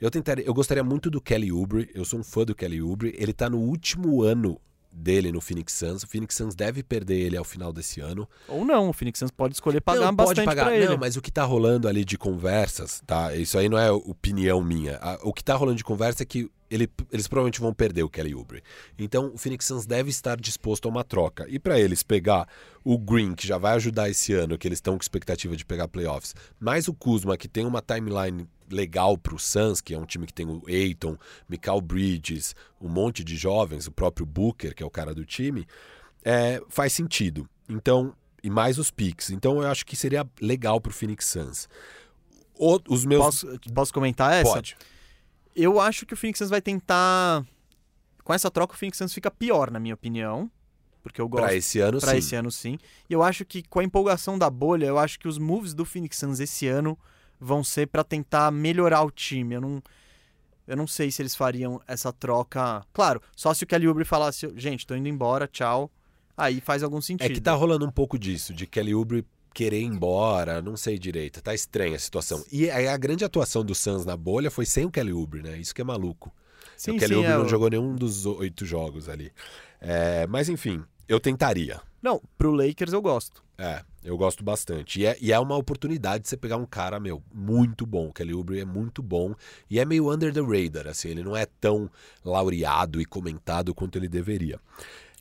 Eu tentaria, eu gostaria muito do Kelly Oubre, eu sou um fã do Kelly Oubre, ele tá no último ano dele no Phoenix Suns. O Phoenix Suns deve perder ele ao final desse ano. Ou não, o Phoenix Suns pode escolher pagar não, bastante pode pagar. pra ele. Não, mas o que tá rolando ali de conversas, tá? Isso aí não é opinião minha. O que tá rolando de conversa é que ele- eles provavelmente vão perder o Kelly Oubre. Então o Phoenix Suns deve estar disposto a uma troca. E pra eles pegar o Green, que já vai ajudar esse ano, que eles estão com expectativa de pegar playoffs, mais o Kuzma, que tem uma timeline legal pro Suns, que é um time que tem o Aiton, Mikal Bridges, um monte de jovens, o próprio Booker, que é o cara do time, é, faz sentido. Então, E mais os picks. Então eu acho que seria legal pro Phoenix Suns. O- os meus. Posso, posso comentar essa? Pode. Eu acho que o Phoenix Suns vai tentar. Com essa troca, o Phoenix Suns fica pior, na minha opinião. Porque eu gosto. Pra esse ano, Pra sim. esse ano, sim. E eu acho que com a empolgação da bolha, eu acho que os moves do Phoenix Suns esse ano vão ser pra tentar melhorar o time. Eu não, eu não sei se eles fariam essa troca. Claro, só se o Kelly Oubre falasse, gente, tô indo embora, tchau. Aí faz algum sentido. É que tá rolando um pouco disso, de Kelly Oubre querer ir embora, não sei direito. Tá estranha a situação. E a grande atuação do Suns na bolha foi sem o Kelly Oubre, né? Isso que é maluco. Sim, o Kelly sim, Oubre é não jogou nenhum dos oito jogos ali. É, mas enfim, eu tentaria. Não, pro Lakers eu gosto. É, eu gosto bastante. E é, e é uma oportunidade de você pegar um cara, meu, muito bom. O Kelly Oubre é muito bom. E é meio under the radar, assim. Ele não é tão laureado e comentado quanto ele deveria.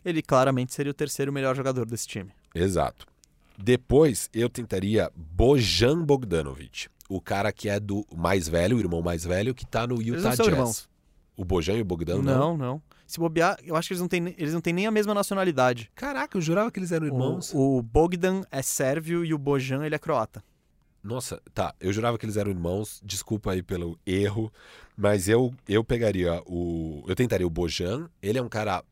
Ele claramente seria o terceiro melhor jogador desse time. Exato. Depois, eu tentaria Bojan Bogdanovic. O cara que é do mais velho, o irmão mais velho, que tá no Utah não são Jazz. irmãos. O Bojan e o Bogdan, não? Não, não. Se bobear, eu acho que eles não têm, eles não têm nem a mesma nacionalidade. Caraca, eu jurava que eles eram irmãos. O, o Bogdan é sérvio e o Bojan ele é croata. Nossa, tá. Eu jurava que eles eram irmãos. Desculpa aí pelo erro. Mas eu, eu pegaria o. Eu tentaria o Bojan. Ele é um cara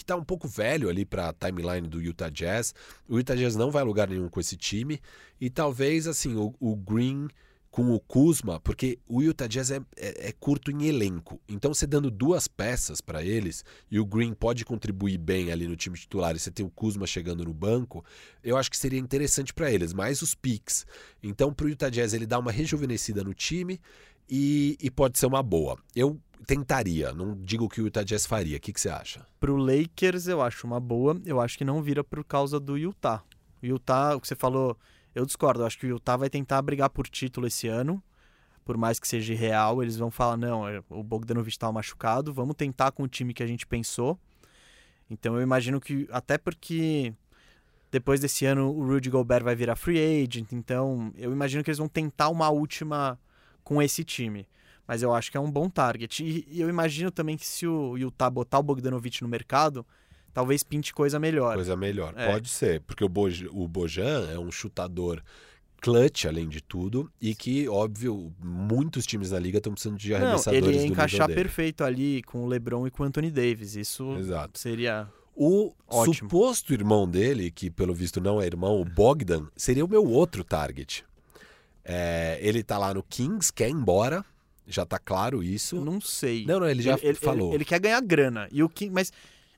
que tá um pouco velho ali pra timeline do Utah Jazz. O Utah Jazz não vai a lugar nenhum com esse time. E talvez, assim, o, o Green com o Kuzma, porque o Utah Jazz é, é- é curto em elenco. Então, você dando duas peças pra eles, e o Green pode contribuir bem ali no time titular, e você tem o Kuzma chegando no banco, eu acho que seria interessante pra eles, mais os picks. Então, pro Utah Jazz, ele dá uma rejuvenescida no time e, e pode ser uma boa. Eu tentaria, não digo que o Utah Jazz faria. O que, que você acha? Pro Lakers eu acho uma boa. Eu acho que não vira por causa do Utah. O Utah, o que você falou, eu discordo. Eu acho que o Utah vai tentar brigar por título esse ano. Por mais que seja real, eles vão falar: não, é, o Bogdanovich tá machucado, vamos tentar com o time que a gente pensou. Então eu imagino que, até porque depois desse ano o Rudy Gobert vai virar free agent, então eu imagino que eles vão tentar uma última com esse time. Mas eu acho que é um bom target. E, e eu imagino também que se o Utah botar o Bogdanovich no mercado, talvez pinte coisa melhor. Coisa melhor. É. Pode ser, porque o, Boj o Bojan é um chutador clutch, além de tudo, e que, óbvio, muitos times na liga estão precisando de Não, arremessadores ele ia encaixar perfeito ali com o LeBron e com o Anthony Davis. Isso Exato. seria O Ótimo. suposto irmão dele, que pelo visto não é irmão, o Bogdan, seria o meu outro target. É, ele tá lá no Kings, quer ir embora, já tá claro isso. Não sei. Não, não, ele já ele, falou. Ele, ele quer ganhar grana. E o King, mas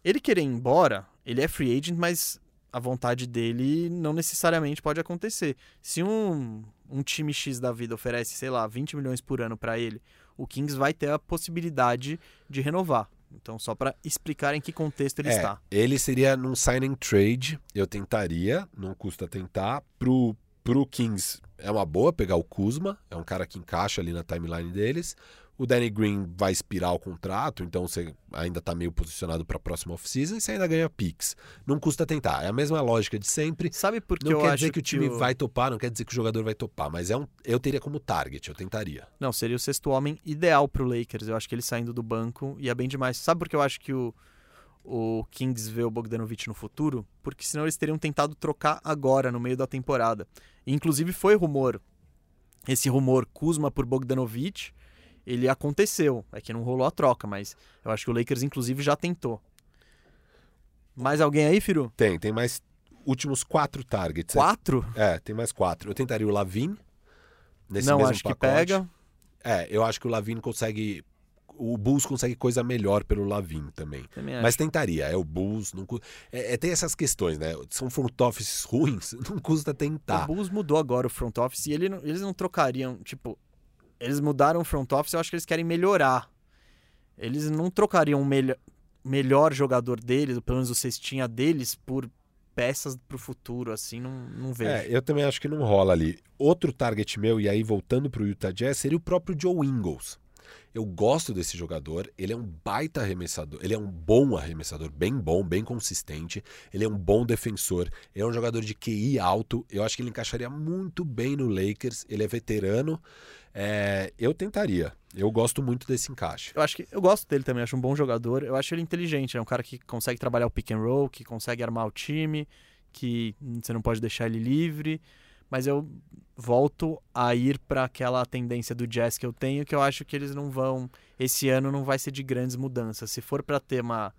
ele querer ir embora, ele é free agent, mas a vontade dele não necessariamente pode acontecer. Se um, um time X da vida oferece, sei lá, 20 milhões por ano pra ele, o Kings vai ter a possibilidade de renovar. Então, só pra explicar em que contexto ele É, está. Ele seria num sign and trade, eu tentaria, não custa tentar. Pro, pro Kings é uma boa pegar o Kuzma, é um cara que encaixa ali na timeline deles. O Danny Green vai expirar o contrato, então você ainda tá meio posicionado para a próxima off-season e você ainda ganha picks. Não custa tentar, é a mesma lógica de sempre. Sabe por que Não eu quer acho dizer que o time o- vai topar, não quer dizer que o jogador vai topar, mas é um, eu teria como target, eu tentaria. Não, seria o sexto homem ideal pro Lakers. Eu acho que ele saindo do banco ia bem demais. Sabe por que eu acho que o, o Kings vê o Bogdanovich no futuro? Porque senão eles teriam tentado trocar agora, no meio da temporada. E, inclusive foi rumor. Esse rumor Kuzma por Bogdanovich, ele aconteceu. É que não rolou a troca, mas eu acho que o Lakers, inclusive, já tentou. Mais alguém aí, Firu? Tem, tem mais últimos quatro targets. Quatro? É, tem mais quatro. Eu tentaria o Lavin nesse não, mesmo acho que pacote. pega. É, eu acho que o Lavin consegue. O Bulls consegue coisa melhor pelo Lavin também. Também. Mas tentaria, é o Bulls. Não, é, é, tem essas questões, né? São front offices ruins, não custa tentar. O Bulls mudou agora o front office e ele eles não trocariam, tipo, eles mudaram o front office, eu acho que eles querem melhorar. Eles não trocariam o melhor, melhor jogador deles, ou pelo menos o cestinha deles, por peças pro futuro, assim, não, não vejo. É, eu também acho que não rola ali. Outro target meu, e aí voltando pro Utah Jazz, seria o próprio Joe Ingles. Eu gosto desse jogador, ele é um baita arremessador, ele é um bom arremessador, bem bom, bem consistente, ele é um bom defensor, ele é um jogador de QI alto, eu acho que ele encaixaria muito bem no Lakers, ele é veterano, é, eu tentaria, eu gosto muito desse encaixe. Eu acho que eu gosto dele também, acho um bom jogador. Eu acho ele inteligente, é um cara que consegue trabalhar o pick and roll, que consegue armar o time. que você não pode deixar ele livre, mas eu volto a ir para aquela tendência do Jazz que eu tenho, que eu acho que eles não vão esse ano não vai ser de grandes mudanças. Se for para ter uma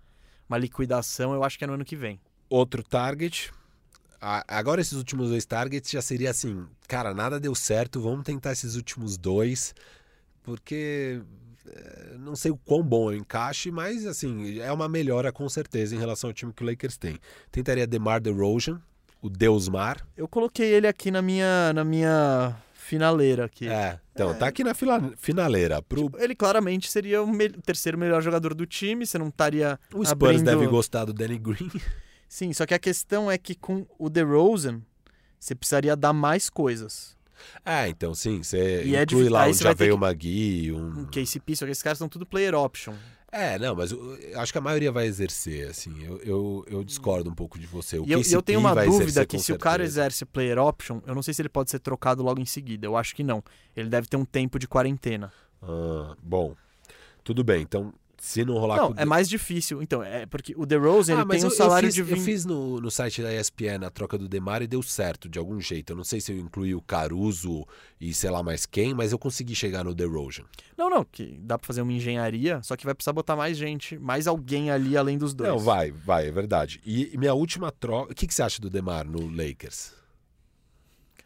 uma liquidação, eu acho que é no ano que vem. Outro target. Agora esses últimos dois targets já seria assim, cara, nada deu certo, vamos tentar esses últimos dois, porque eh, não sei o quão bom é o encaixe, mas assim, é uma melhora com certeza em relação ao time que o Lakers tem. Tentaria DeMar DeRozan, o Deus Mar. Eu coloquei ele aqui na minha na minha finaleira aqui. É, então, é. tá aqui na fila, finaleira. Pro... Tipo, ele claramente seria o, me... terceiro melhor jogador do time, você não estaria O Spurs abrindo... deve gostar do Danny Green. Sim, só que a questão é que com o DeRozan, você precisaria dar mais coisas. Ah, então sim, você e é inclui é lá um Javel Magui, um... um KCP, só que esses caras são tudo player option. É, não, mas eu, acho que a maioria vai exercer, assim. Eu, eu, eu discordo um pouco de você. O e eu, eu tenho uma dúvida que se certeza. o cara exerce player option, eu não sei se ele pode ser trocado logo em seguida. Eu acho que não. Ele deve ter um tempo de quarentena. Ah, bom. Tudo bem, então se não rolar Não, é mais difícil. Então, é porque o DeRozan ah, ele tem um salário eu fiz, de 20... Eu fiz no, no site da ESPN a troca do Demar e deu certo de algum jeito. Eu não sei se eu incluí o Caruso e sei lá mais quem, mas eu consegui chegar no DeRozan. Não, não, que dá para fazer uma engenharia, só que vai precisar botar mais gente, mais alguém ali além dos dois. Não, vai, vai, é verdade. E, e minha última troca, o que, que você acha do Demar no Lakers?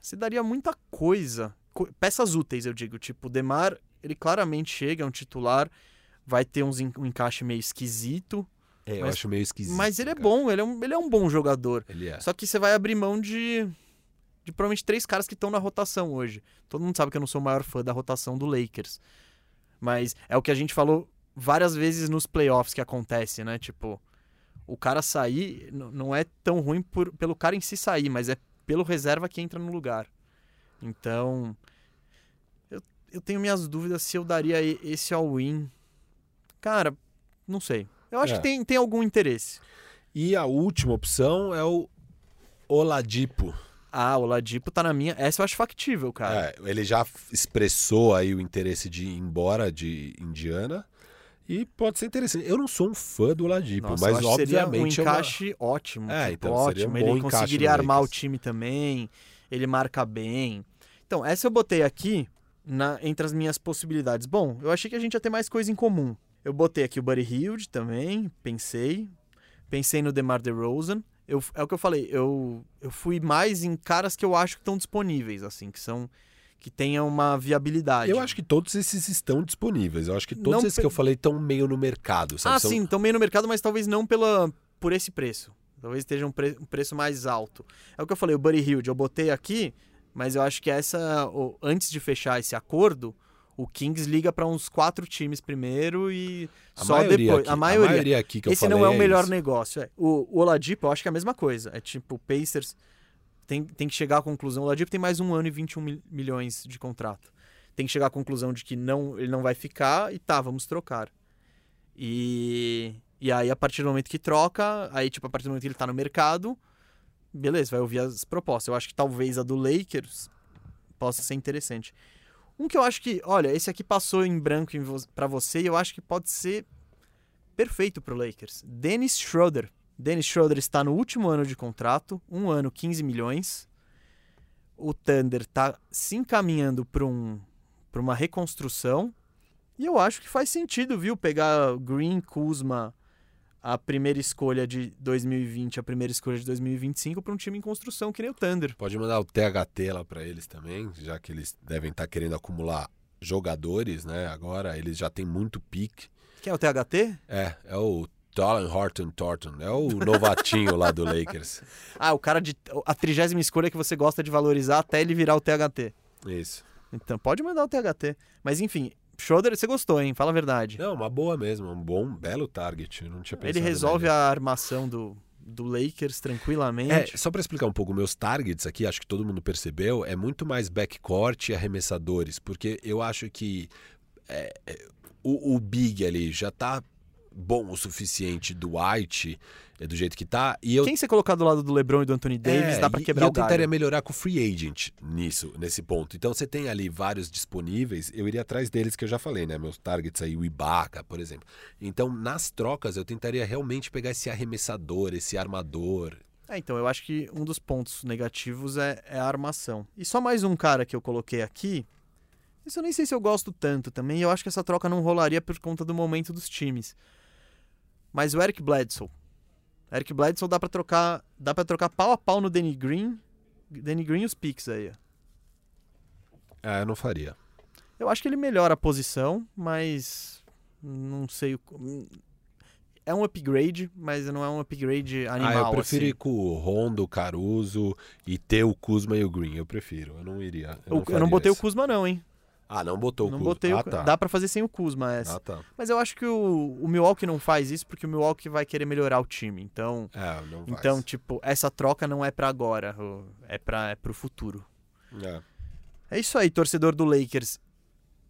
Você daria muita coisa, peças úteis, eu digo, tipo, o Demar, ele claramente chega, é um titular, vai ter uns, um encaixe meio esquisito. É, eu acho meio esquisito. Mas ele é bom, ele é, um, ele é um bom jogador. Ele é. Só que você vai abrir mão de, de provavelmente três caras que estão na rotação hoje. Todo mundo sabe que eu não sou o maior fã da rotação do Lakers. Mas é o que a gente falou várias vezes nos playoffs que acontece, né? Tipo, o cara sair não é tão ruim por, pelo cara em si sair, mas é pelo reserva que entra no lugar. Então, eu, eu tenho minhas dúvidas se eu daria esse all-in Cara, não sei. Eu acho é. que tem, tem algum interesse. E a última opção é o Oladipo. Ah, o Oladipo tá na minha. Essa eu acho factível, cara. É, ele já expressou aí o interesse de ir embora de Indiana. E pode ser interessante. Eu não sou um fã do Oladipo, Nossa, mas obviamente seria um encaixe é uma... ótimo. É, tipo, então ótimo. Um ele conseguiria armar o time também. Ele marca bem. Então, essa eu botei aqui na... entre as minhas possibilidades. Bom, eu achei que a gente ia ter mais coisa em comum. Eu botei aqui o Buddy Hilde também, pensei. Pensei no DeMar DeRozan. Eu, é o que eu falei, eu, eu fui mais em caras que eu acho que estão disponíveis, assim, que são que tenham uma viabilidade. Eu acho que todos esses estão disponíveis. Eu acho que todos não esses pe... que eu falei estão meio no mercado. Sabe? Ah, São... sim, estão meio no mercado, mas talvez não pela, por esse preço. Talvez esteja um, pre... um preço mais alto. É o que eu falei, o Buddy Hilde, eu botei aqui, mas eu acho que essa, antes de fechar esse acordo, o Kings liga para uns quatro times primeiro e a só depois. Aqui, a maioria. A maioria aqui que Esse não é o melhor isso. negócio. É. O, o Oladipo, eu acho que é a mesma coisa. É tipo, o Pacers tem, tem que chegar à conclusão. O Oladipo tem mais um ano e 21 mil, milhões de contrato. Tem que chegar à conclusão de que não, ele não vai ficar e tá, vamos trocar. E, e aí, a partir do momento que troca, aí, tipo, a partir do momento que ele tá no mercado, beleza, vai ouvir as propostas. Eu acho que talvez a do Lakers possa ser interessante. Um que eu acho que, olha, esse aqui passou em branco para você e eu acho que pode ser perfeito para o Lakers. Dennis Schroeder. Dennis Schroeder está no último ano de contrato, um ano, 15 milhões. O Thunder está se encaminhando para um, uma reconstrução. E eu acho que faz sentido, viu? Pegar Green, Kuzma, a primeira escolha de 2020, a primeira escolha de 2025 para um time em construção que nem o Thunder. Pode mandar o THT lá para eles também, já que eles devem estar tá querendo acumular jogadores, né? Agora eles já têm muito pique. Quem é o THT? É, é o Dolan Horton Thornton, é o novatinho lá do Lakers. Ah, o cara de a trigésima escolha que você gosta de valorizar até ele virar o THT. Isso. Então pode mandar o THT. Mas enfim, Schroeder, você gostou, hein? Fala a verdade. Não, uma boa mesmo, um bom, belo target. não tinha Ele resolve nele. a armação do, do Lakers tranquilamente. É, só para explicar um pouco, meus targets aqui, acho que todo mundo percebeu, é muito mais backcourt e arremessadores, porque eu acho que é, é, o, o Big ali já tá bom o suficiente do White é do jeito que tá. E eu... Quem você colocar do lado do LeBron e do Anthony Davis é, dá para quebrar e eu o tentaria galho. melhorar com o free agent nisso, nesse ponto. Então você tem ali vários disponíveis, eu iria atrás deles que eu já falei, né? Meus targets aí, o Ibaka, por exemplo. Então nas trocas eu tentaria realmente pegar esse arremessador, esse armador. É, então, eu acho que um dos pontos negativos é, é a armação. E só mais um cara que eu coloquei aqui. Isso eu nem sei se eu gosto tanto também. Eu acho que essa troca não rolaria por conta do momento dos times. Mas o Eric Bledsoe. Eric Bledsoe dá pra trocar, dá para trocar pau a pau no Danny Green. Danny Green e os picks aí. É, eu não faria. Eu acho que ele melhora a posição, mas não sei o é um upgrade, mas não é um upgrade animal. Ah, eu prefiro assim. ir com o Rondo, o Caruso e ter o Kuzma e o Green. Eu prefiro. Eu não iria. Eu, eu, não, eu não botei isso. o Kuzma, não, hein? Ah, não botou não o Kuzma. Botei ah, o... tá. Dá pra fazer sem o Kuzma essa. Ah, tá. Mas eu acho que o, o Milwaukee não faz isso porque o Milwaukee vai querer melhorar o time. Então, É, não faz. então tipo, essa troca não é para agora, é para é pro futuro. É. É isso aí, torcedor do Lakers.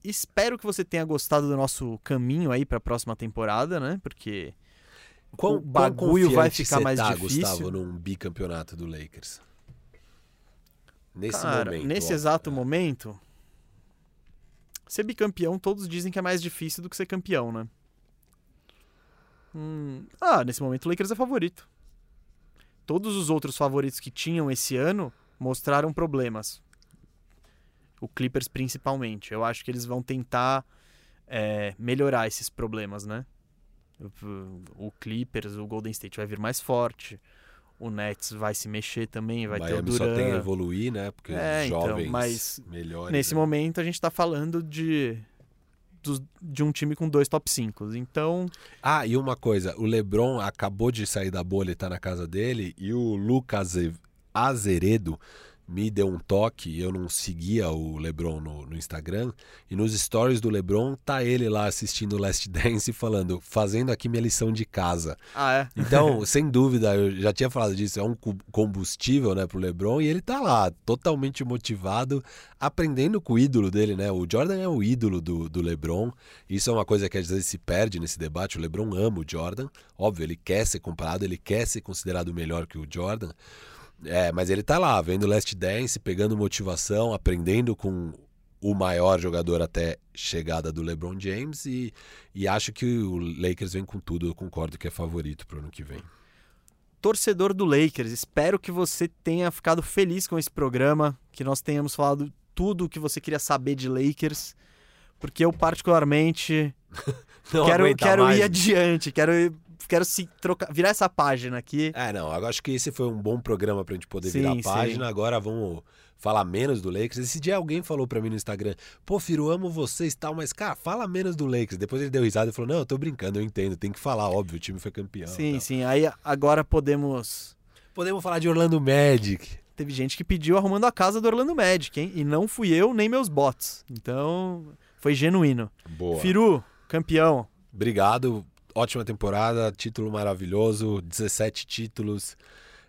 Espero que você tenha gostado do nosso caminho aí para a próxima temporada, né? Porque Quão, o bagulho vai ficar mais tá, difícil. Gustavo, num bicampeonato do Lakers? Nesse Cara, momento. nesse ó. exato momento, ser bicampeão todos dizem que é mais difícil do que ser campeão, né? Hum, ah, nesse momento o Lakers é favorito. Todos os outros favoritos que tinham esse ano mostraram problemas. O Clippers principalmente. Eu acho que eles vão tentar é, melhorar esses problemas, né? O, Clippers, o Golden State vai vir mais forte. O Nets vai se mexer também, vai ter o Miami só tem a evoluir, né? Porque É, os então, jovens mas melhores. Nesse né? momento a gente tá falando de de um time com dois top 5. Então, Ah, e uma coisa, o LeBron acabou de sair da bolha e tá na casa dele, e o Lucas Aze- Azeredo me deu um toque, eu não seguia o LeBron no, no Instagram, e nos stories do LeBron tá ele lá assistindo o Last Dance e falando, fazendo aqui minha lição de casa. ah, é. Então, sem dúvida, eu já tinha falado disso, é um combustível, né, pro LeBron, e ele tá lá, totalmente motivado, aprendendo com o ídolo dele, né? O Jordan é o ídolo do, do LeBron. Isso é uma coisa que às vezes se perde nesse debate. O LeBron ama o Jordan, óbvio, ele quer ser comparado, ele quer ser considerado melhor que o Jordan. É, mas ele tá lá, vendo Last Dance, pegando motivação, aprendendo com o maior jogador até chegada do LeBron James e, e acho que o Lakers vem com tudo. Eu concordo que é favorito pro ano que vem. Torcedor do Lakers, espero que você tenha ficado feliz com esse programa, que nós tenhamos falado tudo o que você queria saber de Lakers, porque eu particularmente quero, quero mais. ir adiante, quero quero se trocar, virar essa página aqui. É, não, eu acho que esse foi um bom programa pra gente poder Sim, virar a sim. página. Agora vamos falar menos do Lakers. Esse dia alguém falou pra mim no Instagram: pô, Firo, amo vocês e tal, mas, cara, fala menos do Lakers. Depois ele deu risada e falou: não, eu tô brincando, eu entendo, tem que falar, óbvio, o time foi campeão. sim, tal. sim. Aí agora podemos Podemos falar de Orlando Magic. Teve gente que pediu arrumando a casa do Orlando Magic, hein? E não fui eu nem meus bots. Então, foi genuíno. Boa. Firu, campeão. Obrigado, ótima temporada, título maravilhoso, 17 títulos.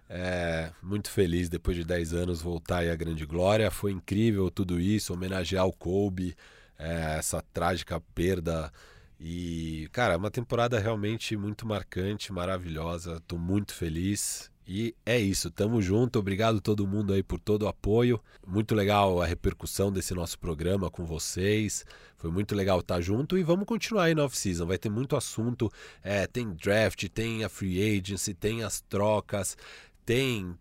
É, muito feliz depois de 10 anos voltar aí à grande glória. Foi incrível tudo isso, homenagear o Kobe, é, essa trágica perda. E, cara, uma temporada realmente muito marcante, maravilhosa. Tô muito feliz. E é isso, tamo junto. Obrigado todo mundo aí por todo o apoio. Muito legal a repercussão desse nosso programa com vocês. Foi muito legal estar junto e vamos continuar aí na off-season. Vai ter muito assunto. É, tem draft, tem a free agency, tem as trocas, tem.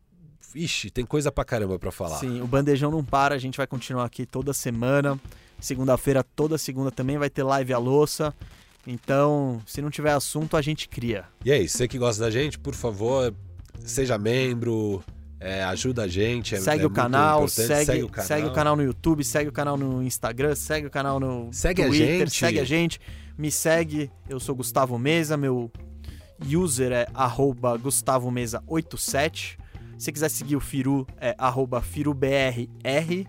Ixi, tem coisa pra caramba pra falar. Sim, o bandejão não para, a gente vai continuar aqui toda semana. Segunda-feira, toda segunda também vai ter live à louça. Então, se não tiver assunto, a gente cria. E é isso, você que gosta da gente, por favor, seja membro, é, ajuda a gente. é- segue é o canal, segue, segue o canal. segue o canal no YouTube, segue o canal no Instagram, segue o canal no Segue a Twitter, gente. segue a gente, me segue, eu sou Gustavo Mesa, meu user é arroba Gustavo Mesa 87. Se você quiser seguir o Firu, é arroba FiruBRR.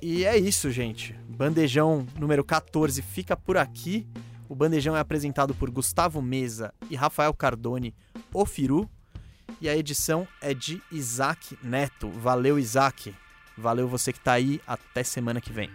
E é isso, gente. Bandejão número 14 fica por aqui. O Bandejão é apresentado por Gustavo Mesa e Rafael Cardone, o Firu. E a edição é de Isaac Neto. Valeu, Isaac. Valeu você que tá aí. Até semana que vem.